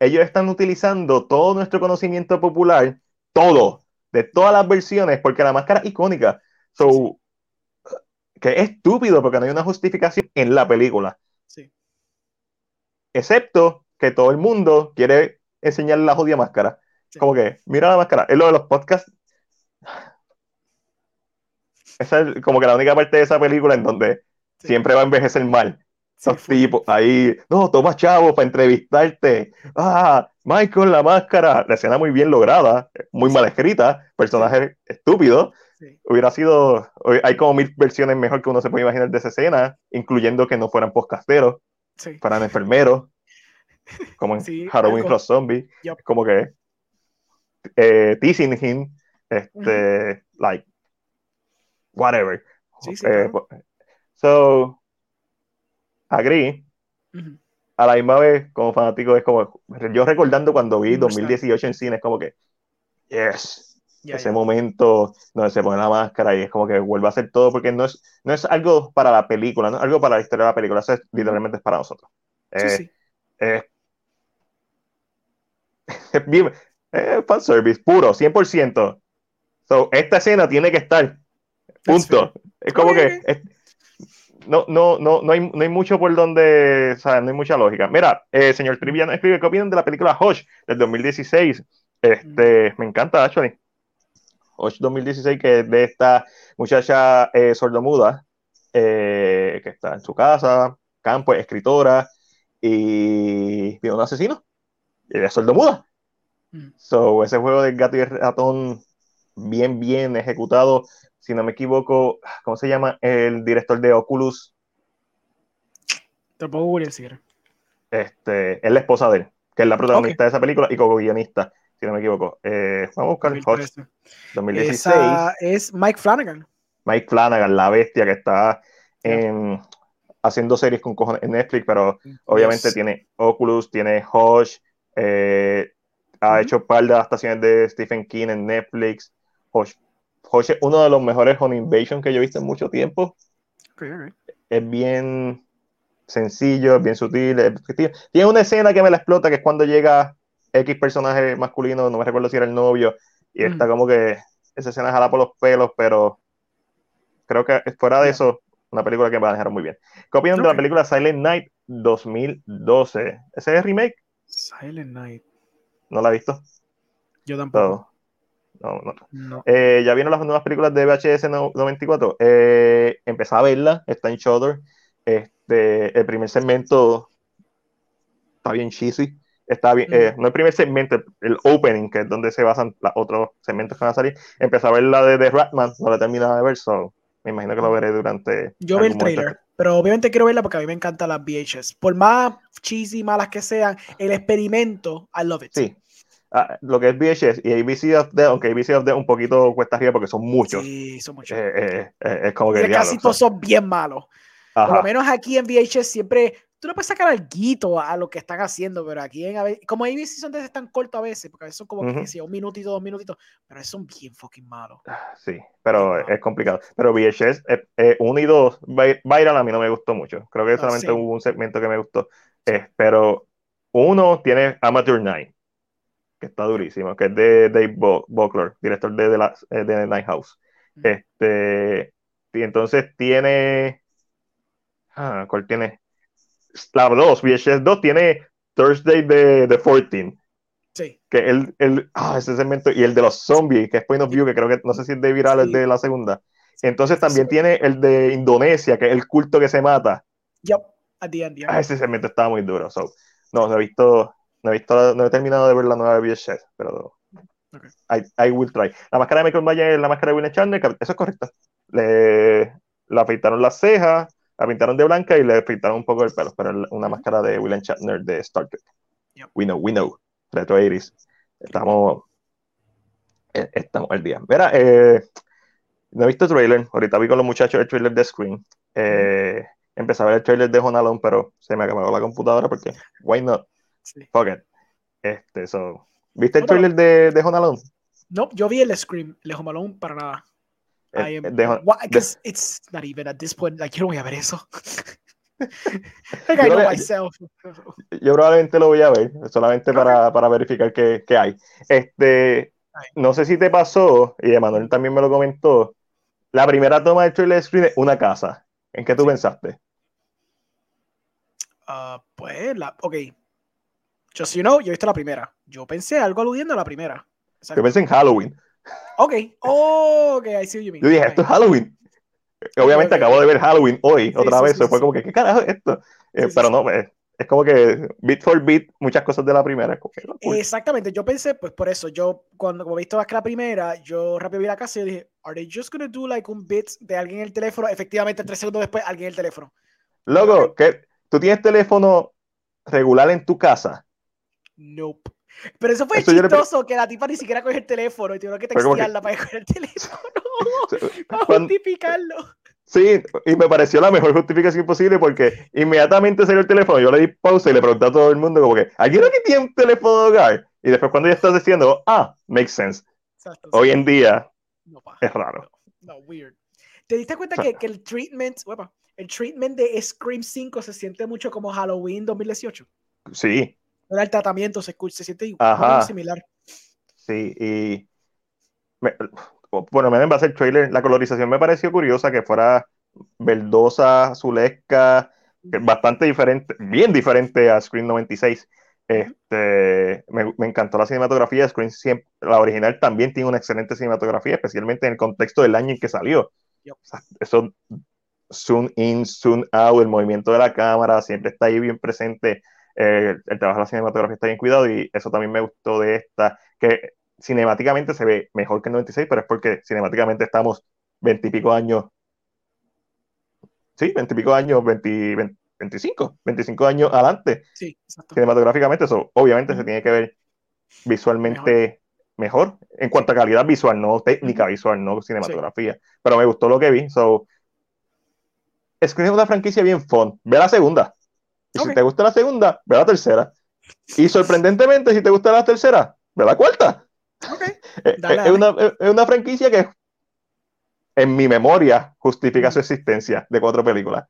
ellos están utilizando todo nuestro conocimiento popular, todo, de todas las versiones, porque la máscara es icónica. So, que es estúpido porque no hay una justificación en la película. Sí. Excepto que todo el mundo quiere enseñarle la jodida máscara. Sí. Como que, mira la máscara. Es lo de los podcasts. Esa es como que la única parte de esa película en donde Sí. siempre va a envejecer mal. Esos tipos ahí, no, toma chavo para entrevistarte. Ah, Michael, la máscara. La escena muy bien lograda, muy mal escrita, personaje estúpido. Sí. Hubiera sido, hay como mil versiones mejor que uno se puede imaginar de esa escena, incluyendo que no fueran podcasteros, Sí. fueran enfermeros, como en Sí, Halloween. Cross Zombie. Yup. Como que eh, teasing him, este, like, whatever. Sí, sí, Eh, claro. po- so, agree. A la misma vez, como fanático, es como, yo recordando cuando vi Understand. 2018 en cine, es como que, yes, Ese momento donde se pone la máscara y es como que vuelve a hacer todo, porque no es, no es algo para la película, no es algo para la historia de la película, eso es, literalmente es para nosotros. Sí, Eh, sí. eh, es bien, eh, fanservice puro, 100%. So, esta escena tiene que estar. Punto. Es como que es- no, no, no, no, hay, no hay mucho por donde, o sea, no hay mucha lógica. Mira, eh, señor Trivian escribe, ¿qué opinan de la película Hush del 2016? Este, me encanta, actually. Hush 2016, que es de esta muchacha eh, sordomuda, eh, que está en su casa, campo, es escritora, y viene un asesino, y ella es sordomuda. Mm. So, ese juego del gato y el ratón, bien, bien ejecutado. Si no me equivoco, ¿cómo se llama? El director de Oculus, Te si quieres. este, es la esposa de él, que es la protagonista de esa película y co-guionista, si no me equivoco. Eh, vamos a buscar Hush 2013. 2016. Esa es Mike Flanagan. Mike Flanagan, la bestia que está en- haciendo series con cojones en Netflix, pero obviamente Yes. tiene Oculus, tiene Hush, eh, ha hecho un par de adaptaciones de Stephen King en Netflix. Hush, Hush es uno de los mejores Home Invasion que yo he visto en mucho tiempo. Es bien sencillo, es bien sutil. es- tiene una escena que me la explota, que es cuando llega X personaje masculino, no me recuerdo si era el novio, y está como que esa escena jala por los pelos, pero creo que fuera de eso, una película que me manejaron muy bien. ¿Qué opinan de la película Silent Night 2012? ¿Ese es el remake? Silent Night. No la he visto. Yo tampoco. No, no, no. No. Eh, ya vieron las nuevas películas de VHS no- 94. Eh, empecé a verla, está en Shudder. Este, el primer segmento está bien cheesy. Está bien, eh, no el primer segmento, el, opening, que es donde se basan los otros segmentos que van a salir. Empecé a ver la de The Ratman, no la he terminado de ver, so me imagino que lo veré durante. Yo vi el algún momento. trailer, pero obviamente quiero verla porque a mí me encantan las VHS. Por más cheesy, malas que sean, el experimento, I love it. Sí. Ah, lo que es VHS y ABC of the, aunque ABC of the un poquito cuesta arriba porque son muchos. Sí, son muchos. Eh, eh, eh, es como que diablo, casi todos son bien malos. Por ajá. lo menos aquí en VHS siempre, tú le puedes sacar algo a lo que están haciendo, pero aquí en como ABC son de tan cortos a veces, porque a veces son como que, qué sé yo, un minutito, dos minutitos, pero esos son bien fucking malos. Sí, pero es complicado. Pero VHS eh, eh, 1 y 2, Vi- Viral a mí no me gustó mucho. Creo que Ah, solamente sí. hubo un segmento que me gustó. Eh, pero uno tiene Amateur Night, que está durísimo, que es de Dave Buckler, director de, de, la, eh, de Night House. Ujú. Este, y entonces tiene. Ah, ¿cuál tiene? La 2, VHS 2 tiene Thursday de, de 14 Sí, que el, el ah, ese segmento y el de los zombies, que es Point of View, que creo que no sé si es de viral el Sí. de la segunda. Entonces también Sí. tiene el de Indonesia, que es el culto que se mata. yep, at the end, yeah. Ah, ese segmento estaba muy duro. So, no, no he visto, no he visto, no he terminado de ver la nueva VHS, pero Ok. I, I will try. La máscara de Michael Myers es la máscara de William que eso es correcto. Le, le afeitaron las cejas, la pintaron de blanca y le pintaron un poco el pelo, pero una máscara de William Shatner de Star Trek. Yep. We know, we know. Retro 80s. Estamos, eh, estamos al día. Mira, eh, no he visto el trailer. Ahorita vi con los muchachos el trailer de Scream. Eh, Empecé a ver el trailer de Home Alone, pero se me acabó la computadora porque, why not? Sí. Fuck it. Este, so, ¿Viste el trailer de, de? No, yo vi el Scream, el Home Alone, para nada. I Eh, am- de Home- Why- de- 'cause it's not even at this point, like, yo no voy a ver eso. like, Yo I know a- myself. Yo probablemente lo voy a ver, solamente para, para verificar qué, qué hay. Este, no sé si te pasó, y Emanuel también me lo comentó, la primera toma del trailer de Scream es una casa. ¿En qué tú Sí. pensaste? Ah, pues, la, ok. Just you know, yo he visto la primera. Yo pensé algo aludiendo a la primera. Exacto. Yo pensé en Halloween. Ok, oh, ok, I see what you mean. Yo dije, esto es Halloween. Obviamente ok. acabo de ver Halloween hoy, Sí, otra sí, vez. sí, fue como que, ¿qué carajo es esto? Eh, pero no, eh, es como que bit for bit, muchas cosas de la primera. cool. Exactamente, yo pensé, pues por eso, yo cuando como he visto más que la primera, yo rápido vi la casa y dije, ¿Are they just gonna do like un bit de alguien en el teléfono? Efectivamente, tres segundos después, alguien en el teléfono. Loco. ¿tú tienes teléfono regular en tu casa? Nope. Pero eso fue Eso le chistoso, que la tipa ni siquiera coge el teléfono y tuvieron que textearla para coger el teléfono. para Cuando- justificarlo. Sí, y me pareció la mejor justificación posible porque inmediatamente salió el teléfono, yo le di pausa y le pregunté a todo el mundo como que, ¿alguien aquí tiene un teléfono de hogar? Y después cuando ya estás diciendo, ah, makes sense. Exacto, Hoy sí. en día No, es raro. No, weird. ¿Te diste cuenta O sea- que, que el treatment, uepa, el treatment de Scream 5 se siente mucho como Halloween 2018? Sí, Ahora el tratamiento se, escucha, se siente igual, similar. sí, y me- bueno, me en base al trailer, la colorización me pareció curiosa, que fuera verdosa, azulesca, bastante diferente, bien diferente a Scream 96. Este, me, me encantó la cinematografía de Scream siempre, la original también tiene una excelente cinematografía, especialmente en el contexto del año en que salió. Yep. O sea, eso zoom in, zoom out, el movimiento de la cámara siempre está ahí bien presente. Eh, el trabajo de la cinematografía está bien cuidado y eso también me gustó de esta, que cinemáticamente se ve mejor que el 96, pero es porque cinemáticamente estamos veintipico años, sí, veintipico años, 20, 20 25, 25 años adelante Sí, exacto. cinematográficamente, eso obviamente se tiene que ver visualmente mejor, en cuanto a calidad visual, no técnica visual, no cinematografía. Pero me gustó lo que vi. So, Scream es una franquicia bien fun. Ve la segunda. Y si te gusta la segunda, ve la tercera. Y sorprendentemente, si te gusta la tercera, ve la cuarta. Eh, Dale, eh. Es, una, es- es una franquicia que en mi memoria justifica su existencia de cuatro películas.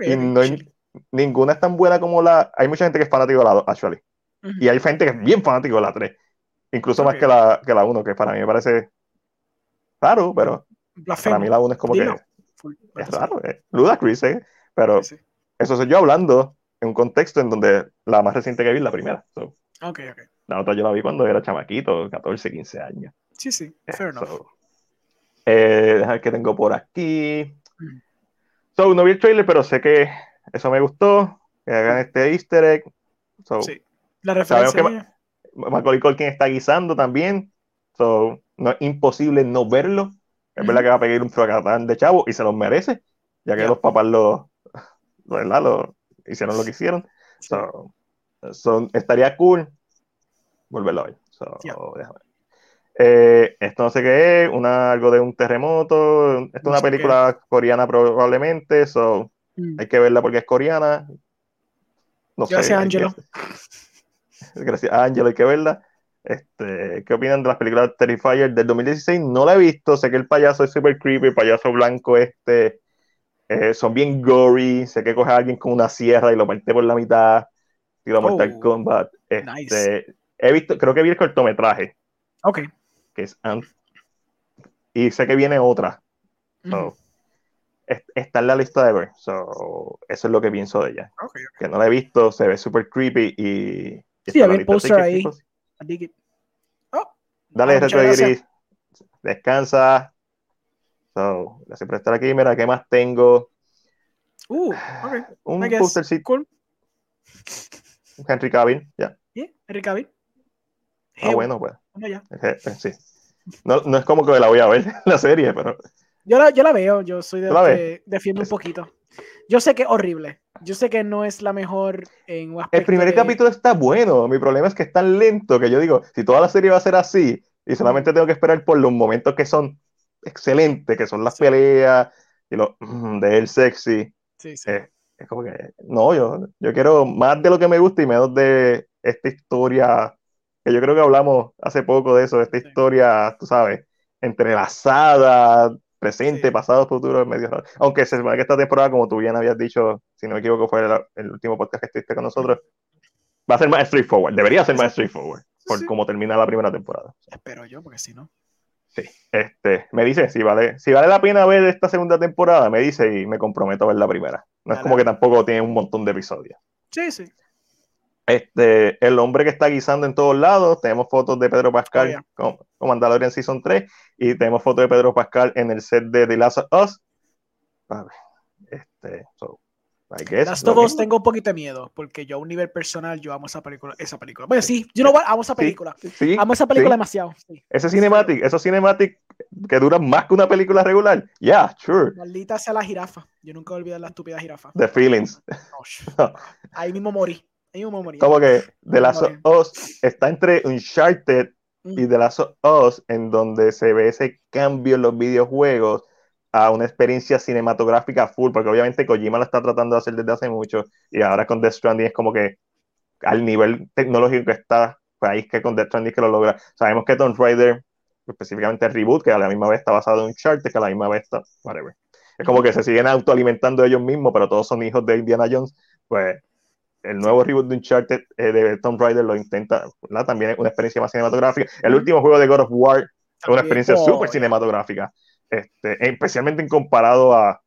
Y no hay- ninguna es tan buena como la. Hay mucha gente que es fanático de la 2, actually. Y hay gente que es bien fanático de la 3. Incluso más que la, que la 1, que para mí me parece raro, pero Blasfemo. para mí la 1 es como Dilo. que es raro. Es ludacris, ¿eh? Pero Sí, sí. eso soy yo hablando en un contexto en donde la más reciente que vi es la primera. So, la otra yo la vi cuando era chamaquito, 14, 15 años. Sí, sí. Eh, Fair enough. so, eh, déjame ver qué tengo por aquí. Mm. So, no vi el trailer, pero sé que eso me gustó. Que hagan este easter egg. So, Sí. La sabemos referencia. que Macaulay Culkin está guisando también. So, no es imposible no verlo. Es verdad que va a pedir un fracatán de chavo y se los merece, ya que Ya. los papás lo- ¿verdad? lo hicieron lo que hicieron. So, so, estaría cool volverlo a ver. So, ver. Eh, esto no sé qué es, una, algo de un terremoto. Esto es No una sé qué. película coreana probablemente. So, Mm. hay que verla porque es coreana. No sé, Gracias, hay Angelo. que- Gracias a Angelo, hay que verla. Este, ¿qué opinan de las películas Terrifier del 2016? No la he visto, sé que el payaso es super creepy, el payaso blanco este, eh, son bien gory, sé que coge a alguien con una sierra y lo parte por la mitad, Mortal Oh, Kombat. Este, nice. He visto, creo que vi el cortometraje, Ok. que es Ant, y sé que viene otra, so, Ujú. es- está en la lista de ver, so, eso es lo que pienso de ella. Que no la he visto, se ve super creepy y... y Sí, había el que, ahí. it. Oh, Dale, Ah, Retro. Descansa. So, gracias por estar aquí. Mira, ¿qué más tengo? Uh, ok. Un I guess. postercito. Cool. Henry Cavill. Ya. Yeah, Henry Cavill. Ah, bueno, pues. bueno, ya. Eh, eh, sí. No, no es como que la voy a ver la serie, pero Yo la, yo la veo, yo soy de ¿Tú los la que defiende un poquito. Yo sé que es horrible. Yo sé que no es la mejor en un el primer de- capítulo está bueno. Mi problema es que es tan lento que yo digo, si toda la serie va a ser así y solamente tengo que esperar por los momentos que son excelentes, que son las Sí. peleas y mm, de él sexy, Sí, sí. eh, es como que, no, yo, yo quiero más de lo que me gusta y menos de esta historia, que yo creo que hablamos hace poco de eso, de esta Sí. historia, tú sabes, entrelazada, presente, Sí. pasado, futuro, medio raro. Aunque se supone que esta temporada, como tú bien habías dicho, si no me equivoco, fue el, el último podcast que estuviste con nosotros, va a ser más straightforward, debería ser más straightforward, por cómo termina la primera temporada. Espero yo, porque si no. Sí, este, me dice si vale, si vale la pena ver esta segunda temporada, me dice y me comprometo a ver la primera. No es como que tampoco tiene un montón de episodios. Sí, sí. Este, el hombre que está guisando en todos lados, tenemos fotos de Pedro Pascal Oh, yeah. con, con Mandalorian Season 3 y tenemos fotos de Pedro Pascal en el set de The Last of Us. A ver, Este, so, I guess, Last lo of Us mismo. tengo un poquito de miedo, porque yo a un nivel personal yo amo esa película. Esa película. Bueno, sí, yo no amo esa Sí, película. sí, Amo esa película sí. demasiado. sí. Ese cinematic, esos cinematic que duran más que una película regular. Yeah, sure. Maldita sea la jirafa. Yo nunca olvidar la estúpida jirafa. The feelings. No, ahí mismo morí. Ahí me morí. Como que of Morir. Us está entre Uncharted y The Last of Us, en donde se ve ese cambio en los videojuegos a una experiencia cinematográfica full, porque obviamente Kojima lo está tratando de hacer desde hace mucho, y ahora con Death Stranding es como que al nivel tecnológico que está, pues ahí es que con Death Stranding que lo logra. Sabemos que Tomb Raider, específicamente el reboot, que a la misma vez está basado en Uncharted, que a la misma vez está, whatever. Es como que se siguen autoalimentando ellos mismos, pero todos son hijos de Indiana Jones, pues el nuevo reboot de Uncharted eh, de Tomb Raider lo intenta, ¿verdad? También es una experiencia más cinematográfica. El último juego de God of War es una experiencia súper cinematográfica, este, especialmente en comparado a... A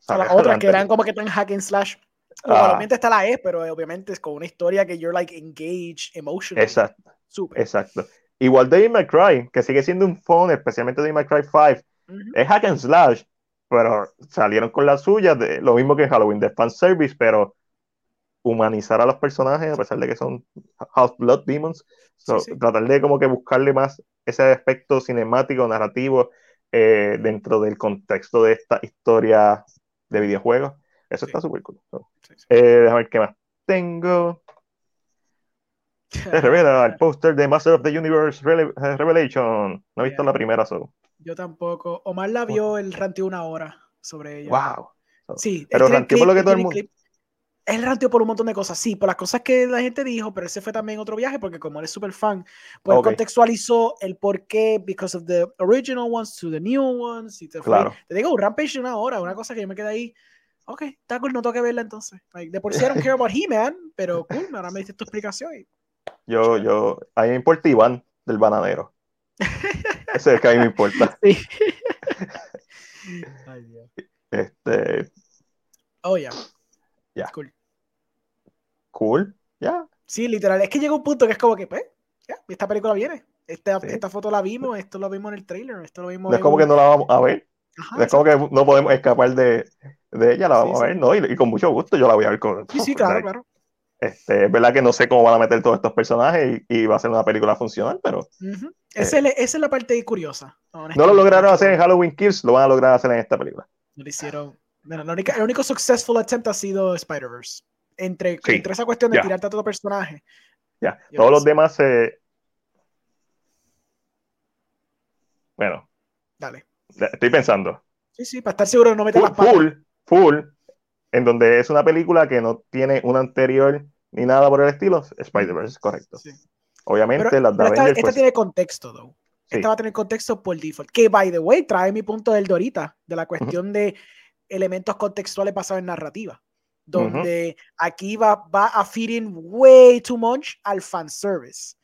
¿sabes? las otras que eran como que tan hack and slash. Ah. Obviamente está la E, pero obviamente es con una historia que you're like engaged emotionally. Exacto, Súper. exacto. Igual Devil May Cry, que sigue siendo un phone, especialmente Devil May Cry 5, Ujú. es hack and slash, pero salieron con la suya, de, lo mismo que en Halloween, de fanservice, pero humanizar a los personajes, a pesar de que son House Blood Demons, so, Sí, sí. tratar de como que buscarle más ese aspecto cinemático, narrativo, eh, dentro del contexto de esta historia de videojuegos. Eso Sí. está súper cool. So, Sí, sí. eh, déjame ver qué más. Tengo. Se revela el póster de Master of the Universe eh, Revelation. No he visto Yeah. la primera, so. Yo tampoco. Omar la vio, el ranteó una hora sobre ella. Wow. Sí, Pero ranteó por lo que todo el mundo- clip. Él ranteó por un montón de cosas, sí, por las cosas que la gente dijo, pero ese fue también otro viaje, porque como él es súper fan, pues él Ok. contextualizó el por qué, because of the original ones to the new ones, y te fue- Claro. te digo, un rampage de una hora, una cosa que yo me quedé ahí, ok, está cool, no tengo que verla entonces. Like, de por sí I don't care about He-Man, pero cool, ahora me diste tu explicación. y- Yo, yo, a mí me importa Iván del bananero. Ese es el que a mí me importa. Sí. Ay, Dios. Este, Oh, ya. Ya. Cool. Cool. Ya. Sí, literal. Es que llega un punto que es como que, pues, ya, esta película viene. Esta, Sí. esta foto la vimos, esto lo vimos en el trailer, esto lo vimos No es como que no la vamos a ver. Ajá, es como que no podemos escapar de, de ella, la Sí, vamos sí. a ver, ¿no? Y, y con mucho gusto yo la voy a ver con. Sí, sí, claro, claro. Este, es verdad que no sé cómo van a meter todos estos personajes y, y va a ser una película funcional, pero Ujú. Esa, es, la- esa es la parte curiosa. Eh. no lo lograron hacer en Halloween Kills, lo van a lograr hacer en esta película. No lo hicieron. Bueno, el único successful attempt ha sido Spider-Verse. Entre, Sí, entre esa cuestión de ya. tirarte a todo personaje. Ya, todos los demás. Bueno, Dale. estoy pensando. Sí, sí, para estar seguro de no meter Full, las patas. full, full, en donde es una película que no tiene una anterior ni nada por el estilo, Spider-Verse correcto. Sí. Obviamente, Pero, las pero esta, esta pues, tiene contexto, though. sí. Esta va a tener contexto por default. Que, by the way, trae mi punto del de ahorita, de la cuestión de elementos contextuales basados en narrativa. Donde aquí va, va a fit in way too much al fanservice.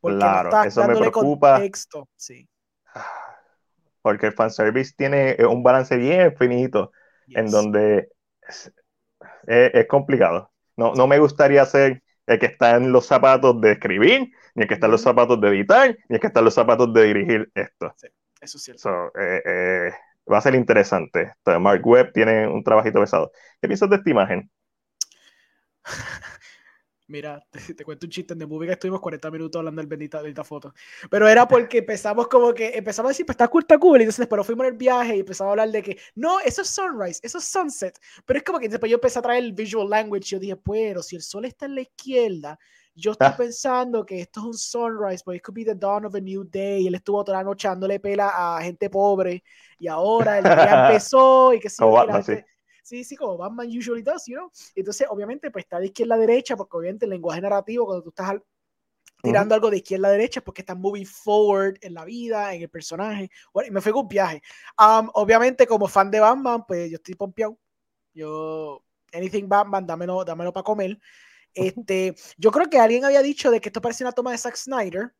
Porque Claro, no eso me preocupa. contexto. Sí. porque el fanservice tiene eh, un balance bien finito, en donde es, es- es complicado. No, no me gustaría ser el que está en los zapatos de escribir, ni el que está en los zapatos de editar, ni el que está en los zapatos de dirigir esto. Eso es cierto. So, eh, eh, va a ser interesante. Entonces, Mark Webb tiene un trabajito pesado. ¿Qué piensas de esta imagen? Mira, te, te cuento un chiste en The Movie que estuvimos 40 minutos hablando del bendita, esta foto. Pero era porque empezamos como que, empezamos a decir, pues está está cool. Y entonces después fuimos en el viaje y empezamos a hablar de que, no, eso es sunrise, eso es sunset. Pero es como que después yo empecé a traer el visual language. Yo dije, pero si el sol está en la izquierda, yo estoy Ah. pensando que esto es un sunrise, but it could be the dawn of a new day. Él estuvo toda la noche dándole pela a gente pobre. Y ahora el día empezó y que sí, sí. Sí, como Batman usually does, you know. Entonces, obviamente, pues está de izquierda a derecha, porque obviamente el lenguaje narrativo, cuando tú estás al- tirando algo de izquierda a derecha, es porque estás moving forward en la vida, en el personaje. Bueno, y me fue con un viaje. Um, obviamente, como fan de Batman, pues yo estoy pompeado. Yo, anything Batman, dámelo, dámelo para comer. Este, yo creo que alguien había dicho de que esto parece una toma de Zack Snyder.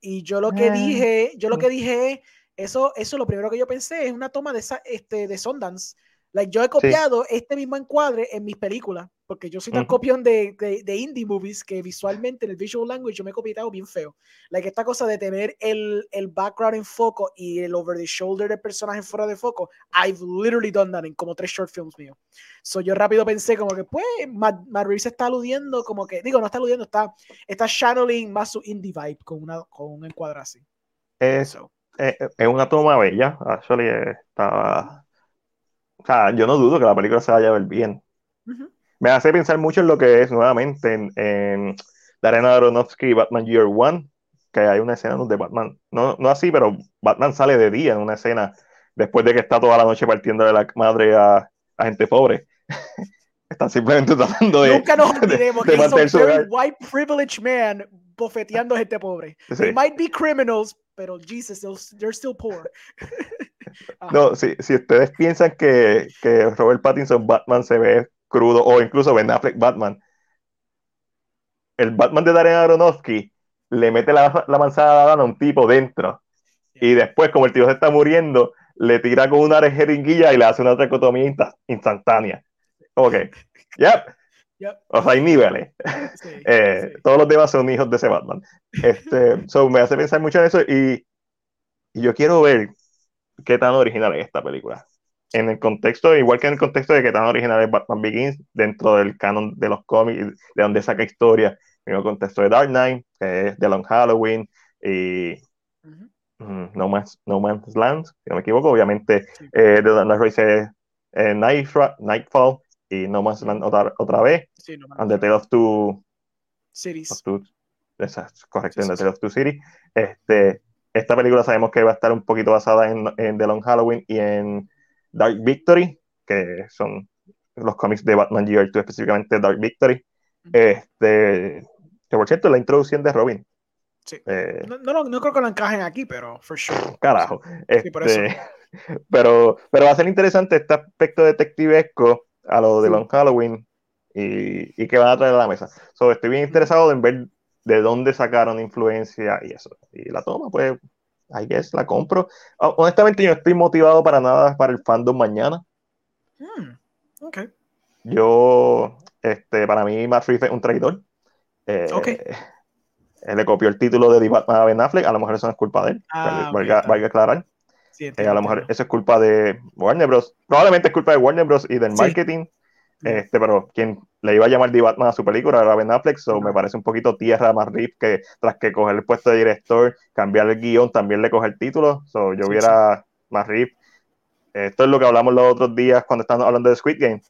Y yo lo que Ah. dije, yo lo que dije, eso, eso lo primero que yo pensé es una toma de, esa- este, de Sundance. Like, yo he copiado este mismo encuadre en mis películas, porque yo soy tan Ujú. copión de, de, de indie movies que visualmente en el visual language yo me he copiado bien feo. Like, esta cosa de tener el, el background en foco y el over the shoulder del personaje fuera de foco, I've literally done that en como tres short films míos. So yo rápido pensé como que, pues, Matt, Matt Reeves está aludiendo como que, digo, no está aludiendo, está, está channeling más su indie vibe con, una, con un encuadre así. Es, So, es, es una toma bella. Actually, eh, estaba. O sea, yo no dudo que la película se vaya a ver bien. ujú. Me hace pensar mucho en lo que es nuevamente en, en Darren Aronofsky Batman Year One, que hay una escena donde Batman, no, no así, pero Batman sale de día en una escena después de que está toda la noche partiendo de la madre a, a gente pobre. Están simplemente tratando de. Nunca nos olvidemos de que su a very white privileged man bofeteando gente pobre. Sí. They might be criminals, pero Jesus, they're still poor. No, si, si ustedes piensan que, que Robert Pattinson Batman se ve crudo, o incluso Ben Affleck Batman, el Batman de Darren Aronofsky le mete la, la manzana a un tipo dentro. Y después, como el tío se está muriendo, le tira con una jeringuilla y le hace una tracotomía insta- instantánea. Que, yep. Yep. O sea, hay niveles. Sí, Eh, sí. Todos los demás son hijos de ese Batman. Este, so, me hace pensar mucho en eso y, y yo quiero ver qué tan original es esta película. En el contexto, igual que en el contexto de qué tan original es Batman Begins dentro del canon de los cómics, de donde saca historia, en el contexto de Dark Knight, que es The Long Halloween y mm, no, Man's, no Man's Land, si no me equivoco, obviamente Sí. eh, The Dark Knight es eh, Night- Nightfall y No Man's Land otra, otra vez, Sí, no, and The Tale of Two Cities. of Two- esa es correcto, Sí, The Tale of Two City. Este, esta película sabemos que va a estar un poquito basada en, en The Long Halloween y en Dark Victory, que son los cómics de Batman Year 2, específicamente Dark Victory. Este, que por cierto, la introducción de Robin. Sí. Eh, No, no, no creo que lo encajen aquí, pero for sure. carajo. Sí, por Este, pero, pero va a ser interesante este aspecto detectivesco a lo de Sí. Long Halloween y, y que van a traer a la mesa. So, estoy bien interesado en ver de dónde sacaron influencia y eso. Y la toma, pues, I guess, la compro. Ho- Honestamente, yo no estoy motivado para nada para el fandom mañana. Hmm, Ok. Yo, este, para mí, Matt Reeves es un traidor. Eh, Ok. Él le copió el título de The Batman a Ben Affleck. A lo mejor eso no es culpa de él. Ah, valga, está valga aclarar. Sí, Eh, a lo mejor eso es culpa de Warner Bros. Probablemente es culpa de Warner Bros. y del Sí. marketing. Este, pero quien le iba a llamar The Batman a su película era Ben Affleck, so me parece un poquito tierra más rip que tras que coger el puesto de director, cambiar el guion, también le coge el título. So yo Sí, hubiera más rip. Esto es lo que hablamos los otros días cuando estábamos hablando de Squid Game.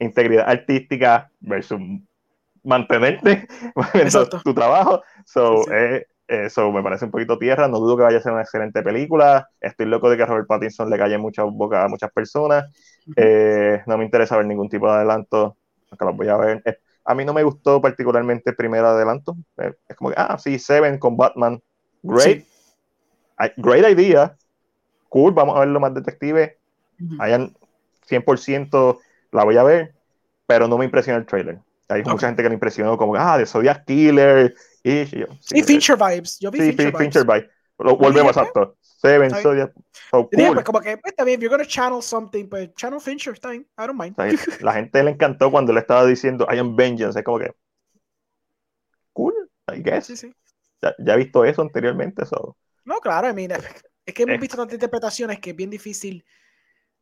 Integridad artística versus mantenerte tu trabajo. So, Sí, sí. eh, eh, so, me parece un poquito tierra. No dudo que vaya a ser una excelente película. Estoy loco de que Robert Pattinson le calle mucha boca a muchas personas. Eh, no me interesa ver ningún tipo de adelanto, aunque los voy a ver. Eh, a mí no me gustó particularmente el primer adelanto. Eh, es como que, ah, sí, Seven con Batman. Great. Sí. I- Great idea. Cool, vamos a verlo más detective. Ujú. Hayan 100% la voy a ver, pero no me impresiona el trailer. Hay Ok. mucha gente que le impresionó como, ah, de Zodiac Killer. Y yo, Sí, Fincher vibes. Yo vi Sí, Fincher Fin- vibes. Fincher by. Lo- Volvemos a esto. Seven, Está. Zodiac. Cool. pues, como que, está bien, if you're gonna channel something, pues channel Fincher, está bien, I don't mind. La gente le encantó cuando le estaba diciendo I am vengeance. Es como que, cool, I guess. Sí, sí. Ya, ya he visto eso anteriormente. So. No, claro, I mean, es que hemos Eh. visto tantas interpretaciones que es bien difícil,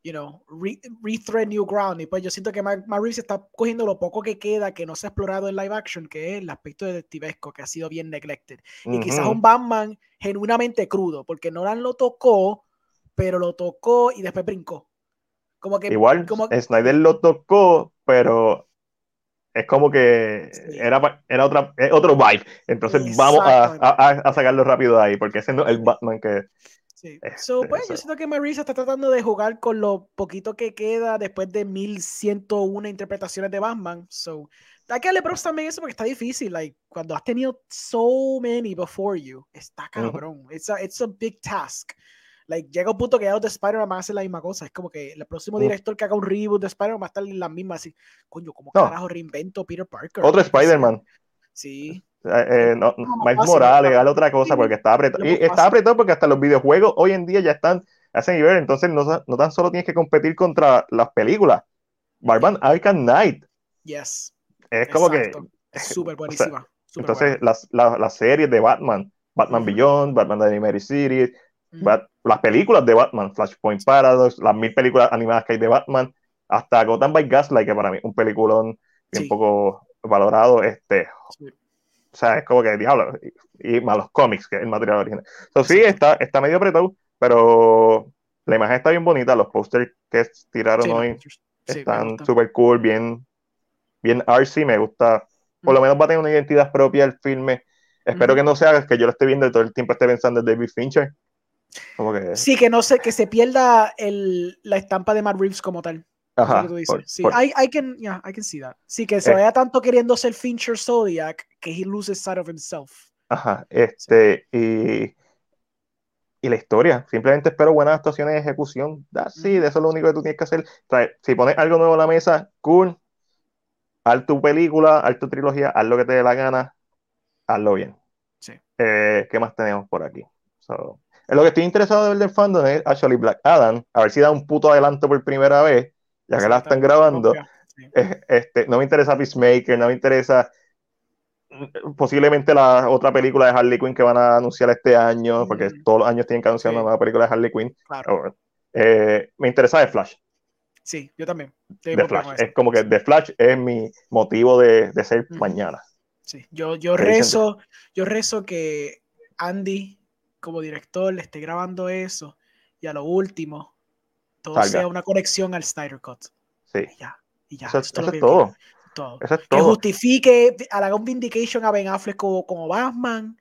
you know, re- rethread new ground. Y pues yo siento que Matt Matt Reeves está cogiendo lo poco que queda que no se ha explorado en live action, que es el aspecto detectivesco, que ha sido bien neglected. Y quizás un Batman genuinamente crudo, porque Nolan lo tocó, pero lo tocó y después brincó. Como que, Igual, como, Snyder lo tocó, pero es como que Sí. era, era otra, otro vibe. Entonces vamos a, a- a sacarlo rápido de ahí, porque ese no es el Batman que. Sí. Este, So, pues, yo siento que Maurice está tratando de jugar con lo poquito que queda después de 1101 interpretaciones de Batman. So, hay que darle props también eso porque está difícil. Like, cuando has tenido so many before you, está cabrón. it's, a, it's a big task. Like, llega un punto que ya los de Spider-Man van a hacer la misma cosa. Es como que el próximo director que haga un reboot de Spider-Man va a estar en la misma. Así, coño, ¿cómo No. carajo reinvento Peter Parker? Otro. Spider-Man. Sí. Eh, eh, no, Morales, haz otra cosa porque está apretado. Y está apretado porque hasta los videojuegos hoy en día ya están a ese nivel. Entonces, no, no tan solo tienes que competir contra las películas. Batman Arkham Knight Yes. es como Exacto. que. Súper buenísima. Entonces, buena. las, las, las series de Batman, Batman. Beyond, Batman The Animated Series. Bat- las películas de Batman, Flashpoint Paradox, las mil películas animadas que hay de Batman, hasta Gotham by Gaslight, que para mí es un peliculón bien Sí. poco valorado. Este, Sí. O sea, es como que diablo. Y, y más los cómics, que es el material original. Entonces, sí, está, está medio apretado, pero la imagen está bien bonita. Los pósters que tiraron Sí, hoy sí, están súper cool, bien bien artsy, me gusta, por lo menos va a tener una identidad propia el filme. Espero Ujú. que no sea que yo lo esté viendo y todo el tiempo esté pensando en David Fincher. Como que, Sí, que no sé, que se pierda el, la estampa de Matt Reeves como tal. Ajá, tú dices. por- sí, por- I, I can, yeah, I can see that. Sí, que se Eh. vaya tanto queriendo ser Fincher Zodiac que he loses sight of himself. Ajá, este, y, y la historia. Simplemente espero buenas actuaciones y ejecución. It, Ujú. eso es lo único que tú tienes que hacer. Trae- si pones algo nuevo a la mesa, cool. Haz tu película, haz tu trilogía, haz lo que te dé la gana, hazlo bien. Sí. Eh, ¿qué más tenemos por aquí? So, en lo que estoy interesado de ver del fandom es actually Black Adam, a ver si da un puto adelanto por primera vez, ya que la está- están grabando. sí. Eh, Este, no me interesa Peacemaker, no me interesa mm, posiblemente la otra película de Harley Quinn que van a anunciar este año, porque Mm. todos los años tienen que anunciar Sí. una nueva película de Harley Quinn. Claro. Eh, me interesa The Flash. Sí, yo también. The Flash. Es como que The Flash es mi motivo de, de ser mañana. Sí, yo, yo rezo, yo rezo que Andy, como director, le esté grabando eso y a lo último todo Salga. sea una conexión al Snyder Cut. Sí. Y ya, y ya. Eso, eso es eso todo lo es todo. Eso es Que justifique, haga un vindication a Ben Affleck como, como Batman,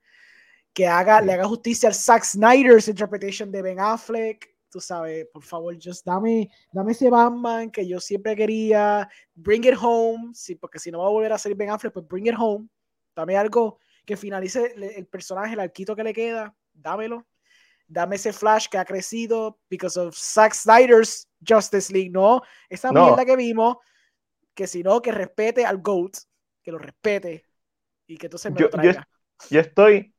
que haga, Sí. le haga justicia al Zack Snyder's interpretation de Ben Affleck. Tú sabes, por favor, just dame, dame ese Batman que yo siempre quería. Bring it home. Sí, porque si no va a volver a ser Ben Affleck, pues bring it home. Dame algo que finalice el, el personaje, el arquito que le queda. Dámelo. Dame ese Flash que ha crecido because of Zack Snyder's Justice League. No, esa No. mierda que vimos, que si no, que respete al GOAT, que lo respete y que entonces me Yo- lo yo traiga. Yo estoy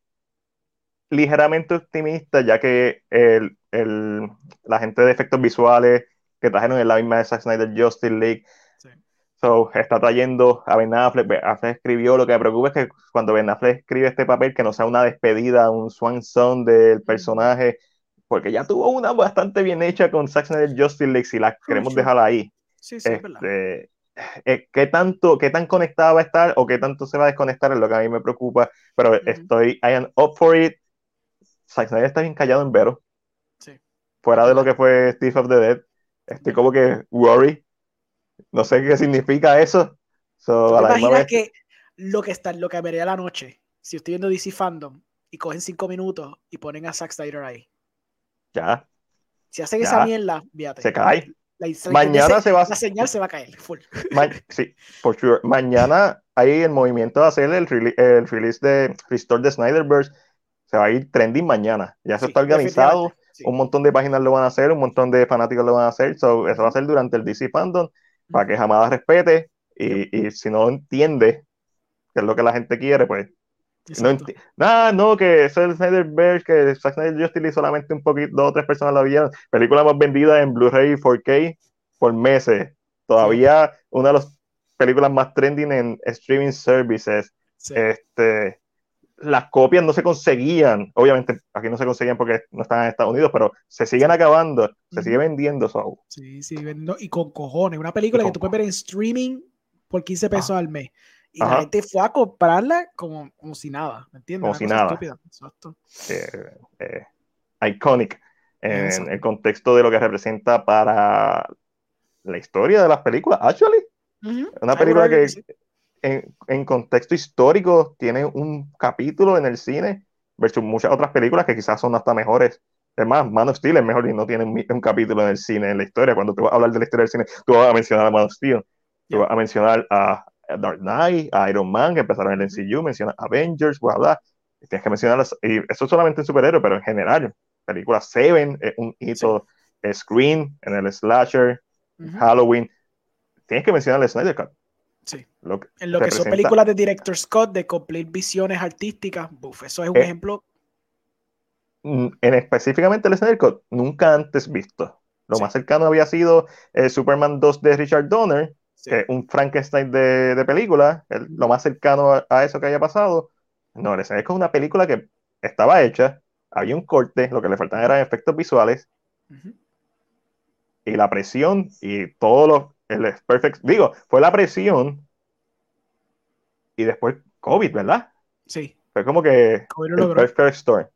ligeramente optimista, ya que el, el- la gente de efectos visuales que trajeron en la misma de Zack Snyder Justice League. So, está trayendo a Ben Affleck. Ben Affleck escribió, lo que me preocupa es que cuando Ben Affleck escribe este papel, que no sea una despedida, un swan song del personaje, porque ya tuvo una bastante bien hecha con Zack Snyder Justice League, si la queremos dejar ahí. Sí, sí, es verdad. Este, eh, ¿qué tanto, qué tan conectada va a estar o qué tanto se va a desconectar es lo que a mí me preocupa, pero Ujú. estoy, I am up for it. Zack Snyder está bien callado en Vero, Sí. fuera de lo que fue Steve of the Dead. Estoy como que worry. No sé qué significa eso. So, ¿Tú a te la misma imaginas que lo que está, lo que vería la noche, si estoy viendo DC Fandom y cogen cinco minutos y ponen a Zack Snyder ahí? ya, Si hacen Ya. esa mierda, fíjate. se cae. La, la- Mañana la- se va a- La señal se va a caer, full. Ma- sí, for sure. Mañana hay el movimiento de hacer el, rele- el release de Restore the Snyderverse. Se va a ir trending mañana. Ya eso Sí, está organizado. sí. Un montón de páginas lo van a hacer, un montón de fanáticos lo van a hacer. So, eso va a ser durante el DC Fandom para que Hamada respete. Y, y si no entiende qué es lo que la gente quiere, pues no Exacto. enti- Ah, no, que es el Snyderverse, que Zack Snyder Justice solamente un poquito, dos o tres personas la vieron. Película más vendida en Blu-ray 4K por meses. Todavía una de las películas más trending en streaming services. Sí. Este, las copias no se conseguían. Obviamente, aquí no se conseguían porque no están en Estados Unidos, pero se siguen acabando, se sigue vendiendo. So. Sí, sí, no, y con cojones. Una película que tú puedes ver en streaming por 15 pesos al mes. Y Ajá. la gente fue a comprarla como, como si nada, ¿me entiendes? Como Una si nada. estúpida. Exacto. eh, eh, iconic en Eso. el contexto de lo que representa para la historia de las películas. Actually, una película que. En, en contexto histórico tiene un capítulo en el cine versus muchas otras películas que quizás son hasta mejores. Es más, Man of Steel es mejor y no tiene un, un capítulo en el cine, en la historia. Cuando tú vas a hablar de la historia del cine, tú vas a mencionar a Man of Steel, tú vas a mencionar a, a Dark Knight, a Iron Man, que empezaron en el MCU, mencionas Avengers, bla, bla. Y tienes que mencionar, y eso solamente en superhéroes, pero en general, película Seven es un hito, Scream en el slasher, Ujú. Halloween, tienes que mencionar el Snyder Cut. Sí. Lo que En lo que son películas de Director Scott, de cumplir visiones artísticas, buf, eso es un Eh, ejemplo. mm, en específicamente el Snyder Cut, nunca antes visto. Lo Sí. más cercano había sido eh, Superman 2 de Richard Donner, Sí. que es un Frankenstein de, de película, el- lo más cercano a, a eso que haya pasado. No, el Snyder Cut es una película que estaba hecha, había un corte, lo que le faltaban eran efectos visuales y la presión y todo lo, el perfect, digo, fue la presión y después COVID, ¿verdad? Sí, Fue como que el logró. Perfect Storm.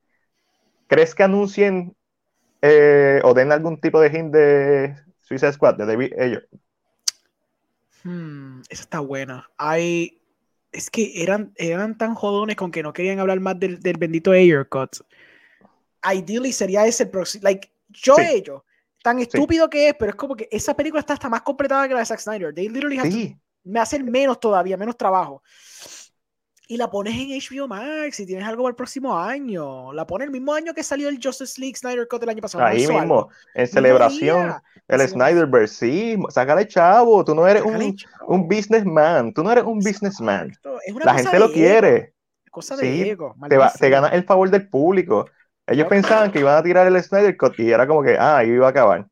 ¿Crees que anuncien eh, o den algún tipo de hint de Suicide Squad, de David Ayer? Hmm, esa está buena. Hay. Es que eran, eran tan jodones con que no querían hablar más del, del bendito Ayer Cut. Ideally sería ese próximo. Like, yo Sí. ellos, tan estúpido que es, pero es como que esa película está hasta más completada que la de Zack Snyder. They literally have to- Sí, me hacen menos todavía, menos trabajo. Y la pones en HBO Max y tienes algo para el próximo año. La pones el mismo año que salió el Justice League Snyder Cut del año pasado. ¿no ahí hizo mismo, algo? en celebración, el En Snyderverse, sí, sácale chavo, tú no eres un, un businessman, tú no eres un businessman. La gente lo ego, quiere, Cosa de Sí, ego. te, va, te gana el favor del público. Ellos pensaban que iban a tirar el Snyder Cut y era como que, ah, ahí iba a acabar.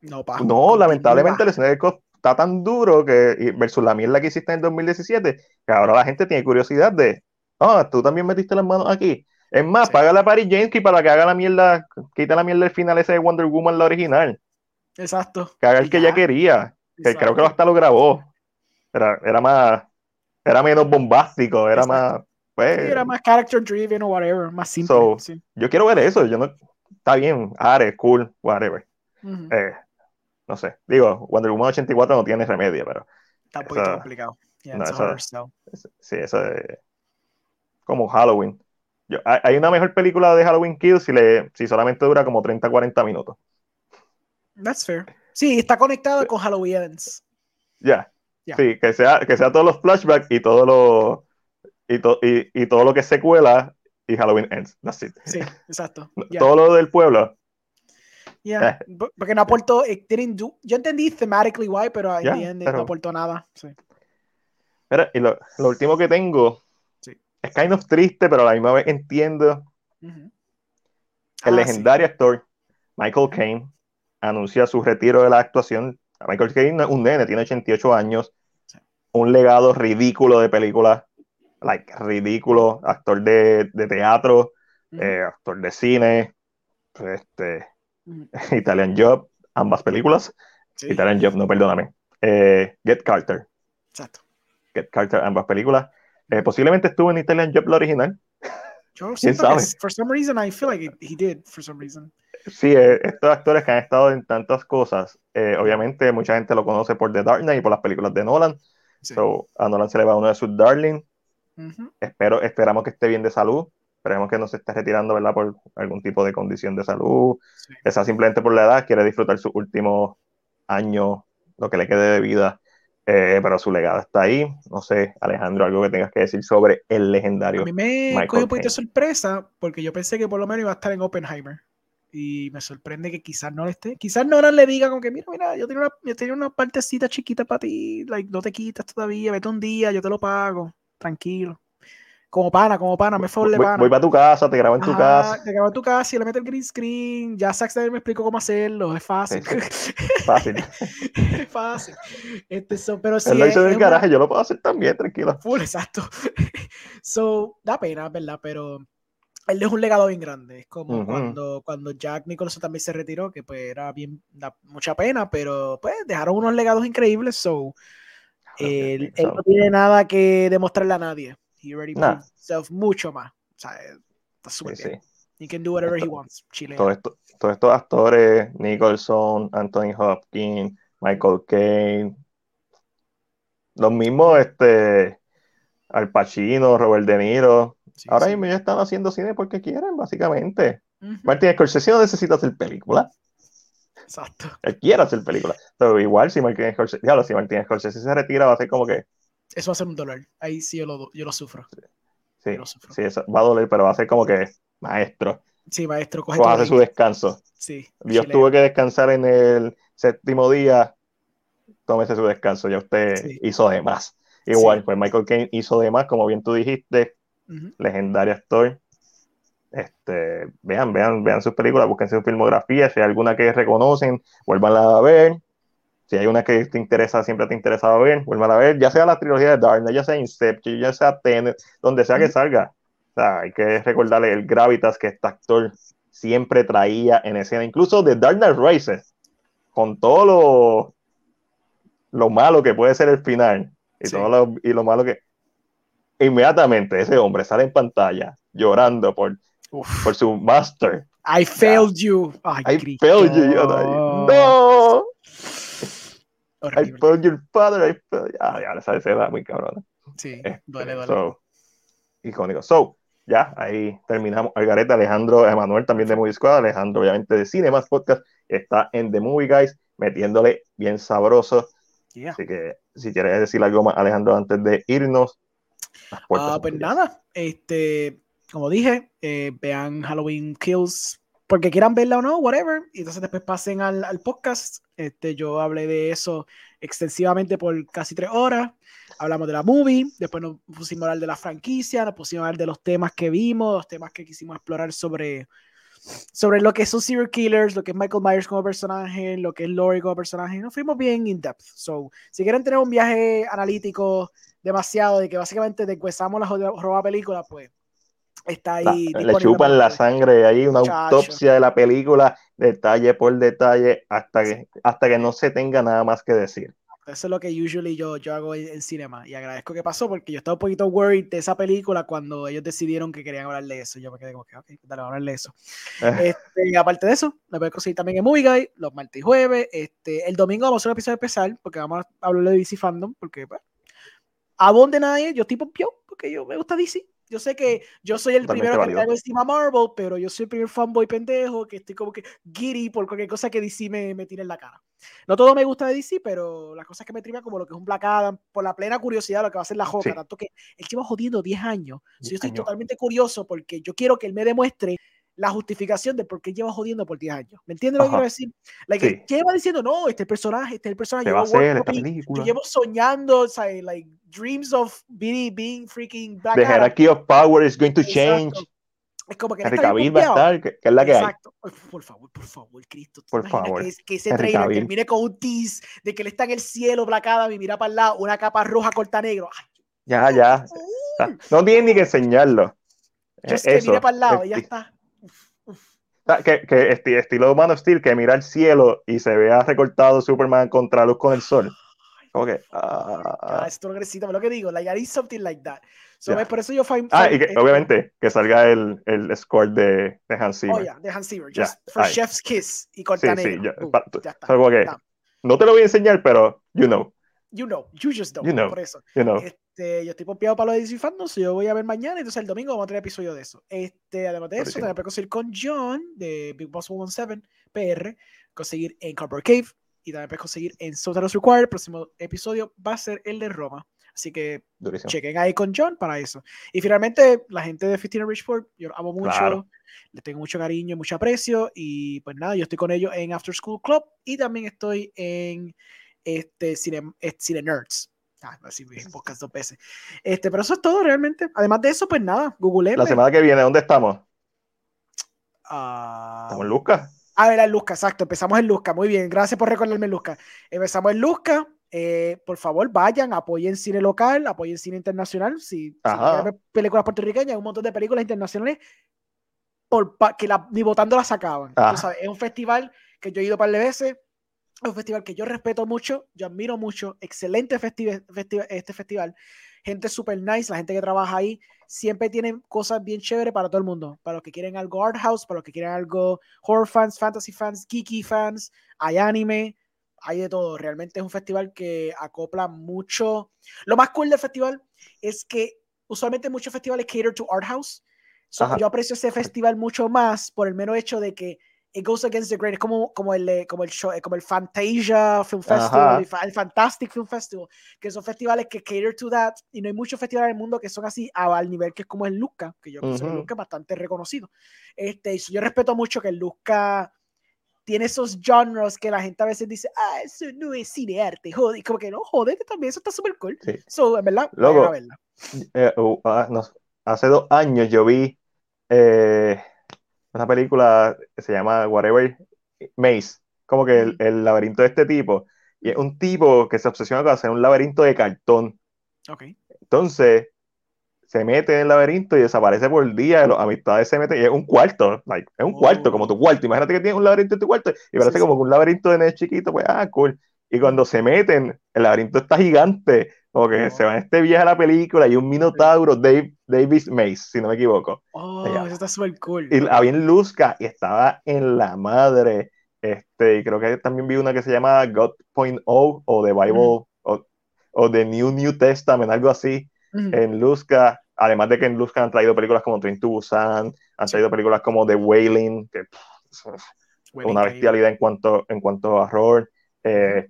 No, pa, No, lamentablemente el Snyder Cut está tan duro que versus la mierda que hiciste en 2017, que ahora la gente tiene curiosidad de, ah, tú también metiste las manos aquí. Es más, Sí. págale a Patty Jenkins para que haga la mierda, quita la mierda del final ese de Wonder Woman, la original, Exacto. que haga el que ya, ella quería, que creo que hasta lo grabó. Era, era más, era menos bombástico, era Exacto. más, pues, Sí, era más character driven o whatever, más simple. So, sí. yo quiero ver eso, yo no, está bien, Ares, cool, whatever. Eh, no sé, digo, Wonder Woman 84 no tiene remedio, pero Está un poquito complicado. Yeah, no, sí, eso es como Halloween. Yo- hay, una mejor película de Halloween Kills si, le, si solamente dura como 30, 40 minutos. That's fair. Sí, está conectada con Halloween Ends. Ya, Ya. sí, que sea, que sea todos los flashbacks y todo lo y, to- y, y todo lo que es secuela y Halloween Ends. That's it. Sí, exacto. Yeah. Todo lo del pueblo. Yeah, Eh. po- Porque no aportó, didn't do- yo entendí thematically why, pero Yeah, pero- no aportó nada. Sí. Mira, y lo, lo último que tengo Sí. es kind of triste, pero a la misma vez entiendo. El Ah, legendario actor Michael Caine anuncia su retiro de la actuación. Michael Caine es un nene, tiene 88 años, Sí. un legado ridículo de películas, like, ridículo, actor de, de teatro. Ujú. eh, actor de cine, este, Ujú. Italian Job, ambas películas, Sí, Italian Job, no, perdóname, Eh, Get Carter, exacto. Get Carter, ambas películas, Eh, posiblemente estuvo en Italian Job la original, Yo que sabe? for some reason I feel like it- he did for some reason. Sí, eh, estos actores que han estado en tantas cosas, eh, obviamente mucha gente lo conoce por The Dark Knight y por las películas de Nolan. Sí. So, a Nolan se le va uno de sus darling. Espero, esperamos que esté bien de salud. Esperemos que no se esté retirando, ¿verdad? Por algún tipo de condición de salud. Sí. Que sea simplemente por la edad, quiere disfrutar sus últimos años, lo que le quede de vida. Eh, pero su legado está ahí. No sé, Alejandro, algo que tengas que decir sobre el legendario. A mí me cogió un poquito de sorpresa porque yo pensé que por lo menos iba a estar en Oppenheimer. Y me sorprende que quizás no le esté. Quizás Nolan le diga como que, mira, mira, yo tengo una, yo tengo una partecita chiquita para ti, like, no te quitas todavía, vete un día, yo te lo pago, tranquilo. Como pana, como pana, me favor de Voy, pana. para tu casa, te grabo en tu Ajá, casa. Te grabo en tu casa y le metes el green screen. Ya Zack Snyder me explicó cómo hacerlo, es fácil. Fácil. es fácil. Este, so, pero sí, Él lo hizo en el una- garaje, yo lo puedo hacer también, tranquilo. Full, exacto. so, da pena, ¿verdad? Pero él es un legado bien grande. Es como Ujú. cuando, cuando Jack Nicholson también se retiró, que pues era bien, da mucha pena, pero pues dejaron unos legados increíbles. So, él, él no tiene nada que demostrarle a nadie. He already Nah. himself mucho más. O sea, está súper Sí, bien. sí. He can do whatever he wants. Chile. Esto- todos estos actores, Nicholson, Anthony Hopkins, Michael Caine, los mismos, este, Al Pacino, Robert De Niro, Sí, ahora mismo ya están haciendo cine porque quieren, básicamente. Martin Scorsese no necesita hacer película, Exacto. él quiere hacer película. Pero igual si Martin Scorsese, claro, si Martin Scorsese se retira va a ser como que, Eso va a ser un dolor. Ahí sí yo lo, yo lo sufro. sí, Yo lo sufro. sí, eso va a doler, pero va a ser como que, maestro, Sí, maestro, coge va a todo hacer su descanso. Sí, Dios chilea. tuvo que descansar en el séptimo día. Tómese su descanso, ya usted Sí. hizo de más. Igual, Sí. pues Michael Caine hizo de más, como bien tú dijiste, Ujú. legendario actor. Este, vean, vean, vean sus películas, busquen su filmografía, si hay alguna que reconocen, vuélvanla a ver. Si hay una que te interesa, siempre te ha interesado ver, vuélvanla a ver, ya sea la trilogía de Dark ya sea Inception, ya sea Tenet, donde sea que salga. O sea, hay que recordarle el gravitas que este actor siempre traía en escena, incluso de Dark Knight Rises, con todo lo, lo malo que puede ser el final y Sí. todo lo, y lo malo que inmediatamente ese hombre sale en pantalla llorando por, Uf. por su master. I failed you. Ay, I Cristo. failed you. Yo, no. I found your father. I found... Ah, ya, esa escena muy cabrona. Sí, Este, duele, duele. so, icónico. So, ya, ahí terminamos. Algareta, Alejandro, Emanuel también de Movie Squad, Alejandro obviamente de Cinemas Podcast, está en The Movie Guys, metiéndole bien sabroso. Yeah. Así que si quieres decir algo más, Alejandro, antes de irnos. Ah, pues nada, este, como dije, eh, vean Halloween Kills porque quieran verla o no, whatever, y entonces después pasen al, podcast. Este, yo hablé de eso extensivamente por casi tres horas. Hablamos de la movie, después nos pusimos a hablar de la franquicia, nos pusimos a hablar de los temas que vimos, los temas que quisimos explorar sobre, sobre lo que son serial killers, lo que es Michael Myers como personaje, lo que es Laurie como personaje. Nos fuimos bien in depth. So, si quieren tener un viaje analítico demasiado de que básicamente deshuesamos la roba película, pues está La- ahí. le disponible chupan la sangre ahí, una Chacho. autopsia de la película, detalle por detalle, hasta que, hasta que no se tenga nada más que decir. Eso es lo que usually yo, yo hago en, en cinema. Y agradezco que pasó porque yo estaba un poquito worried de esa película cuando ellos decidieron que querían hablar de eso. Yo me quedé como que, ok, dale, vamos a hablar de eso. Este, y aparte de eso, me puedes conseguir también en Movie Guy los martes y jueves. Este, el domingo vamos a hacer un episodio especial porque vamos a hablar de DC Fandom. Porque, pues, abonde nadie, yo estoy pompeado porque yo me gusta DC. Yo sé que yo soy el Totalmente primero que traigo encima a Marvel, pero yo soy el primer fanboy pendejo que estoy como que giddy por cualquier cosa que DC me, me tire en la cara. No todo me gusta de DC, pero las cosas que me tripan como lo que es un Black Adam, por la plena curiosidad de lo que va a hacer la Joca, Sí. tanto que él lleva jodiendo 10 años. So, 10 yo estoy años. totalmente curioso porque yo quiero que él me demuestre la justificación de por qué lleva jodiendo por 10 años. ¿Me entiendes lo que quiero decir? Like, Sí. él lleva diciendo, no, este personaje, este es personaje, Se va a llevo hacer esta película. llevo soñando, ¿sabes? like dreams of being, being freaking Black The Adam. hierarchy of power is going to Exacto. change. Es como que Henry Cavill va a estar, que, que es la que hay. Exacto. Por favor, por favor, Cristo. ¿tú te Por favor. Que, que ese Henry trailer termine con un tease de que él está en el cielo, Black Adam, y mira para el lado, una capa roja corta negro. Ay, Ya, ya. O sea, no tienen ni que enseñarlo. Eh, Just que Eso, mire para el lado y ya esti- está. Que, que esti- estilo Man of Steel, que mira al cielo y se vea recortado Superman contra luz con el sol. Como que. ah, Ya, esto lo que digo, like, I something like that. So, ves, por eso yo find, Ah, y que este- obviamente que salga el, el score de, de Hans Zimmer. Oh, yeah, de Hans Zimmer, just for ahí. Chef's Kiss y Sí, corta sí, negro. ya, pa- ya está. o sea, como que no te lo voy a enseñar, pero you know, You know, you just know. You know. Por eso. you know. Este, yo estoy pompeado para lo de DC Fandom, yo voy a ver mañana, entonces el domingo vamos a tener episodio de eso. Este, además de eso, también puedo conseguir con John de Big Boss 117 PR, conseguir en Cardboard Cave y también puedes conseguir en Sotaros Required. El próximo episodio va a ser el de Roma. Así que Durísimo. chequen ahí con John para eso. Y finalmente, la gente de 15 Richport, yo los amo mucho, Claro. les tengo mucho cariño, mucho aprecio. Y pues nada, yo estoy con ellos en After School Club y también estoy en este Cine, eh, Cine Nerds. Ah, así vi el podcast dos veces. Este, pero eso es todo realmente. Además de eso, pues nada, Google. La semana que viene, ¿dónde estamos? Ah, Estamos en Lucas. a ver, en Luzca, exacto. Empezamos en Luzca. Muy bien, gracias por recordarme Luzca. Empezamos en Luzca. Eh, por favor, vayan, apoyen cine local, apoyen cine internacional. Si, si Ajá. ver películas puertorriqueñas, un montón de películas internacionales por, que la- ni votando las sacaban. Sabes, es un festival que yo he ido un par de veces. Un festival que yo respeto mucho, yo admiro mucho. Excelente festi- festi- este festival. Gente super nice, la gente que trabaja ahí siempre tienen cosas bien chéveres para todo el mundo. Para los que quieren algo art house, para los que quieren algo horror fans, fantasy fans, geeky fans, hay anime, hay de todo. Realmente es un festival que acopla mucho. Lo más cool del festival es que usualmente muchos festivales cater to art house. So, yo aprecio ese festival mucho más por el mero hecho de que it goes against the grain. Es como, como, el, eh, como, el show, eh, como el Fantasia Film Festival, Ajá. el fa- el Fantastic Film Festival, que son festivales que cater to that. Y no hay muchos festivales en el mundo que son así a- al nivel que es como el Luca, que yo considero el Ujú. Luca bastante reconocido. Este, yo respeto mucho que el Luca tiene esos genres que la gente a veces dice, ah, eso no es cine arte, joder. Y como que no, jodete también, eso está súper cool. Sí. So, en verdad, verla. Eh, uh, ah, no, hace dos años yo vi eh, una película que se llama Whatever Maze, como que el, el laberinto de este tipo. Y es un tipo que se obsesiona con hacer un laberinto de cartón. Ok. Entonces se mete en el laberinto y desaparece por día. Los amistades se meten y es un cuarto. like, es un cuarto, Oh. como tu cuarto. Imagínate que tienes un laberinto en tu cuarto y parece Sí, como que un laberinto de nene chiquito. Pues, ah, cool. Y cuando se meten, el laberinto está gigante. Como que Oh. se va en este viaje a la película y un minotauro, Dave, Davis Mace, si no me equivoco. Oh, eso está súper cool. Y había en Luzca y estaba en la madre Este, y creo que también vi una que se llama God.0 o The Bible o, o The New New Testament, algo así, en Luzca. Además de que en Luzca han traído películas como Train to Busan, han traído películas como The Wailing, que pff, una bestialidad en cuanto, en cuanto a horror. Eh,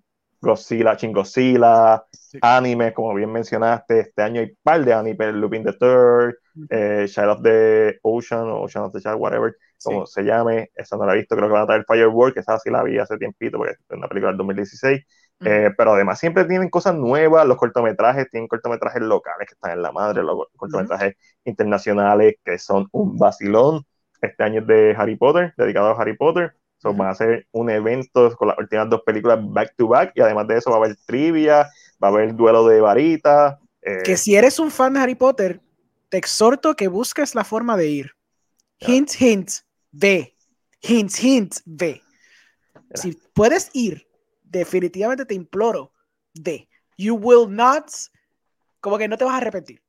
Godzilla, Shin Godzilla, Sí. anime, como bien mencionaste, este año hay un par de anime, Lupin the Third, eh, Child of the Ocean, Ocean of the Child, whatever, Sí. como se llame, esa no la he visto, creo que van a traer Firework, esa sí la vi hace tiempito, porque es una película del 2016, Ujú. eh, pero además siempre tienen cosas nuevas, los cortometrajes, tienen cortometrajes locales que están en la madre, los cortometrajes internacionales que son un vacilón, este año es de Harry Potter, dedicado a Harry Potter, so, van a hacer un evento con las últimas dos películas back to back, y además de eso va a haber trivia, va a haber duelo de varitas, eh, que si eres un fan de Harry Potter, te exhorto que busques la forma de ir. Ya. Hint, hint, ve. Hint, hint, ve. Si puedes ir, definitivamente te imploro, ve. You will not, como que no te vas a arrepentir.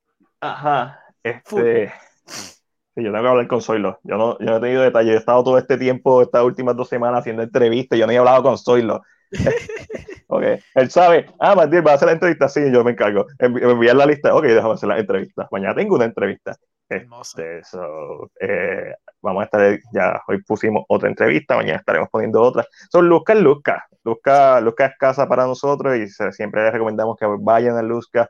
Ajá, este. Sí, yo tengo que hablar con Zoilo. Yo no, yo no he tenido detalle. He estado todo este tiempo, estas últimas dos semanas haciendo entrevistas. Yo no he hablado con Zoilo. ok, él sabe. Ah, Matías, va a hacer la entrevista. Sí, yo me encargo. Envi- Enviar la lista. Ok, déjame hacer la entrevista. Mañana tengo una entrevista. Este, so, eh, vamos a estar, ya hoy pusimos otra entrevista, mañana estaremos poniendo otra. Son Luzca es Luzca. Luzca, Luzca es casa para nosotros y se- siempre les recomendamos que vayan a Luzca.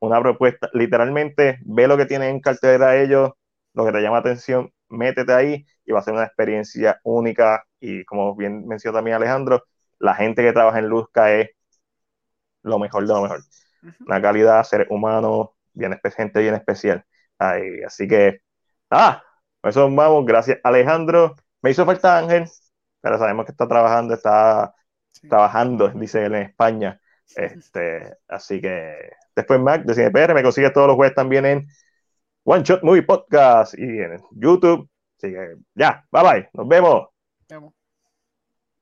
Una propuesta, literalmente, ve lo que tienen en cartera ellos, lo que te llama la atención, métete ahí y va a ser una experiencia única. Y como bien mencionó también Alejandro, la gente que trabaja en Luzca es lo mejor de lo mejor una calidad, ser humano, bien gente bien especial. Ay, así que, ah, eso vamos. Gracias, Alejandro. Me hizo falta Ángel, pero sabemos que está trabajando, está Sí. trabajando, dice él en España. Este, así que después Mac de CinePR me consigue todos los jueves también en One Shot Movie Podcast y en YouTube. Así ya, bye bye, nos. Vemos.